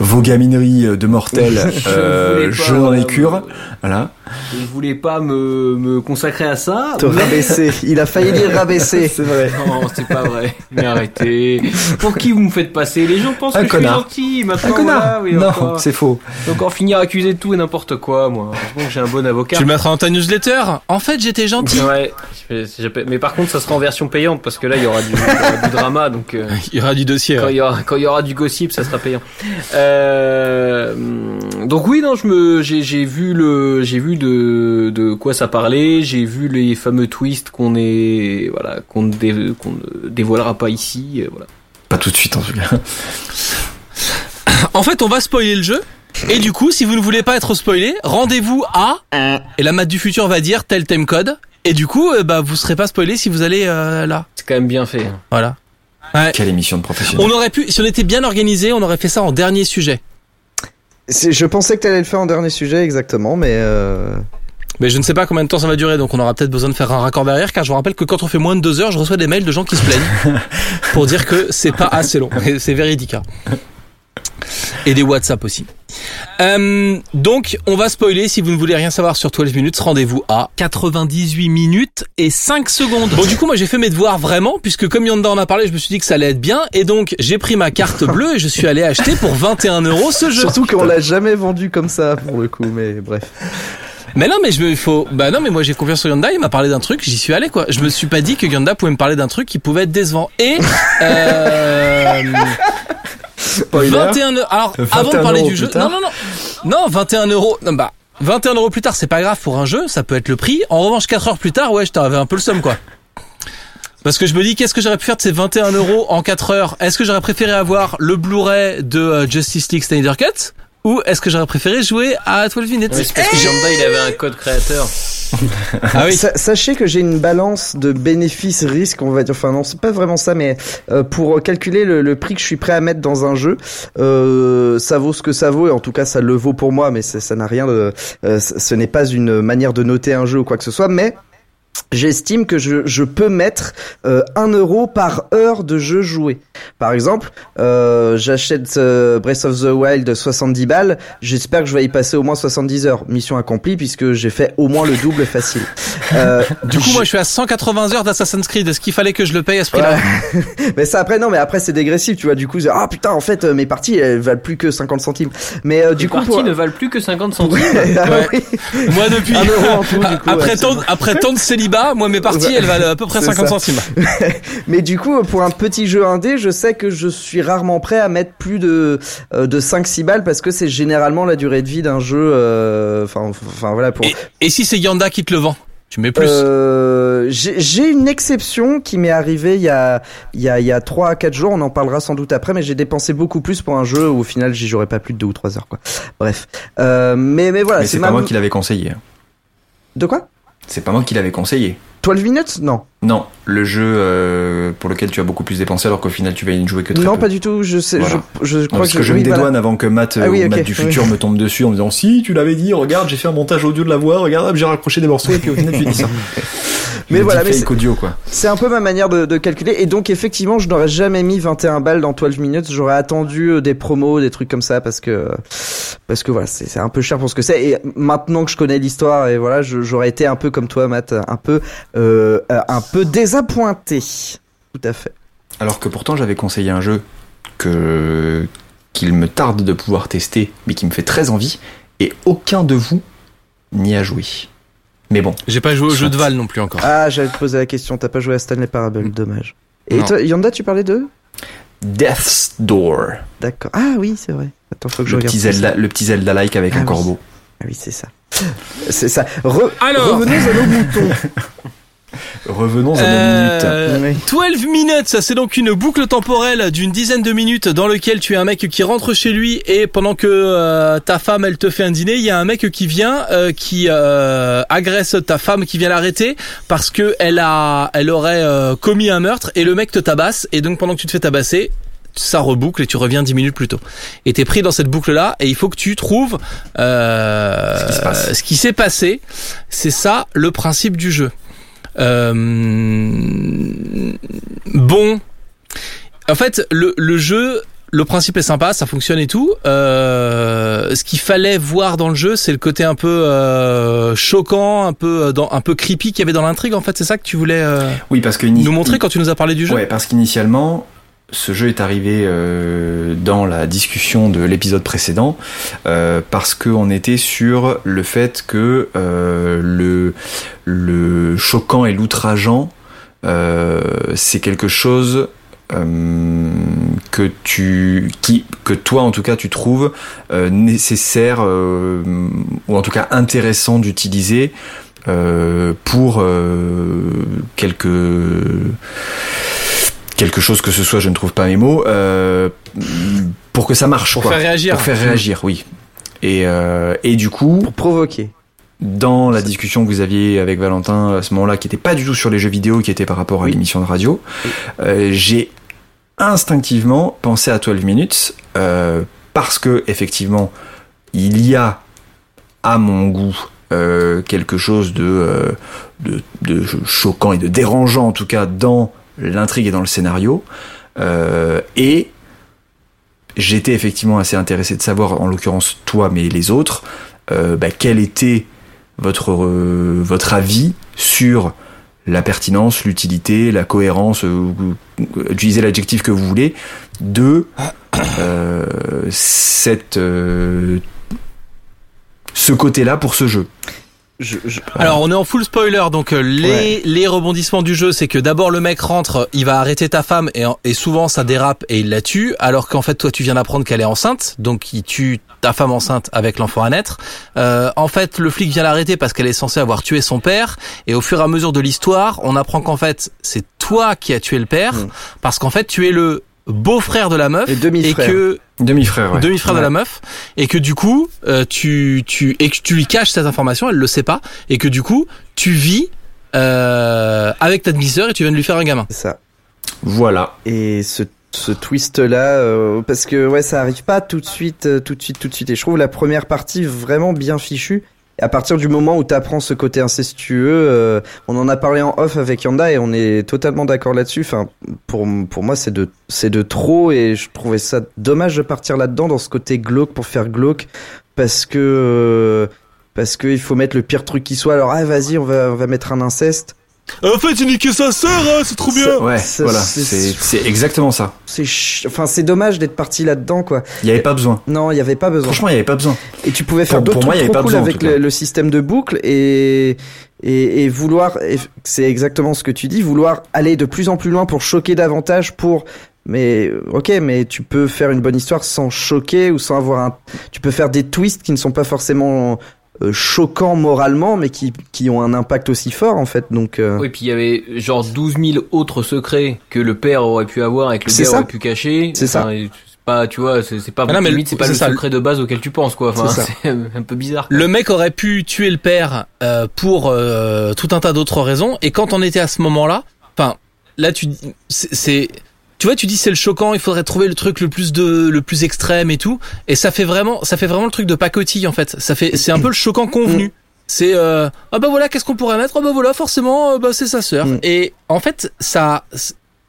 Vos gamineries de mortels, *laughs* euh, pas, je n'en ai cure. Voilà. Je voulais pas me, me consacrer à ça. te mais- rabaisser. Il a failli dire rabaisser. *laughs* C'est vrai. Non, c'est pas vrai. Mais arrêtez. Pour qui vous me faites passer? Les gens pensent Un que connard. je suis gentil. Maintenant, Un connard voilà, oui, Non, c'est faux. encore finir accusé de tout et n'importe quoi, moi. Que j'ai un bon avocat. Tu le mettras dans ta newsletter? En fait, j'étais gentil. Ouais, mais par contre, ça sera en version payante parce que là, il y aura du, il y aura du drama, donc euh, *laughs* Il y aura du dossier. quand ouais. il y aura quand il y aura du gossip, ça sera payant. Euh, donc oui, non, je me, j'ai, j'ai vu le, j'ai vu de, de quoi ça parlait, j'ai vu les fameux twists qu'on est, voilà, qu'on ne, dé- qu'on ne dévoilera pas ici, voilà. Pas tout de suite en tout cas. En fait, on va spoiler le jeu. Et du coup, si vous ne voulez pas être spoilé, rendez-vous à et la mat du futur va dire tel thème code. Et du coup, euh, bah vous serez pas spoilé si vous allez euh, là. C'est quand même bien fait. hein. Voilà. Ouais. Quelle émission de professionnel. On aurait pu, si on était bien organisé, on aurait fait ça en dernier sujet. Je pensais que t'allais le faire en dernier sujet exactement, mais euh... Mais je ne sais pas combien de temps ça va durer, donc on aura peut-être besoin de faire un raccord derrière, car je vous rappelle que quand on fait moins de deux heures, je reçois des mails de gens qui se plaignent *laughs* pour dire que c'est pas assez long. Et C'est véridique. hein. Et des WhatsApp aussi. Euh, donc, on va spoiler. Si vous ne voulez rien savoir sur 12 minutes, rendez-vous à 98 minutes et 5 secondes. Bon, du coup, moi, j'ai fait mes devoirs vraiment, puisque comme Yanda en a parlé, je me suis dit que ça allait être bien. Et donc, j'ai pris ma carte *laughs* bleue et je suis allé acheter pour 21 euros ce jeu. surtout qu'on l'a jamais vendu comme ça pour le coup, mais bref. Mais non, mais je me faut. Bah non, mais moi j'ai confiance sur Yanda. Il m'a parlé d'un truc, j'y suis allé quoi. Je me suis pas dit que Yanda pouvait me parler d'un truc qui pouvait être décevant. Et *laughs* euh, 21 euros. Alors avant de 21 parler du jeu, non non non, non 21 euros. Non bah 21 euros plus tard, c'est pas grave pour un jeu, ça peut être le prix. En revanche, 4 heures plus tard, ouais, je t'avais un peu le somme, quoi. Parce que je me dis, qu'est-ce que j'aurais pu faire de ces 21 euros en 4 heures? Est-ce que j'aurais préféré avoir le Blu-ray de euh, Justice League Snyder Cut? Ou est-ce que j'aurais préféré jouer à 12 minutes c'est parce que Yanda il avait un code créateur. *laughs* Ah oui. Sa- Sachez que j'ai une balance de bénéfices-risques, on va dire. Enfin non, c'est pas vraiment ça, mais euh, pour calculer le, le prix que je suis prêt à mettre dans un jeu, euh, ça vaut ce que ça vaut, et en tout cas ça le vaut pour moi, mais ça n'a rien de. euh, ce ce n'est pas une manière de noter un jeu ou quoi que ce soit, mais. J'estime que je, je peux mettre euh, 1 euro par heure de jeu joué. Par exemple, euh, j'achète euh, Breath of the Wild 70 balles, j'espère que je vais y passer au moins 70 heures. Mission accomplie puisque j'ai fait au moins le double facile. *laughs* Euh, Du coup, moi, je suis à 180 heures d'Assassin's Creed. Est-ce qu'il fallait que je le paye à ce prix-là? Ouais. *laughs* mais ça après non mais après c'est dégressif tu vois du coup c'est- ah putain en fait euh, mes parties elles valent plus que 50 centimes mais euh, Du coup parties pour... ne valent plus que 50 centimes. *laughs* Ah Ouais. oui. Moi, depuis Un euro en tout, du coup, après ouais, tant après tant de moi mes parties, elles valent à peu près C'est 50 ça. centimes. *laughs* mais du coup pour un petit jeu indé je sais que je suis rarement prêt à mettre plus de euh, de 5 6 balles parce que c'est généralement la durée de vie d'un jeu euh, enfin enfin voilà pour Et, et si c'est Yanda qui te le vend, tu mets plus? Euh, j'ai une exception qui m'est arrivée il y a il y a il y a trois à quatre jours. On en parlera sans doute après, mais j'ai dépensé beaucoup plus pour un jeu où au final j'y jouerais pas plus de deux ou trois heures quoi. Bref, euh, mais mais voilà, Mais c'est ma pas moi qui l'avais conseillé. de quoi? C'est pas moi qui l'avais conseillé. 12 minutes Non, Non, le jeu euh, pour lequel tu as beaucoup plus dépensé alors qu'au final tu vas y jouer que très non peu. pas du tout. Je sais, Voilà. je, je Non, crois parce que, que je me dédouane avant que Matt, Ah oui, Matt du oui. futur me tombe dessus en me disant si tu l'avais dit, regarde j'ai fait un montage audio de la voix, regarde j'ai raccroché des morceaux et puis au final tu dis ça. *laughs* Mais voilà, mais audio quoi. C'est un peu ma manière de, de calculer. Et donc, effectivement, je n'aurais jamais mis 21 balles dans 12 minutes. J'aurais attendu euh, des promos, des trucs comme ça, parce que, parce que voilà, c'est un peu cher pour ce que c'est. Et maintenant que je connais l'histoire, et voilà, j'aurais été un peu comme toi, Matt, un peu, euh, euh, un peu désappointé. Tout à fait. Alors que pourtant j'avais conseillé un jeu que qu'il me tarde de pouvoir tester, mais qui me fait très envie, et aucun de vous n'y a joué. Mais bon, J'ai pas joué au jeu de Val non plus encore. Ah, j'allais te poser la question. T'as pas joué à Stanley Parable, dommage. Et Non. toi, Yanda, tu parlais de Death's Door, D'accord. Ah oui, c'est vrai. Attends, faut que je le regarde. petit. Zelda, le petit Zelda-like avec Ah un oui. corbeau. Ah oui, c'est ça. C'est ça. Re- Alors. revenons à nos moutons. *laughs* Revenons à nos Euh, minutes. Oui. 12 minutes, ça c'est donc une boucle temporelle d'une dizaine de minutes dans lequel tu as un mec qui rentre chez lui et pendant que euh, ta femme elle te fait un dîner, il y a un mec qui vient euh, qui euh, agresse ta femme qui vient l'arrêter parce que elle a elle aurait euh, commis un meurtre et le mec te tabasse et donc pendant que tu te fais tabasser ça reboucle et tu reviens 10 minutes plus tôt. Et t'es pris dans cette boucle là et il faut que tu trouves euh, Ce qui se passe. ce qui s'est passé. C'est ça le principe du jeu. Euh, bon, en fait, le, le jeu, le principe est sympa, ça fonctionne et tout. Euh, ce qu'il fallait voir dans le jeu, c'est le côté un peu euh, choquant, un peu euh, dans, un peu creepy qu'il y avait dans l'intrigue. En fait, c'est ça que tu voulais euh, Oui, parce que nous montrer quand tu nous as parlé du jeu? Ouais, parce qu'initialement, ce jeu est arrivé euh, dans la discussion de l'épisode précédent euh, parce qu'on était sur le fait que euh, le le choquant et l'outrageant euh, c'est quelque chose euh, que tu qui que toi en tout cas tu trouves euh, nécessaire ou en tout cas intéressant d'utiliser pour quelques quelque chose que ce soit, je ne trouve pas mes mots, euh, pour que ça marche. Pour quoi. faire réagir. Pour faire réagir, oui. Et, euh, et du coup, Pour provoquer. dans la discussion que vous aviez avec Valentin à ce moment-là, qui n'était pas du tout sur les jeux vidéo, qui était par rapport à Oui. l'émission de radio, euh, j'ai instinctivement pensé à 12 minutes euh, parce que effectivement, il y a à mon goût euh, quelque chose de, euh, de, de choquant et de dérangeant en tout cas dans l'intrigue et dans le scénario. Euh, et j'étais effectivement assez intéressé de savoir, en l'occurrence toi, mais les autres, euh, bah, quel était votre, euh, votre avis sur la pertinence, l'utilité, la cohérence, utilisez l'adjectif que vous voulez, de ce côté-là pour ce jeu? Je, je- Alors on est en full spoiler donc euh, les Ouais. les rebondissements du jeu c'est que d'abord le mec rentre, il va arrêter ta femme et souvent ça dérape et il la tue alors qu'en fait toi tu viens d'apprendre qu'elle est enceinte donc il tue ta femme enceinte avec l'enfant à naître. Euh, en fait le flic vient l'arrêter parce qu'elle est censée avoir tué son père et au fur et à mesure de l'histoire on apprend qu'en fait c'est toi qui as tué le père Mm. parce qu'en fait tu es le beau-frère de la meuf Et et demi-frère. que Demi-frère, ouais. demi-frère de la meuf et que du coup euh, tu tu et que tu lui caches cette information elle le sait pas et que du coup tu vis euh, avec ta demi-sœur et tu viens de lui faire un gamin c'est ça. Voilà. Et ce, ce twist là, parce que ouais, ça arrive pas tout de suite, euh, tout de suite, tout de suite. Et je trouve la première partie vraiment bien fichue. À partir du moment où t'apprends ce côté incestueux, euh, on en a parlé en off avec Yanda et on est totalement d'accord là-dessus. Enfin, pour pour moi, c'est de c'est de trop et je trouvais ça dommage de partir là-dedans dans ce côté glauque pour faire glauque parce que euh, parce que il faut mettre le pire truc qui soit. Alors ah vas-y, on va on va mettre un inceste. En fait il niqué sa sœur hein, c'est trop bien. Ouais, Ça, voilà. c'est- exactement ça. C'est ch- enfin c'est dommage d'être parti là-dedans quoi. Il y avait pas besoin. Non, il y avait pas besoin. Franchement, il y avait pas besoin. Et tu pouvais faire d'autres trucs trop pas cool besoin, avec le, le système de boucle et, et, et vouloir, c'est exactement ce que tu dis, vouloir aller de plus en plus loin pour choquer davantage pour, mais euh, ok, mais tu peux faire une bonne histoire sans choquer ou sans avoir un, tu peux faire des twists qui ne sont pas forcément euh, choquants moralement, mais qui, qui ont un impact aussi fort en fait. Donc, euh, Oui, puis il y avait genre 12 000 autres secrets que le père aurait pu avoir et que le ça. aurait pu cacher. C'est ça. Enfin, et C'est pas, tu vois, c'est c'est pas, Ah non, mais limite, le- c'est pas le ça. secret de base auquel tu penses, quoi. Enfin, C'est ça. *laughs* un peu bizarre. quoi. le mec aurait pu tuer le père euh, pour euh, tout un tas d'autres raisons et quand on était à ce moment-là enfin là tu dis- c'est c'est- tu vois tu dis c'est le choquant il faudrait trouver le truc le plus de le plus extrême et tout. Et ça fait vraiment ça fait vraiment le truc de pacotille en fait. Ça fait c'est un peu le choquant convenu. C'est euh, ah bah voilà qu'est-ce qu'on pourrait mettre? Ah bah voilà forcément euh, bah c'est sa sœur. Mm. et en fait ça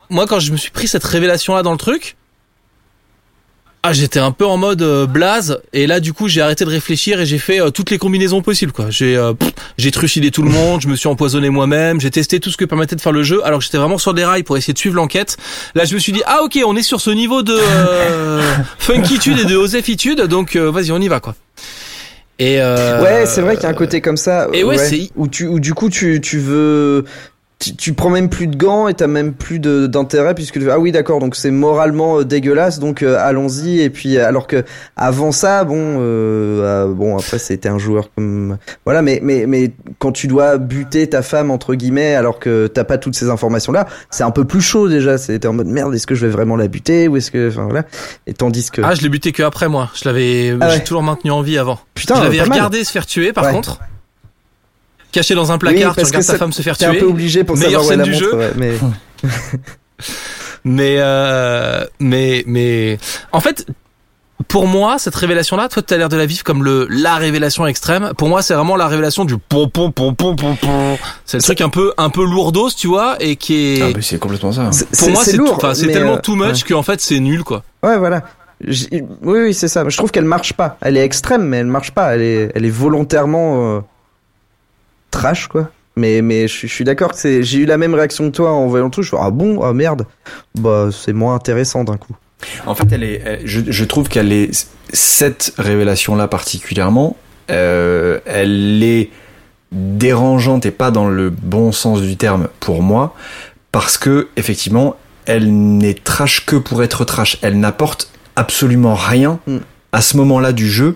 moi quand je me suis pris cette révélation là dans le truc ah j'étais un peu en mode euh, blaze et là du coup j'ai arrêté de réfléchir et j'ai fait euh, toutes les combinaisons possibles quoi j'ai euh, j'ai trucidé tout le monde je me suis empoisonné moi-même j'ai testé tout ce que permettait de faire le jeu alors que j'étais vraiment sur des rails pour essayer de suivre l'enquête là je me suis dit ah ok on est sur ce niveau de euh, *laughs* funkitude et de osefitude donc euh, vas-y on y va quoi et euh, Ouais, c'est vrai qu'il y a un côté comme ça. et ouais, c'est- où tu, où du coup tu, tu veux, tu, tu prends même plus de gants et t'as même plus d'intérêt puisque ah oui d'accord donc c'est moralement euh, dégueulasse donc euh, allons-y. Et puis alors que avant ça bon euh, euh, bon après c'était un joueur comme voilà mais mais mais quand tu dois buter ta femme entre guillemets alors que t'as pas toutes ces informations là c'est un peu plus chaud déjà. C'était en mode merde est-ce que je vais vraiment la buter ou est-ce que enfin voilà. Et tandis que ah je l'ai buté que après moi. Je l'avais Ah j'ai toujours maintenu en vie avant. Putain je l'avais mal. regardé se faire tuer par Ouais. contre caché dans un placard tu parce que regardes ta ça- femme se faire t'es un tuer peu obligé pour Meilleure savoir où est la scène du montre jeu. ouais, mais *laughs* Mais euh, mais mais en fait pour moi cette révélation là toi tu as l'air de la vivre comme le la révélation extrême pour moi c'est vraiment la révélation du pom pom pom pom pom pom c'est le truc un peu un peu lourdos tu vois et qui est Ah, bah, c'est complètement ça. C'est- pour moi c'est lourd, enfin, c'est tellement euh, too much qu'en fait c'est nul quoi Ouais, voilà. J- Oui, oui, c'est ça. Je trouve qu'elle marche pas. Elle est extrême, mais elle marche pas. Elle est, elle est volontairement euh, trash, quoi. Mais, mais je, suis- je suis d'accord que c'est. J'ai eu la même réaction que toi en voyant truc. Je fais ah bon, ah merde. Bah c'est moins intéressant d'un coup. En fait, elle est, elle- je, je trouve qu'elle est cette révélation-là particulièrement, euh, elle est dérangeante et pas dans le bon sens du terme pour moi, parce que effectivement, elle n'est trash que pour être trash. Elle n'apporte absolument rien Mm. à ce moment-là du jeu.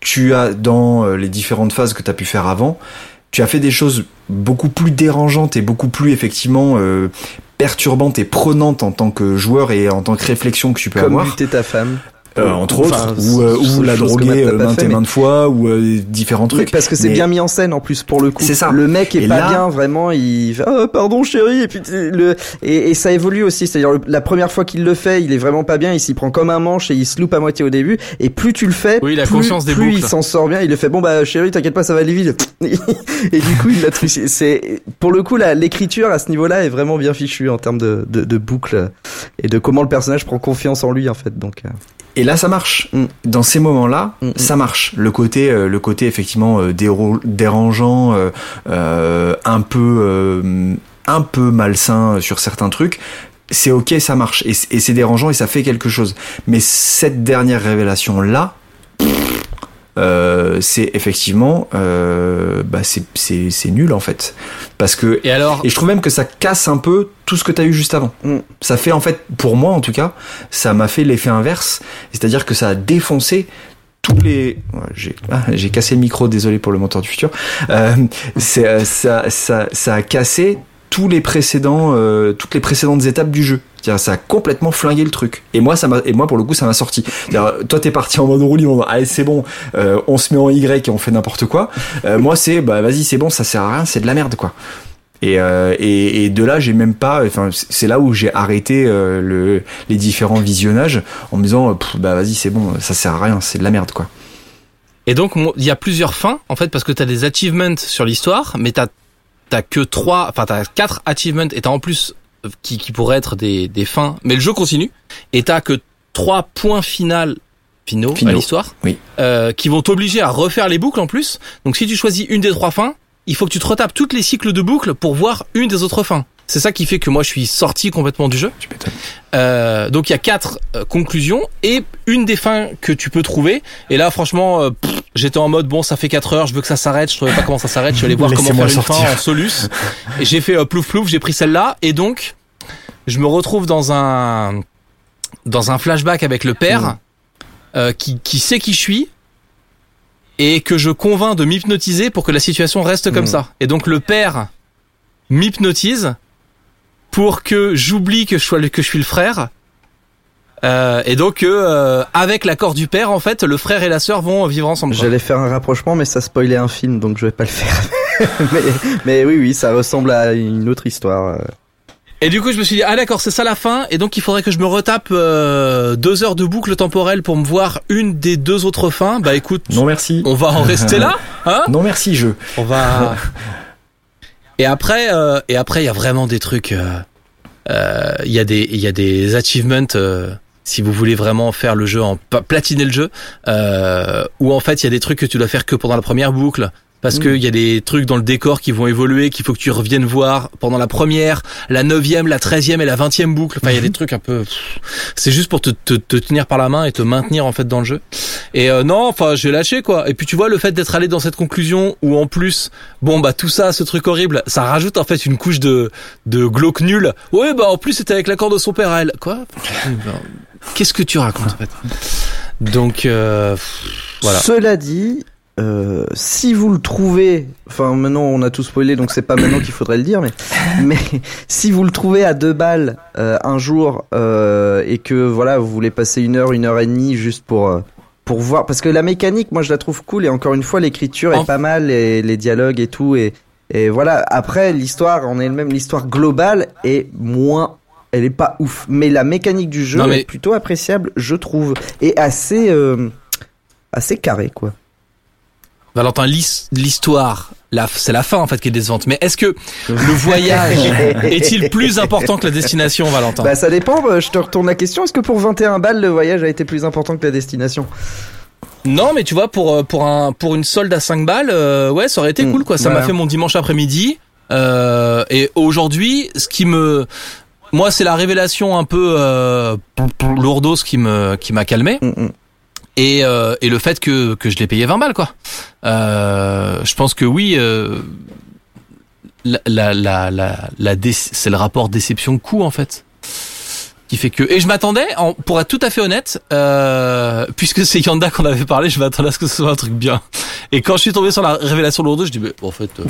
Tu as dans euh, les différentes phases que tu as pu faire avant, tu as fait des choses beaucoup plus dérangeantes et beaucoup plus effectivement euh, perturbantes et prenantes en tant que joueur et en tant que réflexion que tu peux Comme avoir. buter ta femme. Euh, entre Enfin, autres, ou, euh, ou la droguer euh, maintes fait, et maintes fois, ou euh, différents Oui, trucs. parce que c'est Mais- bien mis en scène en plus pour le coup. C'est ça. Le mec est Et pas là- bien vraiment. Il fait oh, pardon chérie et puis le et, et ça évolue aussi. C'est-à-dire le- la première fois qu'il le fait, il est vraiment pas bien. Il s'y prend comme un manche et il se loupe à moitié au début. Et plus tu le fais, Oui, il a plus, conscience des plus boucles. il s'en sort bien. Il le fait bon bah chérie, t'inquiète pas, ça va aller vite. *laughs* et du coup il l'a triché. C'est pour le coup la- l'écriture à ce niveau-là est vraiment bien fichue en termes de, de, de boucle et de comment le personnage prend confiance en lui en fait. Donc euh, Et là, ça marche. Mm. Dans ces moments-là, Mm, mm. ça marche. Le côté, euh, le côté effectivement euh, dérangeant, euh, euh, un peu, euh, un peu malsain sur certains trucs. C'est ok, ça marche et c'est dérangeant et ça fait quelque chose. Mais cette dernière révélation là, euh, c'est effectivement, euh, bah c'est c'est c'est nul en fait, parce que Et alors et je trouve même que ça casse un peu tout ce que t'as eu juste avant. Mm. Ça fait en fait, pour moi en tout cas, ça m'a fait l'effet inverse, c'est-à-dire que ça a défoncé tous les. J'ai ah, j'ai cassé le micro, désolé pour le monteur du futur. Euh, c'est, euh, ça, ça, ça a cassé tous les précédents, euh, toutes les précédentes étapes du jeu. Ça a complètement flingué le truc. Et moi, ça et moi pour le coup, ça m'a sorti. Toi, t'es parti en mode en mode, allez, c'est bon, euh, on se met en Y et on fait n'importe quoi. Euh, moi, c'est, bah, vas-y, c'est bon, ça sert à rien, c'est de la merde, quoi. Et, euh, et, de là, j'ai même pas. Enfin, c'est là où j'ai arrêté le, les différents visionnages en me disant, bah vas-y, c'est bon, ça sert à rien, c'est de la merde, quoi. Et donc, il y a plusieurs fins, en fait, parce que t'as des achievements sur l'histoire, mais t'as, t'as que trois, enfin, t'as quatre achievements, et t'as en plus, qui, qui pourraient être des, des fins, mais le jeu continue, et t'as que trois points finaux, finaux, à Finaux. l'histoire, Oui. euh, qui vont t'obliger à refaire les boucles en plus. Donc, si tu choisis une des trois fins, il faut que tu te retapes toutes les cycles de boucles pour voir une des autres fins. C'est ça qui fait que moi, je suis sorti complètement du jeu. Tu. Euh, donc il y a quatre euh, conclusions et une des fins que tu peux trouver. Et là, franchement, euh, j'étais en mode bon, ça fait 4 heures, je veux que ça s'arrête. Je trouvais pas comment ça s'arrête. Je suis allé voir comment faire une fin en solus. Et j'ai fait euh, plouf plouf. J'ai pris celle-là et donc je me retrouve dans un dans un flashback avec le père euh, qui qui sait qui je suis et que je convainc de m'hypnotiser pour que la situation reste comme Mm. ça. Et donc le père m'hypnotise pour que j'oublie que je sois le- que je suis le frère. Euh, et donc euh, avec l'accord du père en fait le frère et la sœur vont vivre ensemble. J'allais faire un rapprochement, mais ça spoilait un film, donc je vais pas le faire. *laughs* mais, mais oui, oui, ça ressemble à une autre histoire. Et du coup je me suis dit ah d'accord c'est ça la fin et donc il faudrait que je me retape euh, deux heures de boucle temporelle pour me voir une des deux autres fins. Bah écoute Non merci. on va en rester là *laughs* hein? Non merci jeu. On va. *laughs* et après, euh, et après, il y a vraiment des trucs. euh, euh, Il y a des, il y a des achievements. euh, si vous voulez vraiment faire le jeu en platiner le jeu, euh, où en fait il y a des trucs que tu dois faire que pendant la première boucle. Parce Mm. qu'il y a des trucs dans le décor qui vont évoluer, qu'il faut que tu reviennes voir pendant la première, la neuvième, la treizième et la vingtième boucle. Enfin, il y a des trucs un peu. C'est juste pour te, te, te tenir par la main et te maintenir en fait dans le jeu. Et euh, non, enfin, j'ai lâché quoi. Et puis tu vois le fait d'être allé dans cette conclusion où en plus, bon bah tout ça, ce truc horrible, ça rajoute en fait une couche de de glauque nul. Ouais bah en plus c'était avec l'accord de son père à elle. Quoi? Qu'est-ce que tu racontes en fait? Donc euh, voilà. Cela dit, euh, si vous le trouvez, enfin maintenant on a tout spoilé, donc c'est pas maintenant qu'il faudrait le dire, mais *coughs* mais si vous le trouvez à deux balles euh, un jour euh, et que voilà vous voulez passer une heure, une heure et demie juste pour euh, pour voir, parce que la mécanique, moi je la trouve cool et encore une fois l'écriture En- est pas mal et les dialogues et tout et et voilà. Après l'histoire en elle-même, l'histoire globale est moins elle est pas ouf, mais la mécanique du jeu Non, mais- est plutôt appréciable, je trouve, et assez euh, assez carré quoi. Valentin, l'his- l'histoire, la, c'est la fin en fait qui est décevante. Mais est-ce que le *laughs* voyage est-il plus important que la destination, Valentin? Bah ça dépend, bah, je te retourne la question, est-ce que pour 21 balles le voyage a été plus important que la destination? Non, mais tu vois, pour euh, pour un pour une solde à 5 balles, euh, ouais, ça aurait été Mm, cool quoi. Ça m'a fait mon dimanche après-midi. Euh, et aujourd'hui, ce qui me moi, c'est la révélation un peu euh, lourdos qui me qui m'a calmé Mm, mm. Et euh, et le fait que que je l'ai payé 20 balles quoi. Euh, je pense que oui. Euh, la la la la, c'est le rapport déception coût en fait qui fait que et je m'attendais en- pour être tout à fait honnête euh, puisque c'est Yanda qu'on avait parlé je m'attendais à ce que ce soit un truc bien et quand je suis tombé sur la révélation lourde je dis mais en fait euh,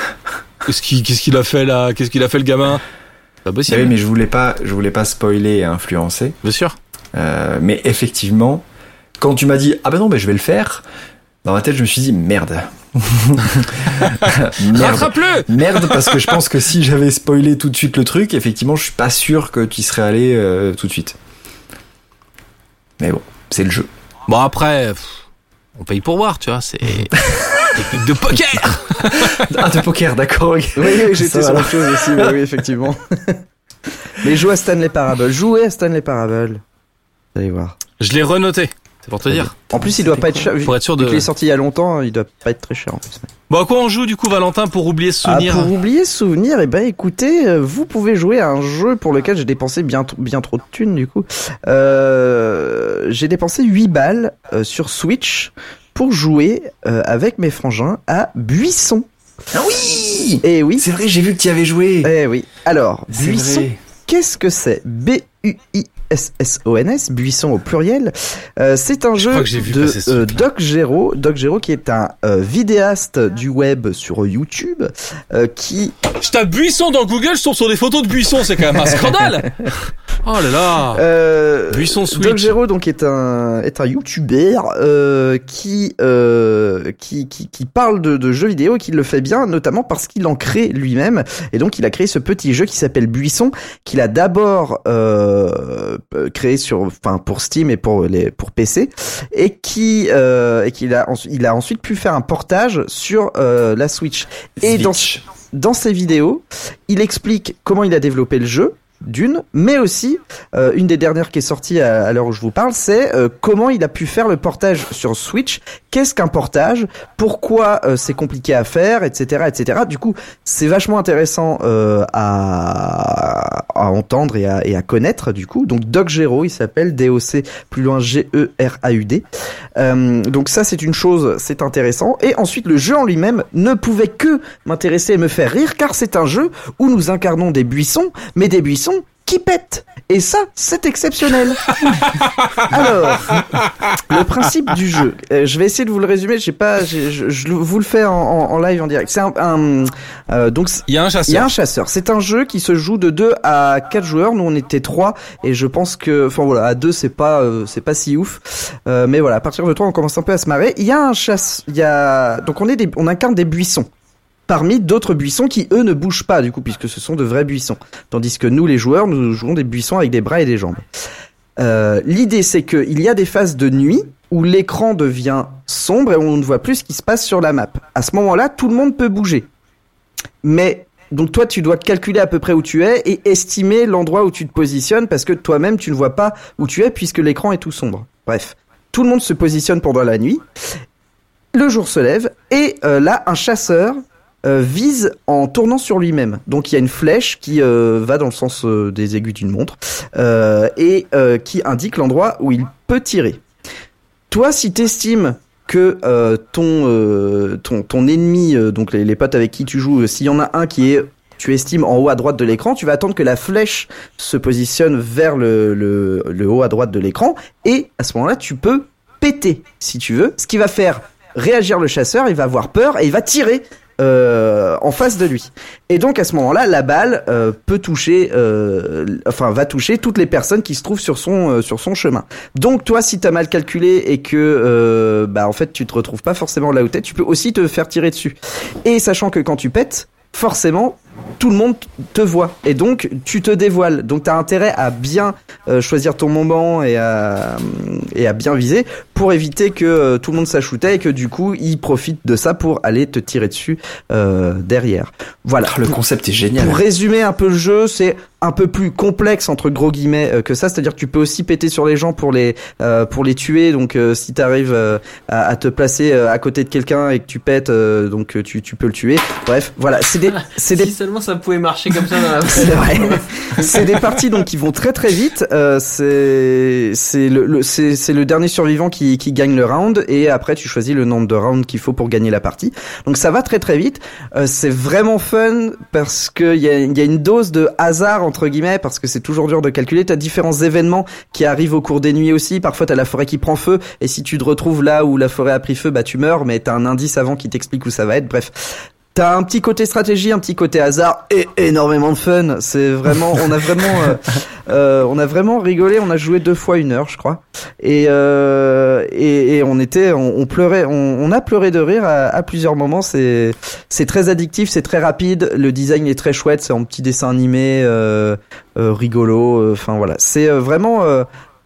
*laughs* qu'est-ce qu'il qu'est-ce qu'il a fait là? Qu'est-ce qu'il a fait le gamin? Pas Oui, possible mais je voulais pas, je voulais pas spoiler et influencer. bien sûr Euh, mais effectivement, quand tu m'as dit ah ben non, ben je vais le faire, dans ma tête je me suis dit merde. *laughs* merde. rattrape-le Merde parce que je pense que si j'avais spoilé tout de suite le truc, effectivement, je suis pas sûr que tu y serais allé euh, tout de suite. Mais bon, c'est le jeu. bon après on paye pour voir tu vois c'est *laughs* technique de poker Ah, de poker, d'accord. ok. Oui, oui j'étais sur autre chose aussi, mais oui, effectivement. *laughs* mais jouez à Stanley Parable, jouez à Stanley Parable. Vous allez voir. je l'ai renoté c'est pour te dire En plus, il doit pas être cher. Vu pour être sûr de qu'il est sorti il y a longtemps, il doit pas être très cher en plus. bon à quoi on joue du coup Valentin pour oublier ce Ah, souvenir pour oublier ce souvenir, eh ben écoutez, euh, vous pouvez jouer à un jeu pour lequel j'ai dépensé bien, bien trop de thunes du coup. Euh, j'ai dépensé 8 balles euh, sur Switch pour jouer euh, avec mes frangins à Buisson. Ah oui Et oui. C'est vrai, j'ai vu que tu y avais joué. Eh oui. Alors, Buisson, qu'est-ce que c'est? B-U-I-S-S-O-N-S, Buisson au pluriel. Euh, c'est un jeu de ce euh. Doc Gero, Doc Gero qui est un euh, vidéaste du web sur YouTube, euh, qui Je tape buisson dans Google, je tombe sur des photos de buisson, c'est quand même un scandale. *laughs* Oh là là. Euh, Buisson Switch. Doc Gero donc est un est un youtubeur euh, qui, euh, qui qui qui parle de, de jeux vidéo et qui le fait bien notamment parce qu'il en crée lui-même et donc il a créé ce petit jeu qui s'appelle Buisson qu'il a d'abord créé sur enfin pour Steam et pour les pour PC et qui euh, et qu'il a ensuite il a ensuite pu faire un portage sur euh, la Switch et dans dans ses vidéos, il explique comment il a développé le jeu, d'une, mais aussi euh, une des dernières qui est sortie à, à l'heure où je vous parle, c'est euh, comment il a pu faire le portage sur Switch. Qu'est-ce qu'un portage Pourquoi euh, c'est compliqué à faire, etc., etc. Du coup, c'est vachement intéressant euh, à, entendre et à, connaître. Du coup, donc Doc Gero, il s'appelle D-O-C plus loin G-E-R-A-U-D. Euh, donc ça, c'est une chose, c'est intéressant. Et ensuite, le jeu en lui-même ne pouvait que m'intéresser et me faire rire, car c'est un jeu où nous incarnons des buissons, mais des buissons qui pètent. Et ça, c'est exceptionnel. *laughs* Alors, le principe du jeu, euh, je vais essayer de vous le résumer. J'ai pas, j'ai- je, je vous le fais en, en- en live en direct. C'est un, un- euh, donc Il y a un il y a chasseur. un chasseur. C'est un jeu qui se joue de 2 à 4 joueurs. Nous on était 3 et je pense que enfin voilà, à 2 c'est pas euh, c'est pas si ouf. Euh, mais voilà, à partir de 3 on commence un peu à se marrer. Il y a un chasse il y a donc on est des on incarne des buissons parmi d'autres buissons qui eux ne bougent pas du coup puisque ce sont de vrais buissons. Tandis que nous les joueurs nous jouons des buissons avec des bras et des jambes. Euh, L'idée c'est que il y a des phases de nuit où l'écran devient sombre et on ne voit plus ce qui se passe sur la map. À ce moment-là, tout le monde peut bouger. Mais donc toi, tu dois calculer à peu près où tu es et estimer l'endroit où tu te positionnes parce que toi-même, tu ne vois pas où tu es puisque l'écran est tout sombre. Bref, tout le monde se positionne pendant la nuit. Le jour se lève et euh, là, un chasseur euh, vise en tournant sur lui-même. Donc il y a une flèche qui euh, va dans le sens euh, des aiguilles d'une montre et qui indique l'endroit où il peut tirer. Toi, si t'estimes que ton, ton ton ennemi, donc les, les potes avec qui tu joues, s'il y en a un qui est tu estimes en haut à droite de l'écran, tu vas attendre que la flèche se positionne vers le, le, le haut à droite de l'écran et à ce moment-là tu peux péter si tu veux, ce qui va faire réagir le chasseur, il va avoir peur et il va tirer euh, en face de lui. Et donc à ce moment-là, la balle euh, peut toucher, euh, enfin va toucher toutes les personnes qui se trouvent sur son euh, sur son chemin. Donc toi, si t'as mal calculé et que euh, bah en fait tu te retrouves pas forcément là où t'es, tu peux aussi te faire tirer dessus. Et sachant que quand tu pètes, forcément tout le monde te voit et donc tu te dévoiles. Donc t'as intérêt à bien euh, choisir ton moment et à et à bien viser pour éviter que euh, tout le monde s'achoutait et que du coup il profite de ça pour aller te tirer dessus euh, derrière. Voilà. Ah, le concept est génial. Pour résumer un peu le jeu, c'est un peu plus complexe entre gros guillemets euh, que ça, c'est-à-dire que tu peux aussi péter sur les gens pour les euh, pour les tuer. Donc euh, si tu arrives à, à te placer euh, à côté de quelqu'un et que tu pètes, euh, donc euh, tu, tu peux le tuer. Bref, voilà, c'est des *laughs* c'est des Si seulement ça pouvait marcher comme ça dans la *laughs* c'est vrai. c'est des parties donc qui vont très très vite. Euh, c'est c'est le, le- c'est c'est le dernier survivant qui qui gagne le round et après tu choisis le nombre de rounds qu'il faut pour gagner la partie. Donc ça va très très vite. Euh, c'est vraiment fun parce que il y a y a une dose de hasard entre guillemets parce que c'est toujours dur de calculer. T'as différents événements qui arrivent au cours des nuits aussi. Parfois t'as la forêt qui prend feu et si tu te retrouves là où la forêt a pris feu, bah tu meurs. Mais t'as un indice avant qui t'explique où ça va être. Bref. T'as un petit côté stratégie, un petit côté hasard et énormément de fun. C'est vraiment, on a vraiment, euh, *laughs* euh, on a vraiment rigolé. On a joué deux fois une heure, je crois, et euh, et, et on était, on, on pleurait, on, on a pleuré de rire à, à plusieurs moments. C'est c'est très addictif, c'est très rapide. Le design est très chouette, c'est en petit dessin animé, euh, euh, rigolo. Enfin voilà, c'est euh, vraiment. euh,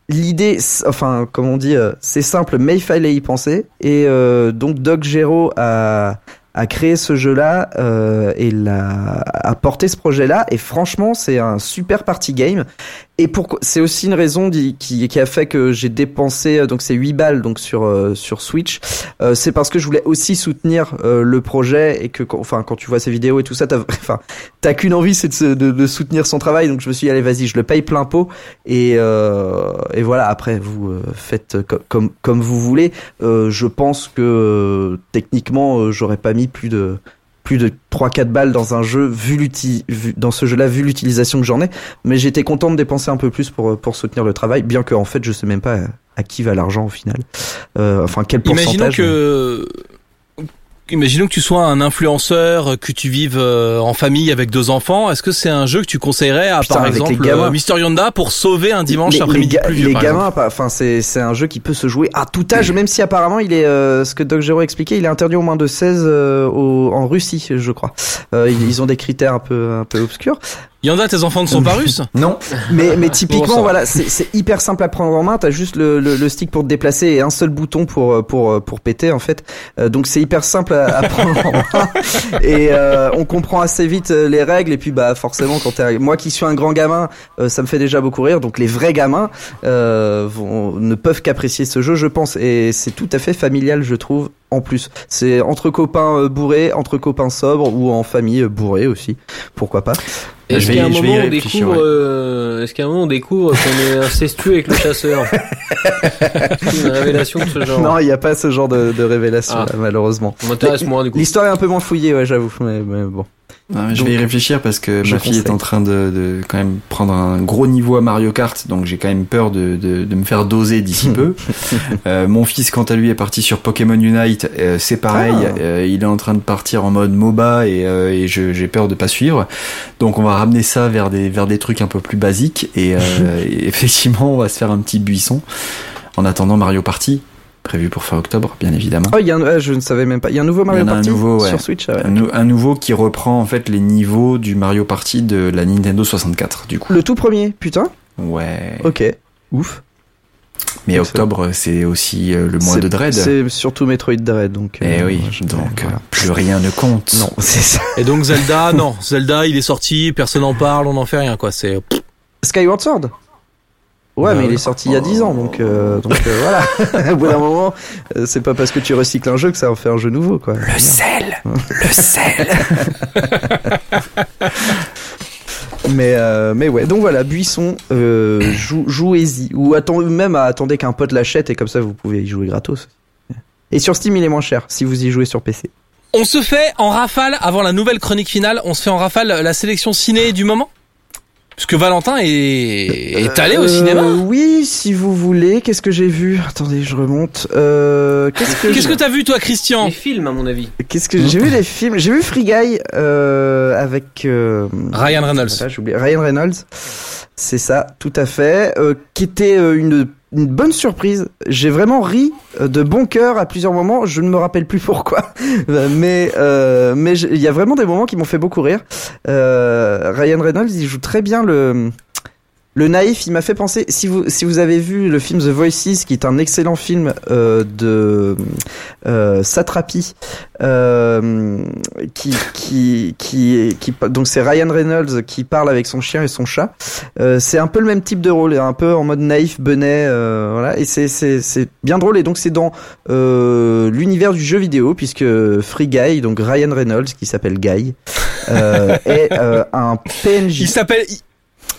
L'idée, enfin, comme on dit, euh, c'est simple, mais il fallait y penser. Et euh, donc, Doc Gero a, a créé ce jeu-là euh, et l'a, a porté ce projet-là. Et franchement, c'est un super party game. Et pourquoi c'est aussi une raison qui, qui a fait que j'ai dépensé euh, donc c'est 8 balles donc sur euh, sur Switch. Euh, c'est parce que je voulais aussi soutenir le projet et que quand, enfin quand tu vois ces vidéos et tout ça t'as *laughs* enfin t'as qu'une envie c'est de, de, de, soutenir son travail. Donc je me suis dit allez vas-y je le paye plein pot. Et et voilà après vous faites comme comme vous voulez. Je pense que techniquement j'aurais pas mis plus de plus de 3-4 balles dans un jeu vu, vu dans ce jeu-là vu l'utilisation que j'en ai. Mais j'étais content de dépenser un peu plus pour pour soutenir le travail bien que en fait je sais même pas à qui va l'argent au final. Euh, enfin quel pourcentage Imaginons que Imaginons que tu sois un influenceur, que tu vives euh, en famille avec deux enfants. Est-ce que c'est un jeu que tu conseillerais à par exemple euh, Mister Yonda pour sauver un dimanche après-midi Les gamins, enfin c'est c'est un jeu qui peut se jouer à tout âge, même si apparemment il est euh, ce que Doc Gero expliquait, il est interdit au moins de 16 au, en Russie, je crois. ils ont des critères un peu un peu obscurs. Yanda, tes enfants ne sont pas russes? Non. Mais, mais typiquement, voilà, c'est hyper simple à prendre en main. T'as juste le, le, le, stick pour te déplacer et un seul bouton pour pour pour péter en fait. Euh, donc c'est hyper simple à, prendre en main. *laughs* Et euh, on comprend assez vite euh, les règles. Et puis bah forcément, quand t'es moi qui suis un grand gamin, ça me fait déjà beaucoup rire. Donc les vrais gamins vont, ne peuvent qu'apprécier ce jeu, je pense. Et c'est tout à fait familial, je trouve. En plus, c'est entre copains bourrés, entre copains sobres ou en famille bourrés aussi. Pourquoi pas est-ce qu'à un, moment on découvre, euh, est-ce qu'à un moment on découvre qu'on est incestueux avec le chasseur? *laughs* Une révélation de ce genre Non, il n'y a pas ce genre de, de révélation ah. malheureusement. M'intéresse moins du coup. L'histoire est un peu moins fouillée, ouais, j'avoue, mais, mais bon je vais y réfléchir parce que ma fille est en train de, de, quand même prendre un gros niveau à Mario Kart, donc j'ai quand même peur de, de, de me faire doser d'ici peu. *laughs* Euh, mon fils, quant à lui, est parti sur Pokémon Unite. Euh, c'est pareil, ah. euh, il est en train de partir en mode MOBA et, et j'ai peur de pas suivre. Donc on va ramener ça vers des vers des trucs un peu plus basiques et, *laughs* et effectivement on va se faire un petit buisson. En attendant Mario Party, prévu pour fin octobre, bien évidemment. Oh, il y a un, euh, je ne savais même pas. Il y a un nouveau Mario Party sur Switch. Un, nouveau qui reprend en fait les niveaux du Mario Party de la Nintendo 64, du coup. Le tout premier, putain. Ouais. Ok. Ouf. Mais octobre, c'est aussi euh, le mois de Dread. C'est surtout Metroid Dread, donc. Eh oui, donc plus rien ne compte. Non, *laughs* c'est ça. Et donc Zelda, non, Zelda, il est sorti, personne n'en parle, on n'en fait rien, quoi. C'est. Skyward Sword. Ouais, mais il est sorti il y a 10 ans, donc, euh, donc euh, *laughs* voilà. *laughs* Au bout d'un moment, euh, c'est pas parce que tu recycles un jeu que ça en fait un jeu nouveau, quoi. Le sel, le sel. *laughs* mais mais ouais, donc voilà, Buisson, jouez-y ou attendez même à attendez qu'un pote l'achète et comme ça vous pouvez y jouer gratos. Et sur Steam, il est moins cher si vous y jouez sur PC. On se fait en rafale avant la nouvelle chronique finale. On se fait en rafale la sélection ciné du moment. Parce que Valentin est, est allé au cinéma. Euh, oui, si vous voulez. Qu'est-ce que j'ai vu? Attendez, je remonte. Euh, qu'est-ce que qu'est-ce que t'as vu toi, Christian? Les films, à mon avis. Qu'est-ce que j'ai vu? Les films J'ai vu Free Guy euh, avec euh, Ryan Reynolds. Ryan Reynolds. C'est ça, tout à fait. Euh, qui était euh, une une bonne surprise. J'ai vraiment ri euh, de bon cœur à plusieurs moments. Je ne me rappelle plus pourquoi, *laughs* mais euh, mais il y a vraiment des moments qui m'ont fait beaucoup rire. Euh, Ryan Reynolds, il joue très bien le le naïf, il m'a fait penser. Si vous si vous avez vu le film The Voices, qui est un excellent film euh, de euh, Satrapi, euh, qui qui qui qui donc c'est Ryan Reynolds qui parle avec son chien et son chat. Euh, c'est un peu le même type de rôle, un peu en mode naïf, benet, euh, voilà. Et c'est c'est c'est bien drôle. Et donc c'est dans euh, l'univers du jeu vidéo puisque Free Guy, donc Ryan Reynolds qui s'appelle Guy, *laughs* est un PNJ. Il s'appelle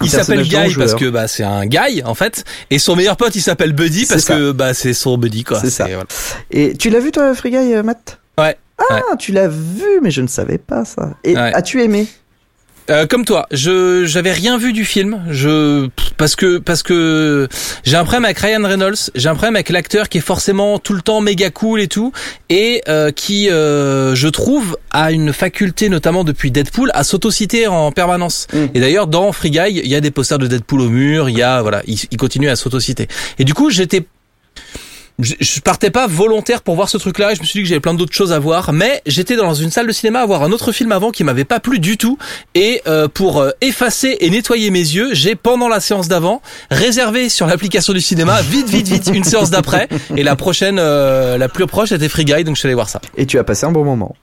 il s'appelle Guy parce que bah c'est un Guy en fait et son meilleur pote il s'appelle Buddy parce que bah c'est son buddy quoi. C'est ça. Et tu l'as vu toi Free Guy euh, Matt? Ouais. Ah, tu l'as vu mais je ne savais pas ça. Et as-tu aimé? Euh, comme toi, je j'avais rien vu du film. Je parce que parce que j'ai un problème avec Ryan Reynolds. J'ai un problème avec l'acteur qui est forcément tout le temps méga cool et tout et euh, qui euh, je trouve a une faculté notamment depuis Deadpool à s'autociter en permanence. Mm. Et d'ailleurs dans Free Guy, il y a des posters de Deadpool au mur. Il y a voilà, il, il continue à s'autociter. Et du coup j'étais je, partais pas volontaire pour voir ce truc-là. Je me suis dit que j'avais plein d'autres choses à voir, mais j'étais dans une salle de cinéma à voir un autre film avant qui m'avait pas plu du tout. Et euh, pour euh, effacer et nettoyer mes yeux, j'ai pendant la séance d'avant réservé sur l'application du cinéma vite, vite, vite une séance d'après. Et la prochaine, euh, la plus proche était Free Guy, donc je suis allé voir ça. Et tu as passé un bon moment.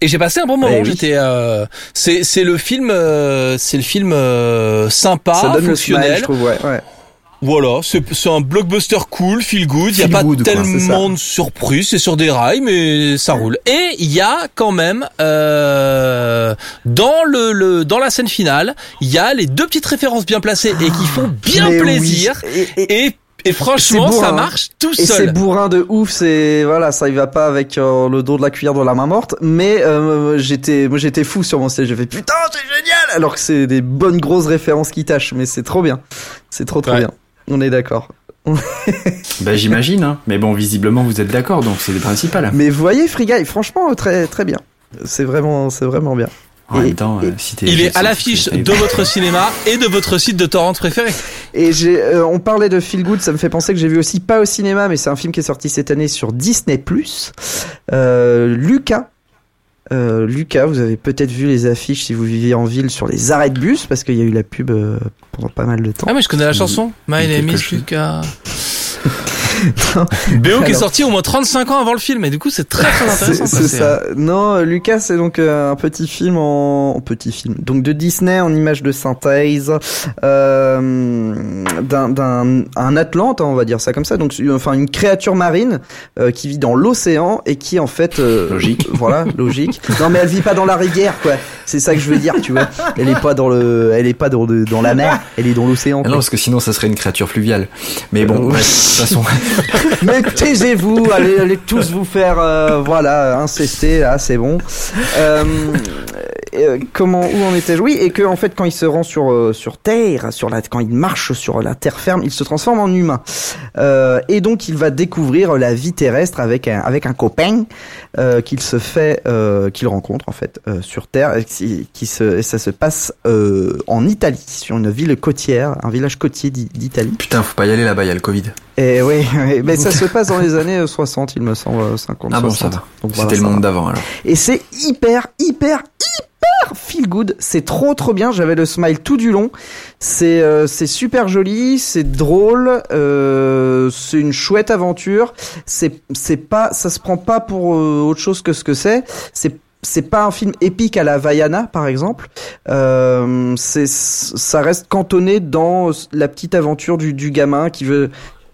Et j'ai passé un bon moment. Eh oui. J'étais, euh, c'est c'est le film, euh, c'est le film euh, sympa, ça donne le smile, fonctionnel. je trouve, ouais. ouais. Voilà, c'est c'est un blockbuster cool, feel good. Il y a pas good, quoi, c'est tellement de surprises, c'est sur des rails, mais ça roule. Et il y a quand même euh, dans le, le dans la scène finale, il y a les deux petites références bien placées et qui font bien Mais oui. plaisir. Et, et- Et et franchement, ça marche tout Et c'est seul. bourrin de ouf, c'est voilà, ça y va pas avec euh, le dos de la cuillère dans la main morte, mais euh, j'étais moi j'étais fou sur mon stage, j'ai fait putain, c'est génial alors que c'est des bonnes grosses références qui tâchent, mais c'est trop bien. C'est trop trop Ouais. bien. On est d'accord. Bah j'imagine, hein. mais bon, visiblement vous êtes d'accord, donc c'est le principal. Mais vous voyez Free Guy, franchement très très bien. C'est vraiment c'est vraiment bien. En Et- même temps, et- euh, si Il est à l'affiche de votre cinéma et de votre site de torrent préféré. Et j'ai, euh, on parlait de Feel Good, ça me fait penser que j'ai vu aussi pas au cinéma, mais c'est un film qui est sorti cette année sur Disney+. Euh, Lucas. Euh, Lucas, vous avez peut-être vu les affiches si vous viviez en ville sur les arrêts de bus, parce qu'il y a eu la pub euh, pendant pas mal de temps. Ah mais je connais la chanson. My name is. Lucas. *laughs* BO qui est sorti au moins 35 ans avant le film et du coup c'est très très intéressant. c'est ça. Non, Lucas, c'est donc euh, un petit film en... en petit film. Donc de Disney en image de synthèse euh, d'un d'un un Atlante, on va dire ça comme ça. Donc euh, enfin une créature marine euh, qui vit dans l'océan et qui en fait euh, Logique. Voilà, logique. Non mais elle vit pas dans la rivière quoi. C'est ça que je veux dire, tu vois. Elle est pas dans le elle est pas dans le dans la mer, elle est dans l'océan. Ah non, parce que sinon ça serait une créature fluviale. Mais bon, Euh, de toute façon, *laughs* Mais taisez-vous, allez, allez tous vous faire, euh, voilà, incester, là, c'est bon. Euh, euh, comment, où en était-je Oui, et que en fait, quand il se rend sur euh, sur Terre, sur la, quand il marche sur la terre ferme, il se transforme en humain. Euh, et donc, il va découvrir la vie terrestre avec un avec un copain euh, qu'il se fait, euh, qu'il rencontre en fait euh, sur Terre, et qui, qui se, et ça se passe euh, en Italie, sur une ville côtière, un village côtier d'I- d'Italie. putain, faut pas y aller là-bas, il y a le Covid. Et oui, oui, mais ça *laughs* se passe dans les années euh, 60, il me semble, euh, 50, Ah bon, 60. ça va. Voilà, C'était le monde va. d'avant alors. Et c'est hyper, hyper, hyper feel good. C'est trop, trop bien. J'avais le smile tout du long. C'est, euh, super joli, c'est drôle, euh, c'est une chouette aventure. C'est, pas, ça se prend pas pour euh, autre chose que ce que c'est. C'est c'est pas un film épique à la Vaiana par exemple. Ça reste cantonné dans la petite aventure du, du gamin qui veut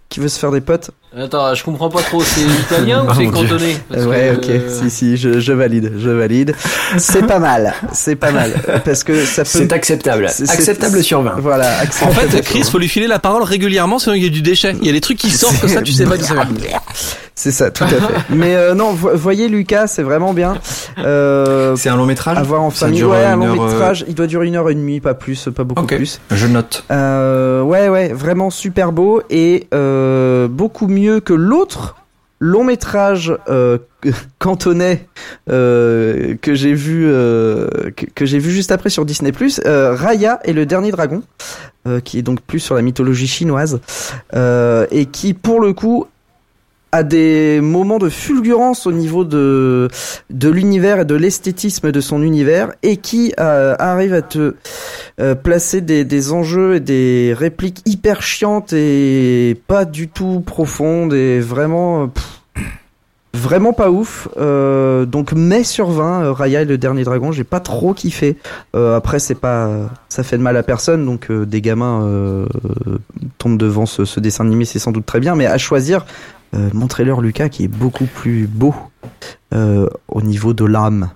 qui veut se faire des potes. Attends, je comprends pas trop. C'est *laughs* italien ou Oh c'est Parce ouais, que, ok, euh, si si, je, je valide, je valide. C'est pas mal, c'est pas mal parce que ça peut. C'est acceptable. Acceptable sur 20. Voilà. En acceptable fait, sur Chris, faut lui filer la parole régulièrement sinon il y a du déchet. Il y a des trucs qui sortent comme ça, tu sais pas d'où ça vient. C'est ça, tout à fait. *laughs* Mais euh, non, vo- voyez Lucas, c'est vraiment bien. Euh, C'est un long métrage à voir en Ça famille. dure Ouais, un long heure, euh, métrage. Il doit durer une heure et demie, pas plus, pas beaucoup Ok. plus. Je note. Euh, ouais, ouais, vraiment super beau et euh, beaucoup mieux que l'autre long métrage euh, *laughs* cantonais euh, que j'ai vu euh, que, que j'ai vu juste après sur Disney euh, Raya et le dernier dragon euh, qui est donc plus sur la mythologie chinoise euh, et qui pour le coup a des moments de fulgurance au niveau de de l'univers et de l'esthétisme de son univers et qui euh, arrive à te euh, placer des, des enjeux et des répliques hyper chiantes et pas du tout profondes et vraiment vraiment pas ouf. Euh, donc mais sur 20 euh, Raya et le dernier dragon j'ai pas trop kiffé. Après c'est pas ça fait de mal à personne donc des gamins tombent devant ce dessin animé c'est sans doute très bien mais à choisir euh, montrez-leur Lucas qui est beaucoup plus beau euh, au niveau de l'âme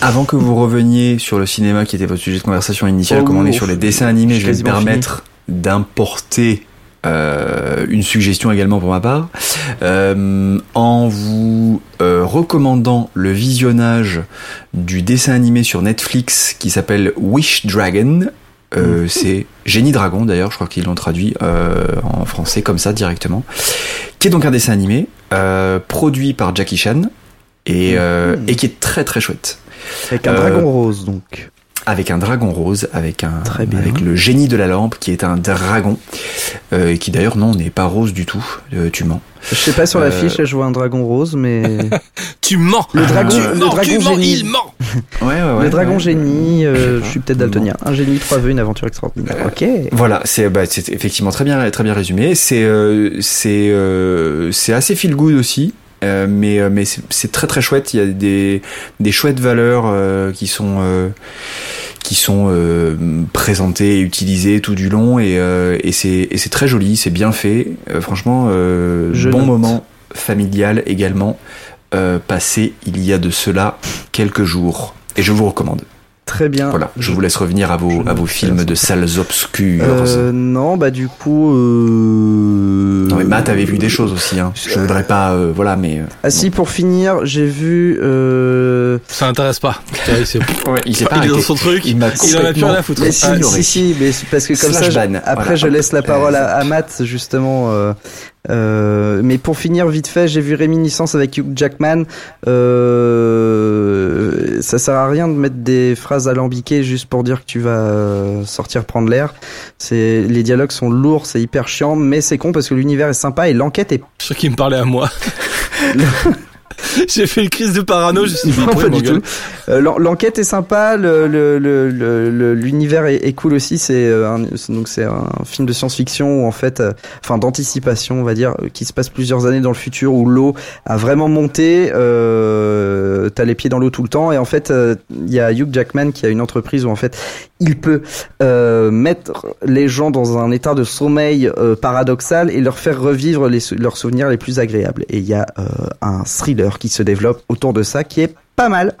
Avant que vous reveniez sur le cinéma qui était votre sujet de conversation initial, Oh, comme on est ouf. sur les dessins animés, je vais me permettre d'importer euh, une suggestion également pour ma part, euh, en vous euh, recommandant le visionnage du dessin animé sur Netflix qui s'appelle Wish Dragon. Euh, C'est Génie Dragon d'ailleurs, je crois qu'ils l'ont traduit euh, en français comme ça directement, qui est donc un dessin animé euh, produit par Jackie Chan et, euh, Mhm. et qui est très très chouette avec un Euh, dragon rose donc avec un dragon rose, avec un, Très bien. avec le génie de la lampe qui est un dragon, euh, et qui d'ailleurs non n'est pas rose du tout. euh, tu mens. je sais pas sur Euh, l'affiche je vois un dragon rose mais *laughs* Tu mens. Le dragon- Tu le mens, dragon tu mens, génie. il ment. Ouais ouais ouais. le dragon ouais. génie, euh, Je je suis peut-être daltonien. Un génie, trois vœux, une aventure extraordinaire. Euh, Ok. Voilà, c'est bah, c'est effectivement très bien très bien résumé. C'est euh, c'est euh, c'est assez feel good aussi. Euh, mais euh, mais c'est- c'est très très chouette. Il y a des des chouettes valeurs euh, qui sont euh, qui sont euh, présentées et utilisées tout du long et euh, et c'est et c'est très joli, c'est bien fait. Euh, franchement, euh, bon note. moment familial également euh, passé il y a de cela quelques jours et je vous recommande. Très bien. Voilà, je vous laisse revenir à vos à vos films de salles obscures. Euh, non, bah du coup. Euh... Non mais Matt avait vu des choses aussi. Hein. Je voudrais pas, euh, voilà, mais euh, Ah si, pour finir, j'ai vu. Euh... Ça intéresse pas. *laughs* Il s'est il pas est dans son truc. Il m'a Il en a plus rien à foutre. Mais si, Ah, si, si, mais parce que comme Slash ça, je- ban, après voilà. je laisse la parole à, Euh, à Matt justement. Euh, mais pour finir vite fait, j'ai vu Réminiscence avec Hugh Jackman. Euh, ça sert à rien de mettre des phrases alambiquées juste pour dire que tu vas sortir prendre l'air. C'est les dialogues sont lourds, c'est hyper chiant, mais c'est con parce que l'univers est sympa et l'enquête est sûr qu'il me parlait à moi. *laughs* *laughs* J'ai fait une crise de parano, je suis dit, pas du tout. Euh, l'en- L'enquête est sympa, le- le- le- le- le- l'univers est, cool aussi. C'est euh, c'est- donc c'est un film de science-fiction où en fait, euh, enfin d'anticipation, on va dire, qui se passe plusieurs années dans le futur où l'eau a vraiment monté. Euh, T'as les pieds dans l'eau tout le temps et en fait, il y a Hugh Jackman qui a une entreprise où en fait, il peut euh, mettre les gens dans un état de sommeil euh, paradoxal et leur faire revivre les, leurs souvenirs les plus agréables. Et il y a euh, un thriller qui se développe autour de ça qui est pas mal,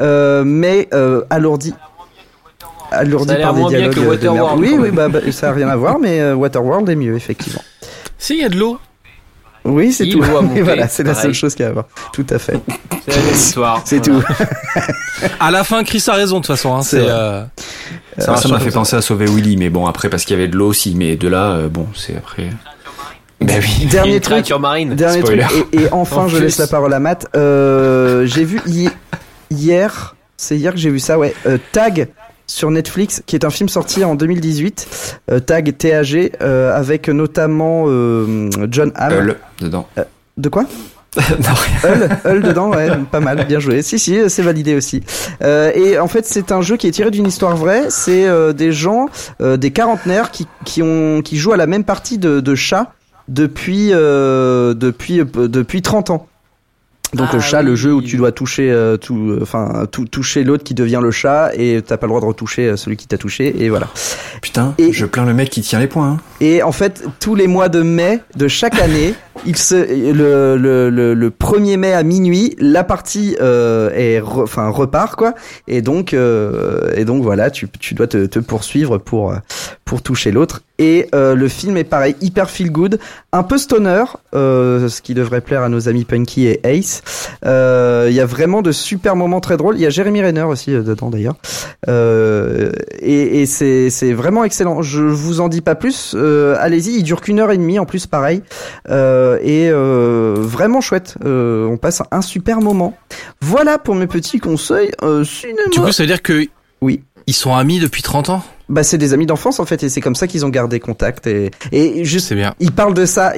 euh, mais euh, alourdi. Alourdi Ça a l'air par des bien dialogues que de merde. Oui, oui, bah, bah, ça a rien à voir, mais euh, Waterworld est mieux, effectivement. Si, il y a de l'eau. Oui, c'est tout. Et *laughs* voilà, c'est la seule chose qu'il y a à voir. Tout à fait. C'est la même histoire. C'est Voilà. tout. *laughs* À la fin, Chris a raison, de toute façon. Hein. C'est C'est, vrai. euh, Ça m'a fait penser à sauver Willy, mais bon après parce qu'il y avait de l'eau aussi, mais de là, euh, bon, c'est après. Ben oui. *laughs* Dernier Une truc. marine. Dernier Spoiler. truc. Et, et enfin, *laughs* En je plus. laisse la parole à Matt. Euh, j'ai vu hi- hier, c'est hier que j'ai vu ça, ouais. euh, Tag sur Netflix, qui est un film sorti en 2018. euh, Tag TAG, euh, avec notamment euh, John Hamm. Hull dedans. De quoi? *laughs* Non rien. Hull, Hull dedans, ouais, pas mal, bien joué. Si, si, c'est validé aussi. Euh, et en fait, c'est un jeu qui est tiré d'une histoire vraie. C'est euh, des gens, euh, des quarantenaires qui, qui ont, qui jouent à la même partie de, de chat depuis, euh, depuis, euh, depuis 30 ans. Donc Ah le chat, oui. le jeu où tu dois toucher, euh, tout, enfin, tout, toucher l'autre qui devient le chat et t'as pas le droit de retoucher euh, celui qui t'a touché et voilà. Putain, Et- je plains le mec qui tient les points. hein. Et en fait, tous les mois de mai de chaque année, il se, le, le, le, le 1er mai à minuit, la partie euh, est re- enfin repart quoi. Et donc euh, et donc voilà, tu, tu dois te, te poursuivre pour euh, pour toucher l'autre. Et euh, le film est pareil, hyper feel good, un peu stoner, euh, ce qui devrait plaire à nos amis Punky et Ace. Euh, Il y a vraiment de super moments très drôles. Il y a Jeremy Renner aussi dedans d'ailleurs. Et et c'est c'est vraiment excellent. Je vous en dis pas plus. Allez-y, il dure qu'une heure et demie en plus, pareil. Et euh, vraiment chouette. Euh, on passe un super moment. Voilà pour mes petits conseils euh, cinéma. Du coup, ça veut dire que Oui. ils sont amis depuis 30 ans? Bah c'est des amis d'enfance en fait et c'est comme ça qu'ils ont gardé contact et et juste C'est bien. ils parlent de ça.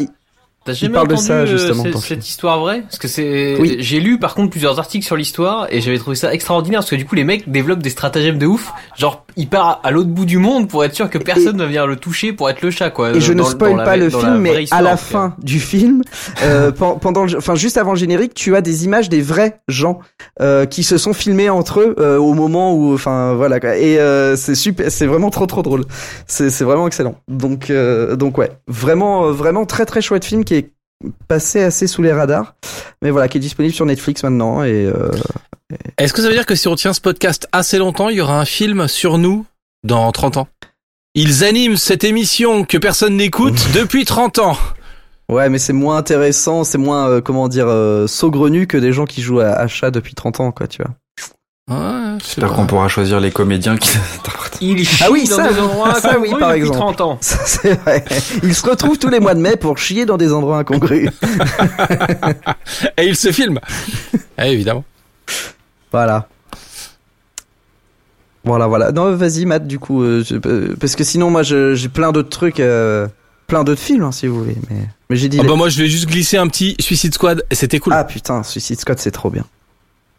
T'as jamais parle de entendu ça, euh, justement, cette, cette histoire vraie? Parce que c'est, Oui. j'ai lu par contre plusieurs articles sur l'histoire et j'avais trouvé ça extraordinaire parce que du coup les mecs développent des stratagèmes de ouf. Genre ils partent à l'autre bout du monde pour être sûr que personne ne va venir le toucher pour être le chat quoi. Et je ne spoil pas le film, mais histoire, à la fin du film, euh, *laughs* pen- pendant, le, enfin juste avant le générique, tu as des images des vrais gens euh, qui se sont filmés entre eux euh, au moment où, enfin voilà, quoi. et euh, c'est super, c'est vraiment trop trop drôle. C'est c'est vraiment excellent. Donc euh, donc ouais, vraiment vraiment très très chouette film qui passé assez sous les radars, mais voilà, qui est disponible sur Netflix maintenant et euh, Est-ce que ça veut dire que si on tient ce podcast assez longtemps, il y aura un film sur nous dans 30 ans? Ils animent cette émission que personne n'écoute *laughs* depuis 30 ans. ouais, mais c'est moins intéressant, c'est moins euh, comment dire euh, saugrenu que des gens qui jouent à, à chat depuis 30 ans, quoi, tu vois. Ouais, J'espère qu'on pourra choisir les comédiens qui *laughs* interprètent. Il chie Ah oui, dans ça, des endroits ça, oui, incongrus par depuis exemple. 30 ans. Ça, c'est vrai. Ils se retrouvent tous les mois de mai pour chier dans des endroits incongrus. *laughs* Et il se filme. Eh, évidemment. Voilà. Voilà, voilà. Non, vas-y, Matt, du coup, euh, je- euh, parce que sinon, moi, je- j'ai plein d'autres trucs, euh, plein d'autres films, hein, si vous voulez. Mais, mais j'ai dit. Les- bah moi je vais juste glisser un petit Suicide Squad c'était cool. Ah putain, Suicide Squad, c'est trop bien.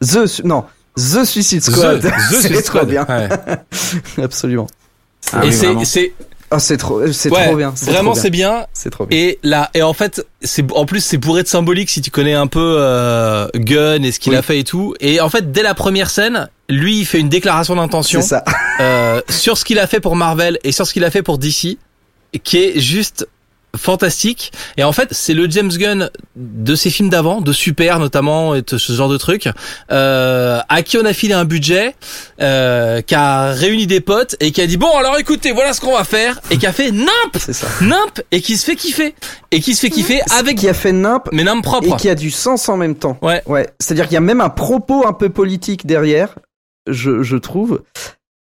The, Su- non, The Suicide Squad, The, The *laughs* c'est Suicide trop Squad. bien, Ouais. *laughs* absolument. Ah et oui, c'est vraiment. c'est c'est trop, c'est Ouais, trop bien. Vraiment, c'est bien. C'est trop bien. Et là, et en fait, c'est en plus c'est bourré de symbolique si tu connais un peu euh, Gunn et ce qu'il Oui. a fait et tout. Et en fait, dès la première scène, lui, il fait une déclaration d'intention C'est ça. euh, sur ce qu'il a fait pour Marvel et sur ce qu'il a fait pour DC, qui est juste fantastique. Et en fait, c'est le James Gunn de ses films d'avant, de Super notamment, et de ce genre de trucs, euh, à qui on a filé un budget, euh, qui a réuni des potes et qui a dit bon alors écoutez, voilà ce qu'on va faire, et qui a fait nimp, *laughs* C'est ça. nimp, et qui se fait kiffer, et qui se fait kiffer avec Qui a fait nimp mais nimp et propre. qui a du sens en même temps. Ouais. Ouais. C'est-à-dire qu'il y a même un propos un peu politique derrière, je, je trouve,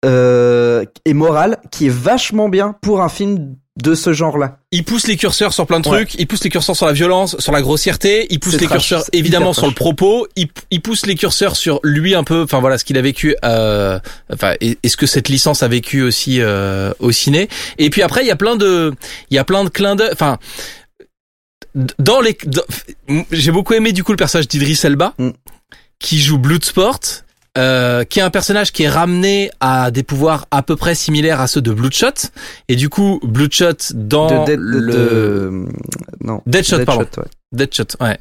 euh, et moral, qui est vachement bien pour un film de ce genre-là. Il pousse les curseurs sur plein de Ouais. trucs, il pousse les curseurs sur la violence, sur la grossièreté, il pousse les trash, curseurs évidemment sur le propos, il, il pousse les curseurs sur lui un peu, enfin voilà ce qu'il a vécu, euh, enfin est-ce que cette licence a vécu aussi euh, au ciné Et puis après il y a plein de, il y a plein de clins d'œil, enfin dans les, j'ai beaucoup aimé du coup le personnage d'Idris Elba Mm. qui joue Bloodsport. Euh, qui est un personnage qui est ramené à des pouvoirs à peu près similaires à ceux de Bloodshot et du coup Bloodshot dans de, le de- non. Deadshot, pardon. ouais. Deadshot, ouais.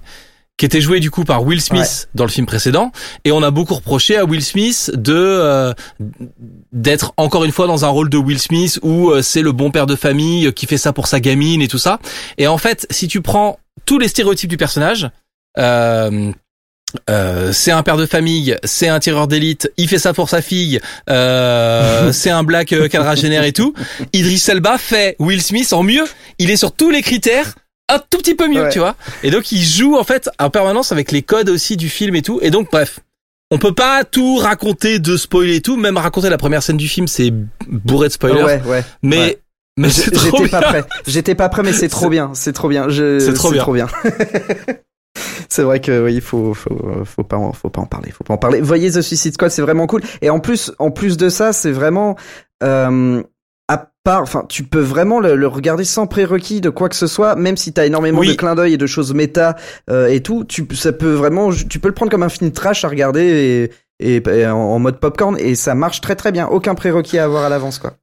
Qui était joué du coup par Will Smith dans le film précédent, et on a beaucoup reproché à Will Smith de euh, d'être encore une fois dans un rôle de Will Smith où euh, c'est le bon père de famille euh, qui fait ça pour sa gamine et tout ça. Et en fait, si tu prends tous les stéréotypes du personnage, euh, euh, c'est un père de famille, c'est un tireur d'élite, il fait ça pour sa fille, euh, *laughs* c'est un black euh, quadragénaire et tout. Idris Elba fait Will Smith en mieux. Il est sur tous les critères un tout petit peu mieux, Ouais. tu vois. Et donc il joue en fait en permanence avec les codes aussi du film et tout. Et donc bref, on peut pas tout raconter de spoiler et tout. Même raconter la première scène du film, c'est bourré de spoilers. Ouais, ouais. mais ouais. mais trop J'étais pas prêt. J'étais pas prêt, mais c'est trop bien. C'est trop bien. C'est trop bien. bien. *laughs* c'est vrai que oui, il faut, faut, faut pas, en, faut pas en parler. Faut pas en parler. Voyez The Suicide Squad, c'est vraiment cool. Et en plus, en plus de ça, c'est vraiment, euh, à part, enfin, tu peux vraiment le, le regarder sans prérequis de quoi que ce soit, même si t'as énormément Oui. de clins d'œil et de choses méta euh, et tout. Tu, ça peut vraiment, tu peux le prendre comme un film trash à regarder et, et, et en, en mode popcorn et ça marche très très bien. Aucun prérequis à avoir à l'avance, quoi.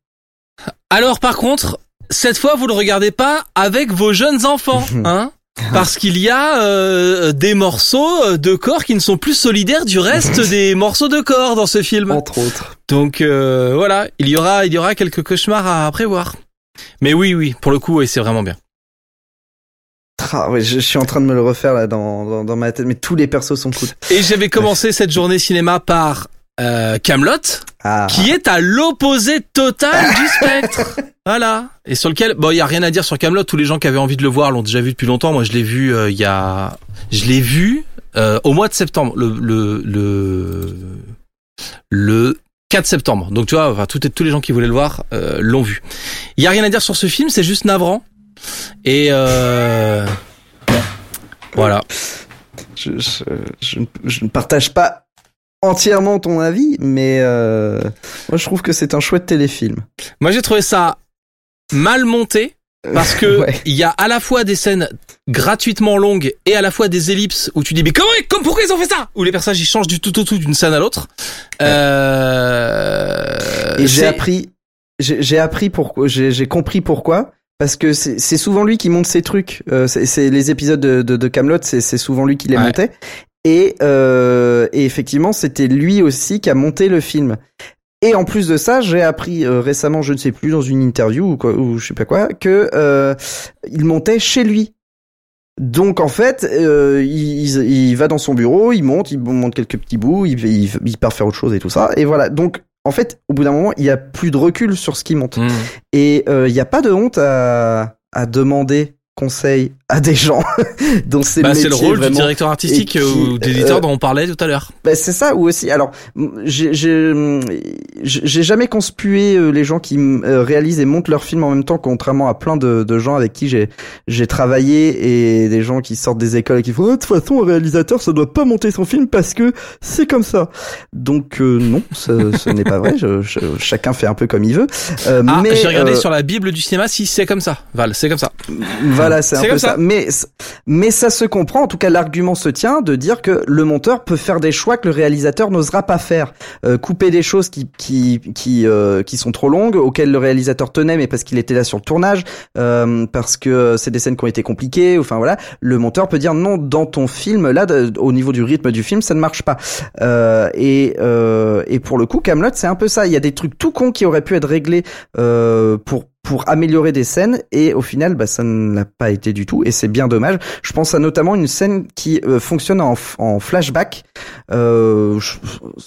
Alors par contre, cette fois vous le regardez pas avec vos jeunes enfants, *laughs* hein parce qu'il y a euh, des morceaux de corps qui ne sont plus solidaires du reste *laughs* des morceaux de corps dans ce film. Entre autres. Donc euh, voilà, il y aura il y aura quelques cauchemars à prévoir. Mais oui oui, pour le coup, oui, c'est vraiment bien. Ah, ouais, je, je suis en train de me le refaire là dans, dans, dans ma tête, mais tous les persos sont cool. Et j'avais commencé cette journée cinéma par euh, Camelot, Ah, qui est à l'opposé total du *laughs* spectre. Voilà. Et sur lequel, bon, il y a rien à dire sur Camelot. Tous les gens qui avaient envie de le voir l'ont déjà vu depuis longtemps. Moi, je l'ai vu euh, il y a, je l'ai vu euh, au mois de septembre, le le le le 4 septembre. Donc tu vois, enfin, tout, tous les gens qui voulaient le voir euh, l'ont vu. Il y a rien à dire sur ce film, c'est juste navrant. Et euh, voilà. je, je, je ne partage pas entièrement ton avis, mais euh, moi je trouve que c'est un chouette téléfilm. Moi, j'ai trouvé ça mal monté. Parce que *laughs* Ouais. il y a à la fois des scènes gratuitement longues et à la fois des ellipses où tu dis mais comment comme pourquoi ils ont fait ça? Où les personnages ils changent du tout au tout d'une scène à l'autre. Euh, Et j'ai appris, j'ai appris pourquoi, j'ai compris pourquoi. Parce que c'est souvent lui qui monte ses trucs. Euh, c'est les épisodes de, de, de Camelot, c'est c'est souvent lui qui les Ouais. montait. Et, euh, et effectivement, c'était lui aussi qui a monté le film. Et en plus de ça, j'ai appris euh, récemment, je ne sais plus, dans une interview ou, quoi, ou je sais pas quoi, que euh, il montait chez lui. Donc en fait, euh, il, il- il va dans son bureau, il monte, il monte quelques petits bouts, il, il, il part faire autre chose et tout ça. Et voilà. Donc en fait, au bout d'un moment, il y a plus de recul sur ce qui monte. Hmm. Et euh, il n'y a pas de honte à, à demander conseil à des gens dont c'est Bah, le c'est le rôle vraiment. du directeur artistique ou d'éditeur euh, dont on parlait tout à l'heure. Bah, c'est ça ou aussi alors j'ai jamais conspué euh, les gens qui euh, réalisent et montent leurs films en même temps contrairement à plein de, de gens avec qui j'ai j'ai travaillé et des gens qui sortent des écoles et qui font Ah, de toute façon un réalisateur ça doit pas monter son film parce que c'est comme ça donc euh, non ce, ce n'est pas vrai je, je- chacun fait un peu comme il veut Euh, Ah, mais j'ai regardé euh, sur la Bible du cinéma si c'est comme ça. Val, c'est comme ça. Voilà, c'est un peu ça. ça. Mais mais ça se comprend. En tout cas, l'argument se tient de dire que le monteur peut faire des choix que le réalisateur n'osera pas faire. Euh, couper des choses qui qui qui euh, qui sont trop longues, auxquelles le réalisateur tenait, mais parce qu'il était là sur le tournage, euh, parce que c'est des scènes qui ont été compliquées. Enfin voilà, le monteur peut dire non dans ton film là, au niveau du rythme du film, ça ne marche pas. Euh, et euh, et pour le coup, Camelot, c'est un peu ça. Il y a des trucs tout cons qui auraient pu être réglés euh, pour pour améliorer des scènes et au final bah ça ne l'a pas été du tout et c'est bien dommage. Je pense à notamment une scène qui euh, fonctionne en, flashback. Euh,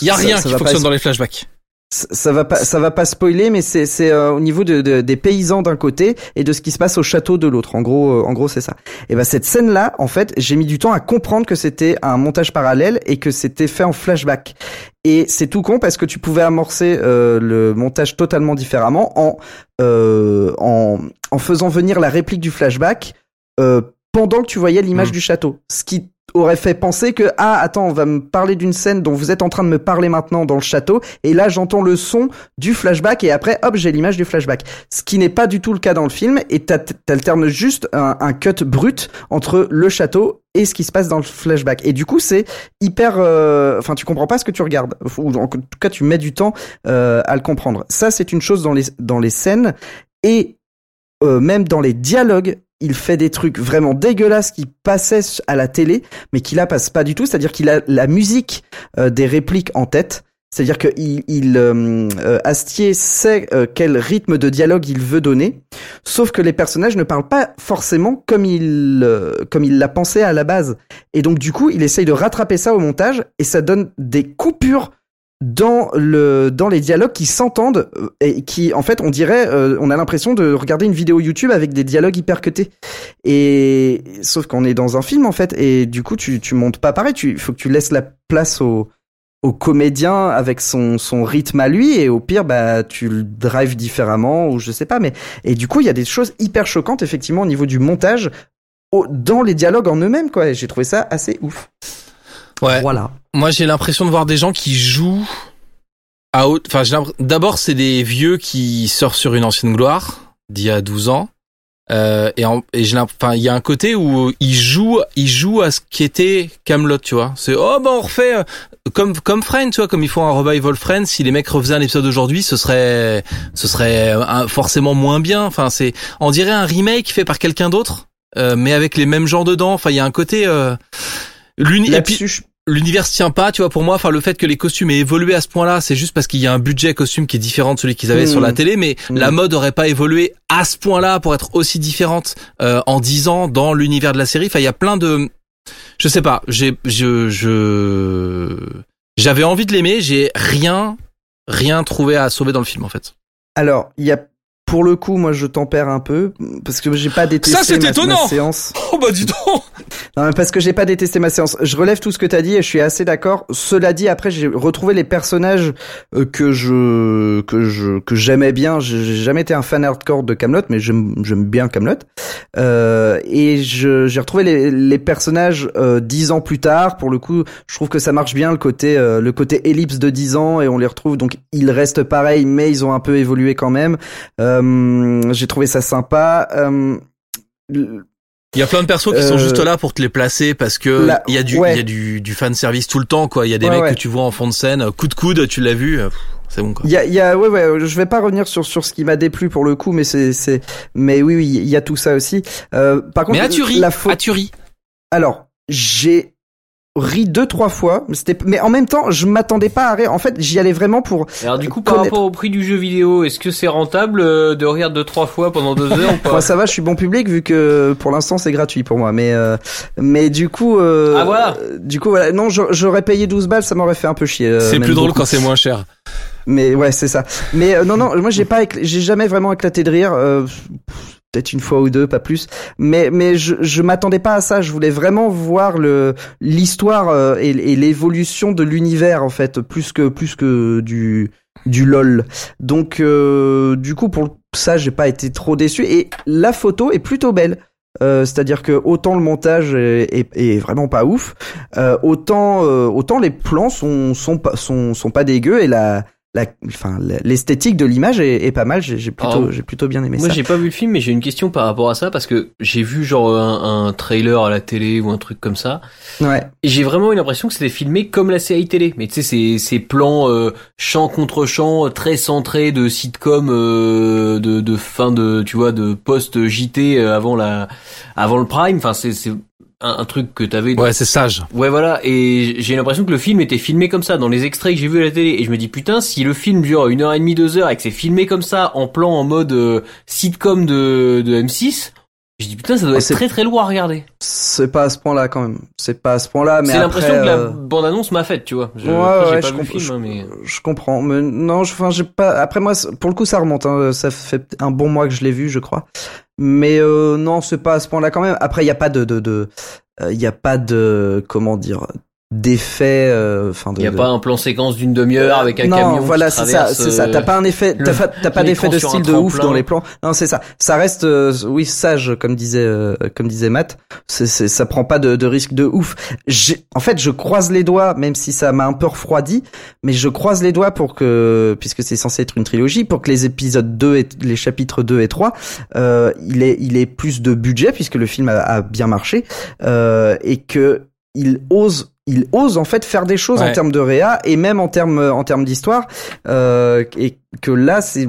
Il y a rien ça qui pas fonctionne dans les flashbacks. Ça va pas ça va pas spoiler mais c'est c'est euh, au niveau de, de- des paysans d'un côté et de ce qui se passe au château de l'autre. En gros euh, en gros c'est ça. Et ben cette scène là en fait j'ai mis du temps à comprendre que c'était un montage parallèle et que c'était fait en flashback. Et c'est tout con parce que tu pouvais amorcer euh, le montage totalement différemment en euh, en en faisant venir la réplique du flashback euh, pendant que tu voyais l'image Mm. du château. Ce qui aurait fait penser que ah attends on va me parler d'une scène dont vous êtes en train de me parler maintenant dans le château et là j'entends le son du flashback et après hop j'ai l'image du flashback. Ce qui n'est pas du tout le cas dans le film et t'a- t'alternes juste un, un cut brut entre le château et ce qui se passe dans le flashback. Et du coup c'est hyper euh, enfin tu comprends pas ce que tu regardes. Ou en tout cas tu mets du temps euh, à le comprendre. Ça c'est une chose dans les dans les scènes et euh, même dans les dialogues, il fait des trucs vraiment dégueulasses qui passaient à la télé, mais qui là passe pas du tout. C'est-à-dire qu'il a la musique euh, des répliques en tête. C'est-à-dire que il, euh, euh, Astier sait euh, quel rythme de dialogue il veut donner, sauf que les personnages ne parlent pas forcément comme il euh, comme il l'a pensé à la base. Et donc du coup, il essaye de rattraper ça au montage et ça donne des coupures dans le dans les dialogues qui s'entendent euh, et qui en fait on dirait euh, on a l'impression de regarder une vidéo YouTube avec des dialogues hyper cutés. Et sauf qu'on est dans un film en fait et du coup tu tu montes pas pareil tu faut que tu laisses la place au au comédien avec son son rythme à lui et au pire bah tu le drives différemment ou je sais pas mais et du coup il y a des choses hyper choquantes effectivement au niveau du montage au- dans les dialogues en eux-mêmes quoi et j'ai trouvé ça assez ouf Ouais. voilà Moi, j'ai l'impression de voir des gens qui jouent à haute. Enfin, d'abord, c'est des vieux qui surfent sur une ancienne gloire d'il y a 12 ans. Euh, et en- et j'ai enfin, il y a un côté où ils jouent, ils jouent à ce qui était Camelot, tu vois. C'est oh bah on refait euh, comme comme Friends, tu vois, comme ils font un revival Friends. Si les mecs refaisaient un épisode aujourd'hui, ce serait ce serait euh, forcément moins bien. Enfin, c'est on dirait un remake fait par quelqu'un d'autre, euh, mais avec les mêmes gens dedans. Enfin, il y a un côté je- l'univers se tient pas, tu vois, pour moi, enfin, le fait que les costumes aient évolué à ce point-là, c'est juste parce qu'il y a un budget costume qui est différent de celui qu'ils avaient Mm. sur la télé, mais Mm. la mode aurait pas évolué à ce point-là pour être aussi différente euh, en 10 ans dans l'univers de la série. Enfin, il y a plein de, je sais pas, j'ai, je, je, j'avais envie de l'aimer, j'ai rien, rien trouvé à sauver dans le film, en fait. Alors, il y a pour le coup, moi je tempère un peu parce que j'ai pas détesté Ça, c'est ma, étonnant ma séance. *laughs* Oh bah dis donc Non, mais parce que j'ai pas détesté ma séance. Je relève tout ce que t'as dit et je suis assez d'accord. Cela dit, après j'ai retrouvé les personnages euh, que je que je que j'aimais bien. J'ai jamais été un fan hardcore de Camelot, mais j'aime j'aime bien Camelot. Euh, et je j'ai retrouvé les, les personnages euh, dix ans plus tard. Pour le coup, je trouve que ça marche bien le côté euh, le côté ellipse de 10 ans et on les retrouve donc ils restent pareils, mais ils ont un peu évolué quand même. Euh, j'ai trouvé ça sympa. Euh, Il y a plein de persos qui sont Euh, juste là pour te les placer parce que là, il y a du, ouais. il y a du, du fan service tout le temps, quoi. Il y a des Ouais, mecs ouais. que tu vois en fond de scène, coup de coude, tu l'as vu, euh, c'est bon, quoi. Il y a, il y a, ouais, ouais, je vais pas revenir sur sur ce qui m'a déplu pour le coup, mais c'est, c'est, mais oui, oui, il y a tout ça aussi. Euh, par contre, Mais as-tu ri la faute. As-tu ri Alors, j'ai ri deux trois fois, mais c'était, mais en même temps, je m'attendais pas à rire. En fait, j'y allais vraiment pour. Alors du coup, par Connaître. rapport au prix du jeu vidéo, est-ce que c'est rentable euh, de rire deux trois fois pendant deux heures ou *laughs* pas Moi, ça va, je suis bon public vu que pour l'instant c'est gratuit pour moi. Mais, euh, mais du coup. Euh, Ah, voilà. Du coup, voilà. Non, j'a- j'aurais payé 12 balles, ça m'aurait fait un peu chier. euh, C'est plus drôle beaucoup. quand c'est moins cher. Mais ouais, c'est ça. Mais euh, non, non, moi j'ai pas, j'ai jamais vraiment éclaté de rire. Peut-être une fois ou deux, pas plus. Mais mais je je m'attendais pas à ça. Je voulais vraiment voir le l'histoire euh, et, et l'évolution de l'univers en fait, plus que plus que du du lol. Donc euh, du coup pour ça j'ai pas été trop déçu et la photo est plutôt belle. Euh, c'est-à-dire que autant le montage est, est- est vraiment pas ouf, euh, autant euh, autant les plans sont sont pas sont sont pas dégueux et la la, enfin, l'esthétique de l'image est, est, pas mal. J'ai plutôt, Oh. j'ai plutôt bien aimé Moi, ça. j'ai pas vu le film, mais j'ai une question par rapport à ça parce que j'ai vu genre un, un trailer à la télé ou un truc comme ça, Ouais. et j'ai vraiment eu l'impression que c'était filmé comme la série télé. Mais tu sais, ces, ces plans euh, champ contre champ très centrés de sitcom euh, de, de fin de, tu vois, de post JT euh, avant la, avant le prime. Enfin, c'est c'est un, un truc que t'avais. Ouais, c'est sage. Ouais voilà et j'ai l'impression que le film était filmé comme ça dans les extraits que j'ai vus à la télé et je me dis putain si le film dure une heure et demie deux heures et que c'est filmé comme ça en plan en mode euh, sitcom de, de M6 je dis putain ça doit être très très lourd à regarder C'est pas à ce point-là quand même. C'est pas à ce point-là, mais c'est l'impression que la euh, bande annonce m'a faite tu vois je, Ouais, après, ouais, pas je vu film hein, mais Je comprends, mais non, je- enfin, j'ai pas. Après moi, pour le coup, ça remonte. Hein. Ça fait un bon mois que je l'ai vu, je crois. Mais euh, non, c'est pas à ce point-là quand même. Après, il y a pas de, de, de, euh, il y a pas de, comment dire, d'effet. euh, Enfin, de. il y a de- pas un plan séquence d'une demi-heure avec un non, camion voilà, c'est ça, c'est ça. T'as euh, pas un effet, t'as pas, t'as pas d'effet de style de ouf dans les plans. Non, c'est ça. Ça reste, euh, oui, sage, comme disait, euh, comme disait Matt. C'est, ça prend pas de, de risque de ouf. En fait, je croise les doigts, même si ça m'a un peu refroidi, mais je croise les doigts pour que, puisque c'est censé être une trilogie, pour que les épisodes 2 et les chapitres 2 et 3, euh, il est, il est plus de budget puisque le film a, a bien marché, euh, et que il ose il ose en fait faire des choses Ouais. en termes de réa et même en termes en termes d'histoire euh, et que là c'est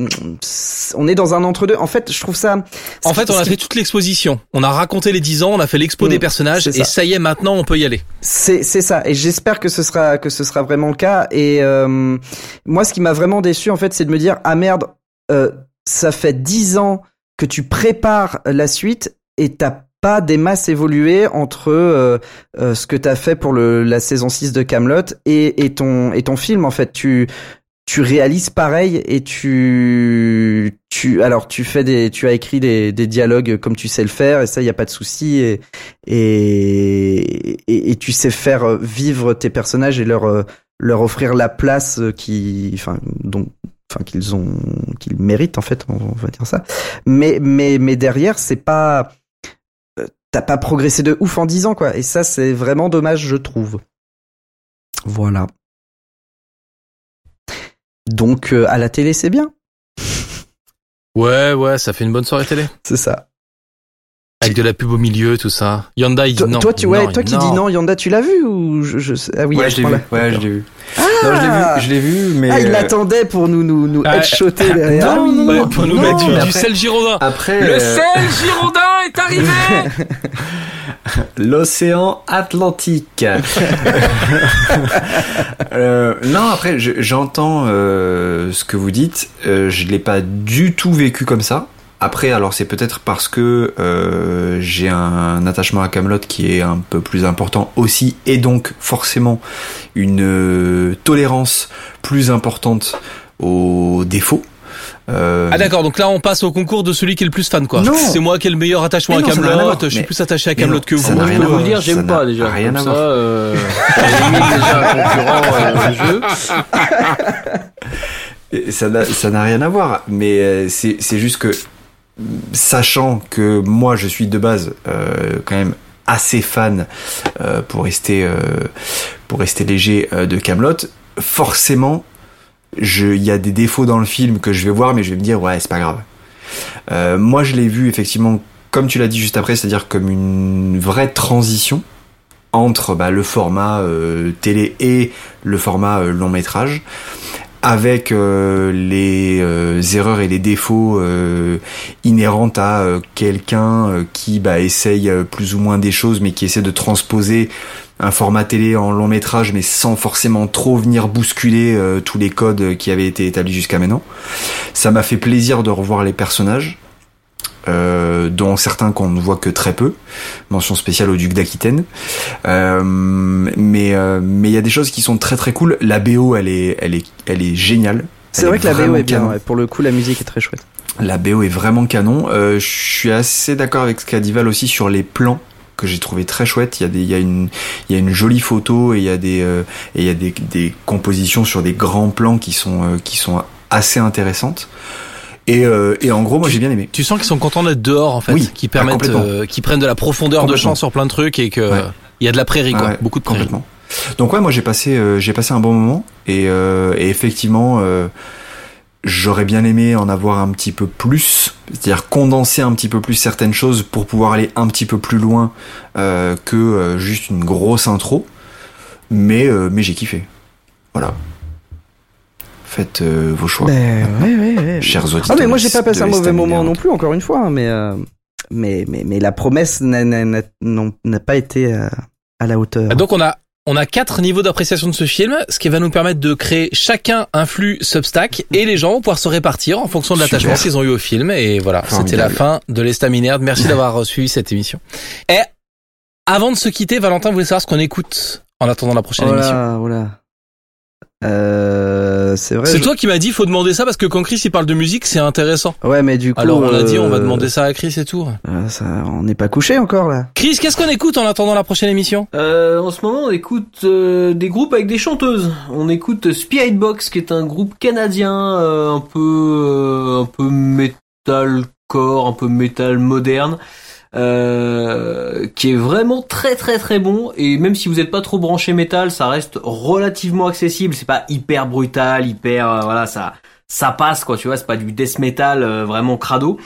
on est dans un entre deux en fait je trouve ça En fait, on a fait toute l'exposition. On a raconté les 10 ans, on a fait l'expo Mm, des personnages, c'est et ça. ça y est, maintenant, on peut y aller. C'est c'est ça et j'espère que ce sera que ce sera vraiment le cas et euh, moi ce qui m'a vraiment déçu en fait c'est de me dire ah merde euh, ça fait dix ans que tu prépares la suite et t'as pas des masses évolué entre euh, euh, ce que t'as fait pour le la saison 6 de Camelot et, et ton et ton film en fait. Tu tu réalises pareil et tu tu alors tu fais des tu as écrit des, des dialogues comme tu sais le faire et ça il y a pas de souci et, et et et tu sais faire vivre tes personnages et leur leur offrir la place qui enfin dont enfin qu'ils ont qu'ils méritent en fait on va dire ça. Mais mais mais derrière c'est pas t'as pas progressé de ouf en 10 ans quoi. Et ça c'est vraiment dommage je trouve. Voilà. Donc euh, à la télé c'est bien. Ouais, ouais, ça fait une bonne soirée télé. c'est ça Avec de la pub au milieu, tout ça. Yanda, il dit non. toi, tu ouais Non, toi qui dis non Yanda tu l'as vu ou je, je sais- ah oui ouais, je l'ai vu. point-là. Ouais, je l'ai vu. Ah non, je l'ai vu. Je l'ai vu, mais ah il euh, l'attendait pour nous nous nous Ah, headshotter derrière non, Ah non, non, pour nous mettre du, après- sel Girondin. après Le euh, sel Girondin est arrivé *laughs* l'océan Atlantique. *laughs* Euh, non, après, je- j'entends euh, ce que vous dites. Euh, je l'ai pas du tout vécu comme ça. Après, alors c'est peut-être parce que euh, j'ai un attachement à Camelot qui est un peu plus important aussi, et donc forcément une euh, tolérance plus importante aux défauts. Euh, Ah d'accord, donc là on passe au concours de celui qui est le plus fan quoi. Non. C'est moi qui ai le meilleur attachement Mais à Camelot, je suis Mais- plus attaché à Camelot que vous. ça n'a Moi, je rien peux à vous dire, j'aime ça pas n'a déjà. rien Comme à ça, voir. euh, déjà un concurrent euh, jeu. *laughs* Ça n'a rien à voir, mais euh, c'est juste que, sachant que moi je suis de base euh, quand même assez fan euh, pour rester euh, pour rester léger de Camelot, forcément, il y a des défauts dans le film que je vais voir, mais je vais me dire ouais c'est pas grave. Moi je l'ai vu effectivement comme tu l'as dit juste après, c'est-à-dire comme une vraie transition entre bah, le format télé et le format long métrage avec euh, les euh, erreurs et les défauts euh, inhérents à euh, quelqu'un qui bah, essaye plus ou moins des choses mais qui essaie de transposer un format télé en long métrage mais sans forcément trop venir bousculer tous les codes qui avaient été établis jusqu'à maintenant. Ça m'a fait plaisir de revoir les personnages. Euh, dont certains qu'on ne voit que très peu. Mention spéciale au duc d'Aquitaine. Euh, mais euh, mais il y a des choses qui sont très très cool. La BO, elle est elle est elle est géniale. c'est vrai que la BO est bien canon. ouais. pour le coup la musique est très chouette La BO est vraiment canon. Euh, je suis assez d'accord avec ce qu'a dit Val aussi sur les plans que j'ai trouvé très chouette. Il y a des, il y a une, il y a une jolie photo et il y a des, euh, et il y a des, des compositions sur des grands plans qui sont, euh, qui sont assez intéressantes. Et, euh, et en gros, moi j'ai bien aimé. Tu sens qu'ils sont contents d'être dehors en fait, Oui, qui ah, permettent, complètement. euh, qui prennent de la profondeur de champ sur plein de trucs et que Ouais. il y a de la prairie quoi, Ouais, beaucoup de prairie. complètement. Donc ouais, moi j'ai passé euh, j'ai passé un bon moment et, euh, et effectivement euh, j'aurais bien aimé en avoir un petit peu plus, c'est-à-dire condenser un petit peu plus certaines choses pour pouvoir aller un petit peu plus loin euh, que euh, juste une grosse intro. Mais euh, mais j'ai kiffé. Voilà. Faites euh, vos choix, Ben, ouais, ouais, ouais. *laughs* chers auditeurs. Ah mais moi j'ai pas passé un mauvais moment non plus encore une fois hein, mais euh, mais mais mais la promesse n'a n'a n'a- non- n'a pas été euh, à la hauteur. Donc on a on a quatre niveaux d'appréciation de ce film, ce qui va nous permettre de créer chacun un flux Substack et les gens vont pouvoir se répartir en fonction de l'attachement qu'ils ont eu au film. Et voilà, c'était la fin de l'Estaminaire. Merci *laughs* d'avoir suivi cette émission. Et avant de se quitter, Valentin voulait savoir ce qu'on écoute en attendant la prochaine oh émission. là, oh là. Euh, c'est vrai. C'est je- toi qui m'as dit faut demander ça parce que quand Chris il parle de musique c'est intéressant. Ouais mais du coup. Alors on a dit on va euh, demander ça à Chris et tout. euh, ça, on n'est pas couché encore là. Chris, qu'est-ce qu'on écoute en attendant la prochaine émission? Euh, en ce moment, on écoute euh, des groupes avec des chanteuses. On écoute Spirit Box, qui est un groupe canadien, euh, un peu, euh, un peu metalcore, un peu metal moderne, euh, qui est vraiment très très très bon. Et même si vous n'êtes pas trop branché métal, ça reste relativement accessible. C'est pas hyper brutal, hyper, euh, voilà, ça, ça passe quoi. Tu vois, c'est pas du death metal euh, vraiment crado.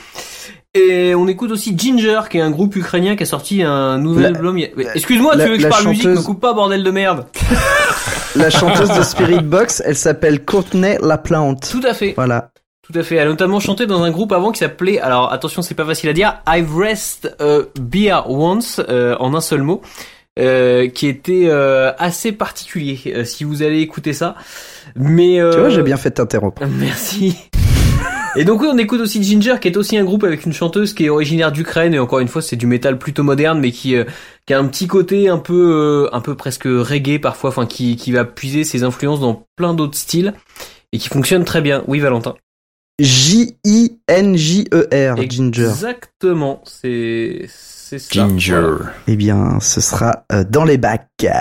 Et on écoute aussi Ginger, qui est un groupe ukrainien qui a sorti un nouvel La- album. Excuse-moi, la- tu veux que je parle musique, chanteuse- me coupe pas, bordel de merde. *laughs* La chanteuse de Spirit Box, elle s'appelle Courtney Laplante. Tout à fait, Voilà. Tout à fait. Elle a notamment chanté dans un groupe avant qui s'appelait, alors attention, c'est pas facile à dire, I've Rest a Beer Once, euh, en un seul mot, euh, qui était euh, assez particulier, euh, si vous allez écouter ça. Mais euh, Tu vois, j'ai bien fait de t'interrompre. *laughs* Merci. Et donc oui, on écoute aussi Ginger, qui est aussi un groupe avec une chanteuse qui est originaire d'Ukraine et encore une fois, c'est du métal plutôt moderne, mais qui euh, qui a un petit côté un peu euh, un peu presque reggae parfois, enfin qui qui va puiser ses influences dans plein d'autres styles et qui fonctionne très bien. Oui, Valentin. J-I-N-J-E-R, E Ginger. Exactement, c'est c'est ça. Ginger. Eh bien, ce sera euh, dans les bacs euh,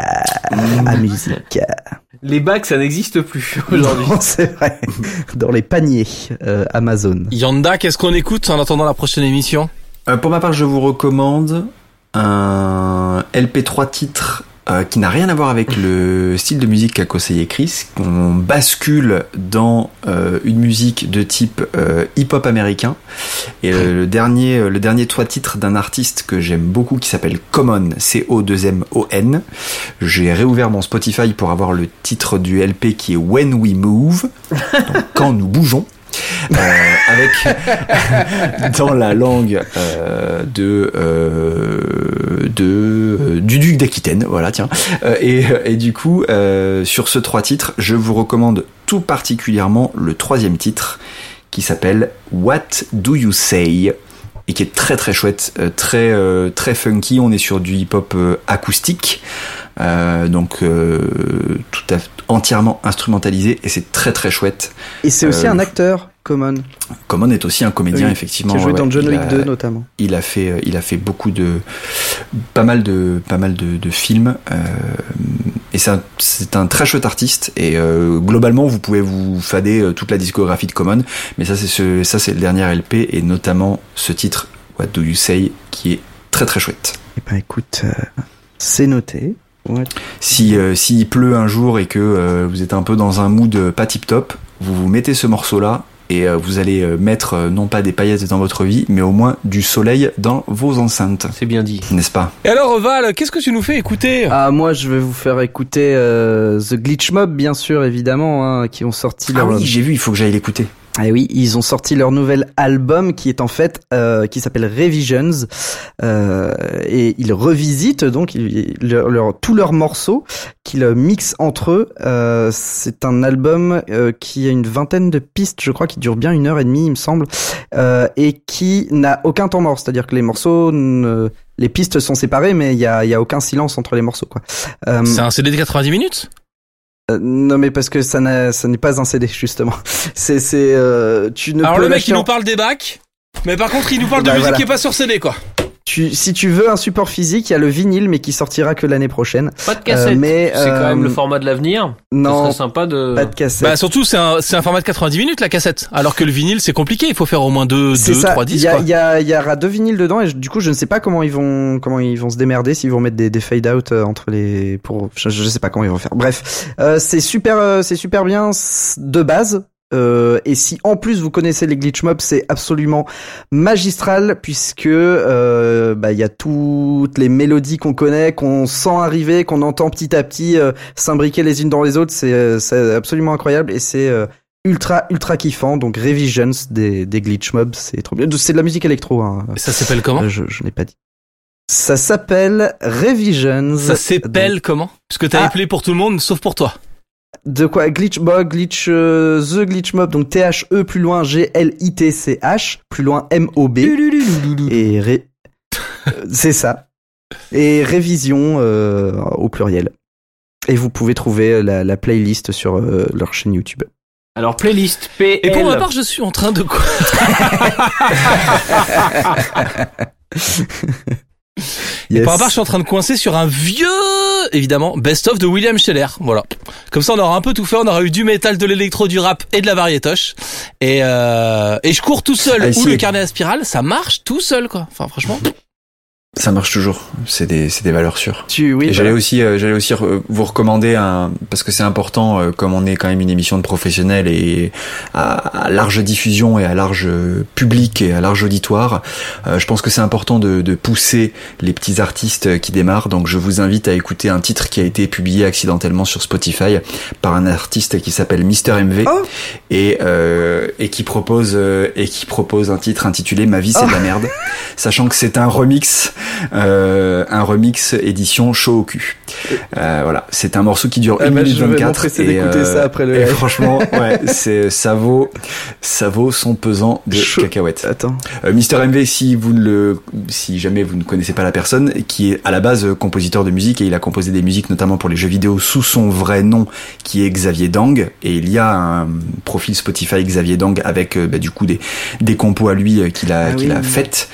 à musique. *laughs* Les bacs, ça n'existe plus *laughs* aujourd'hui. Non, *laughs* c'est vrai. Dans les paniers euh, Amazon. Yanda, qu'est-ce qu'on écoute en attendant la prochaine émission? Euh, pour ma part, je vous recommande un LP3 titres euh, qui n'a rien à voir avec le style de musique qu'a conseillé Chris. On bascule dans euh, une musique de type euh, hip-hop américain. Et euh, le dernier, le dernier trois titres d'un artiste que j'aime beaucoup qui s'appelle Common, C-O-2-M-O-N. J'ai réouvert mon Spotify pour avoir le titre du LP qui est When We Move, *laughs* donc quand nous bougeons. Euh, avec *laughs* dans la langue euh, de euh, du duc d'Aquitaine voilà tiens. Et, et du coup sur ce trois titres je vous recommande tout particulièrement le troisième titre qui s'appelle What Do You Say? Et qui est très très chouette euh, très euh, très funky. On est sur du hip hop acoustique euh, donc euh, tout à entièrement instrumentalisé et c'est très très chouette. Et c'est aussi Euh, un acteur, Common, Common est aussi un comédien Oui, effectivement qui a joué ouais, dans John Wick a- 2 notamment. il a fait euh, il a fait beaucoup de pas mal de pas mal de, de films euh, et c'est un, très chouette artiste. Et euh, globalement vous pouvez vous fader euh, toute la discographie de Common. Mais ça c'est ce ça c'est le dernier LP et notamment ce titre What Do You Say qui est très très chouette. Eh ben écoute, euh, c'est noté. Si euh, s'il pleut un jour et que vous êtes un peu dans un mood pas tip top vous vous mettez ce morceau là et euh, vous allez euh, mettre euh, non pas des paillettes dans votre vie mais au moins du soleil dans vos enceintes C'est bien dit. n'est-ce pas? Et alors Val, qu'est-ce que tu nous fais écouter? Ah moi je vais vous faire écouter euh, The Glitch Mob bien sûr évidemment hein, qui ont sorti Ah leur oui, j'ai vu, il faut que j'aille l'écouter. Ah oui, ils ont sorti leur nouvel album qui est en fait euh, qui s'appelle Revisions euh, et ils revisitent donc leur, tous leurs morceaux qu'ils mixent entre eux. Euh, c'est un album euh, qui a une vingtaine de pistes, je crois, qui dure bien une heure et demie, il me semble, euh, et qui n'a aucun temps mort. C'est-à-dire que les morceaux, les pistes sont séparées, mais il y a, y a aucun silence entre les morceaux. Quoi. Euh, C'est un CD de 90 minutes? Euh, non mais parce que ça n'est pas un CD justement. *laughs* C'est c'est euh, tu ne Alors peux le mec il en- nous parle des bacs, mais par contre il nous parle de Bah, musique voilà. qui est pas sur CD quoi. Tu, si tu veux un support physique, il y a le vinyle, mais qui sortira que l'année prochaine. Pas de cassette. Euh, mais, c'est quand même euh, le format de l'avenir. Non, serait sympa de. pas de cassette. Bah surtout c'est un c'est un format de 90 minutes la cassette, alors que le vinyle c'est compliqué, il faut faire au moins deux C'est deux ça. trois Il disques. y, a- quoi. il y, a- il y aura deux vinyles dedans et je- du coup je ne sais pas comment ils vont comment ils vont se démerder s'ils vont mettre des, des fade out euh, entre les pour je, je sais pas comment ils vont faire. Bref, euh, c'est super euh, c'est super bien de base. Euh, et si en plus vous connaissez les glitch mobs, c'est absolument magistral puisque euh, bah, il y a toutes les mélodies qu'on connaît, qu'on sent arriver, qu'on entend petit à petit euh, s'imbriquer les unes dans les autres. C'est euh, c'est absolument incroyable et c'est euh, ultra ultra kiffant. Donc Revisions des, des glitch mobs, c'est trop bien. C'est de la musique électro. Hein. Ça s'appelle comment? Euh, Je, je n'ai pas dit. Ça s'appelle Revisions. Ça s'appelle comment? Parce que t'as Ah. appelé pour tout le monde sauf pour toi. De quoi? Glitch Bug, Glitch euh, The Glitch Mob, donc T-H-E plus loin G-L-I-T-C-H, plus loin M-O-B. Et ré... C'est ça. Et révision euh, au pluriel. Et vous pouvez trouver la, la playlist sur euh, leur chaîne YouTube. Alors playlist P. Et pour ma part, je suis en train de quoi Et Yes. pour ma part, je suis en train de coincer sur un vieux, évidemment, best-of de William Scheller. Voilà. Comme ça, on aura un peu tout fait. On aura eu du métal, de l'électro, du rap et de la variétoche. Et, euh, et je cours tout seul. Ah, Ou le carnet à spirale, ça marche tout seul, quoi. Enfin, franchement. Ça marche toujours. C'est des, des valeurs sûres. Tu, oui, bah, j'allais aussi, euh, j'allais aussi re- vous recommander un, parce que c'est important, euh, comme on est quand même une émission de professionnels et à, à large diffusion et à large euh, public et à large auditoire, euh, je pense que c'est important de, de pousser les petits artistes euh, qui démarrent. Donc je vous invite à écouter un titre qui a été publié accidentellement sur Spotify par un artiste qui s'appelle Mister MV Oh. et euh, et qui propose euh, et qui propose un titre intitulé Ma vie c'est de la merde, sachant que c'est un remix euh, un remix édition chaud au cul. Euh, voilà, c'est un morceau qui dure Ah 1 bah, minute je vais 24 et, d'écouter ça après le et franchement, *laughs* ouais, c'est ça vaut ça vaut son pesant de cacahuètes. Attends. Euh, Mister MV, si vous ne le, si jamais vous ne connaissez pas la personne, qui est à la base euh, compositeur de musique et il a composé des musiques notamment pour les jeux vidéo sous son vrai nom, qui est Xavier Dang. Et il y a un profil Spotify Xavier Dang avec euh, bah, du coup des des compos à lui euh, qu'il a Ah qu'il oui. a faites.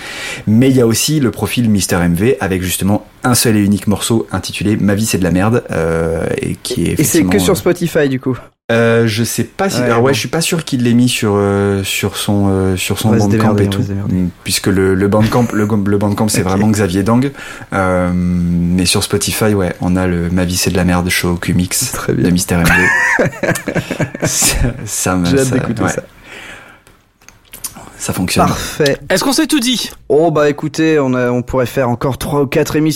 Mais il y a aussi le profil Mister MV avec justement un seul et unique morceau intitulé Ma vie c'est de la merde euh, et qui est Et c'est que sur euh, Spotify du coup. euh, je sais pas si. Ouais, alors ouais, bon. je suis pas sûr qu'il l'ait mis sur euh, sur son euh, sur son bandcamp et tout. Mm, puisque le le bandcamp le, le bandcamp c'est vraiment Xavier Dang. Mais sur Spotify, ouais, on a le Ma vie c'est de la merde show Q-Mix Très de. Mister MV. *laughs* ça, ça, me- J'ai hâte ça- d'écouter ouais, ça. Ça fonctionne. Parfait. Est-ce qu'on s'est tout dit? Oh bah écoutez, on, a, on pourrait faire encore trois ou quatre émissions.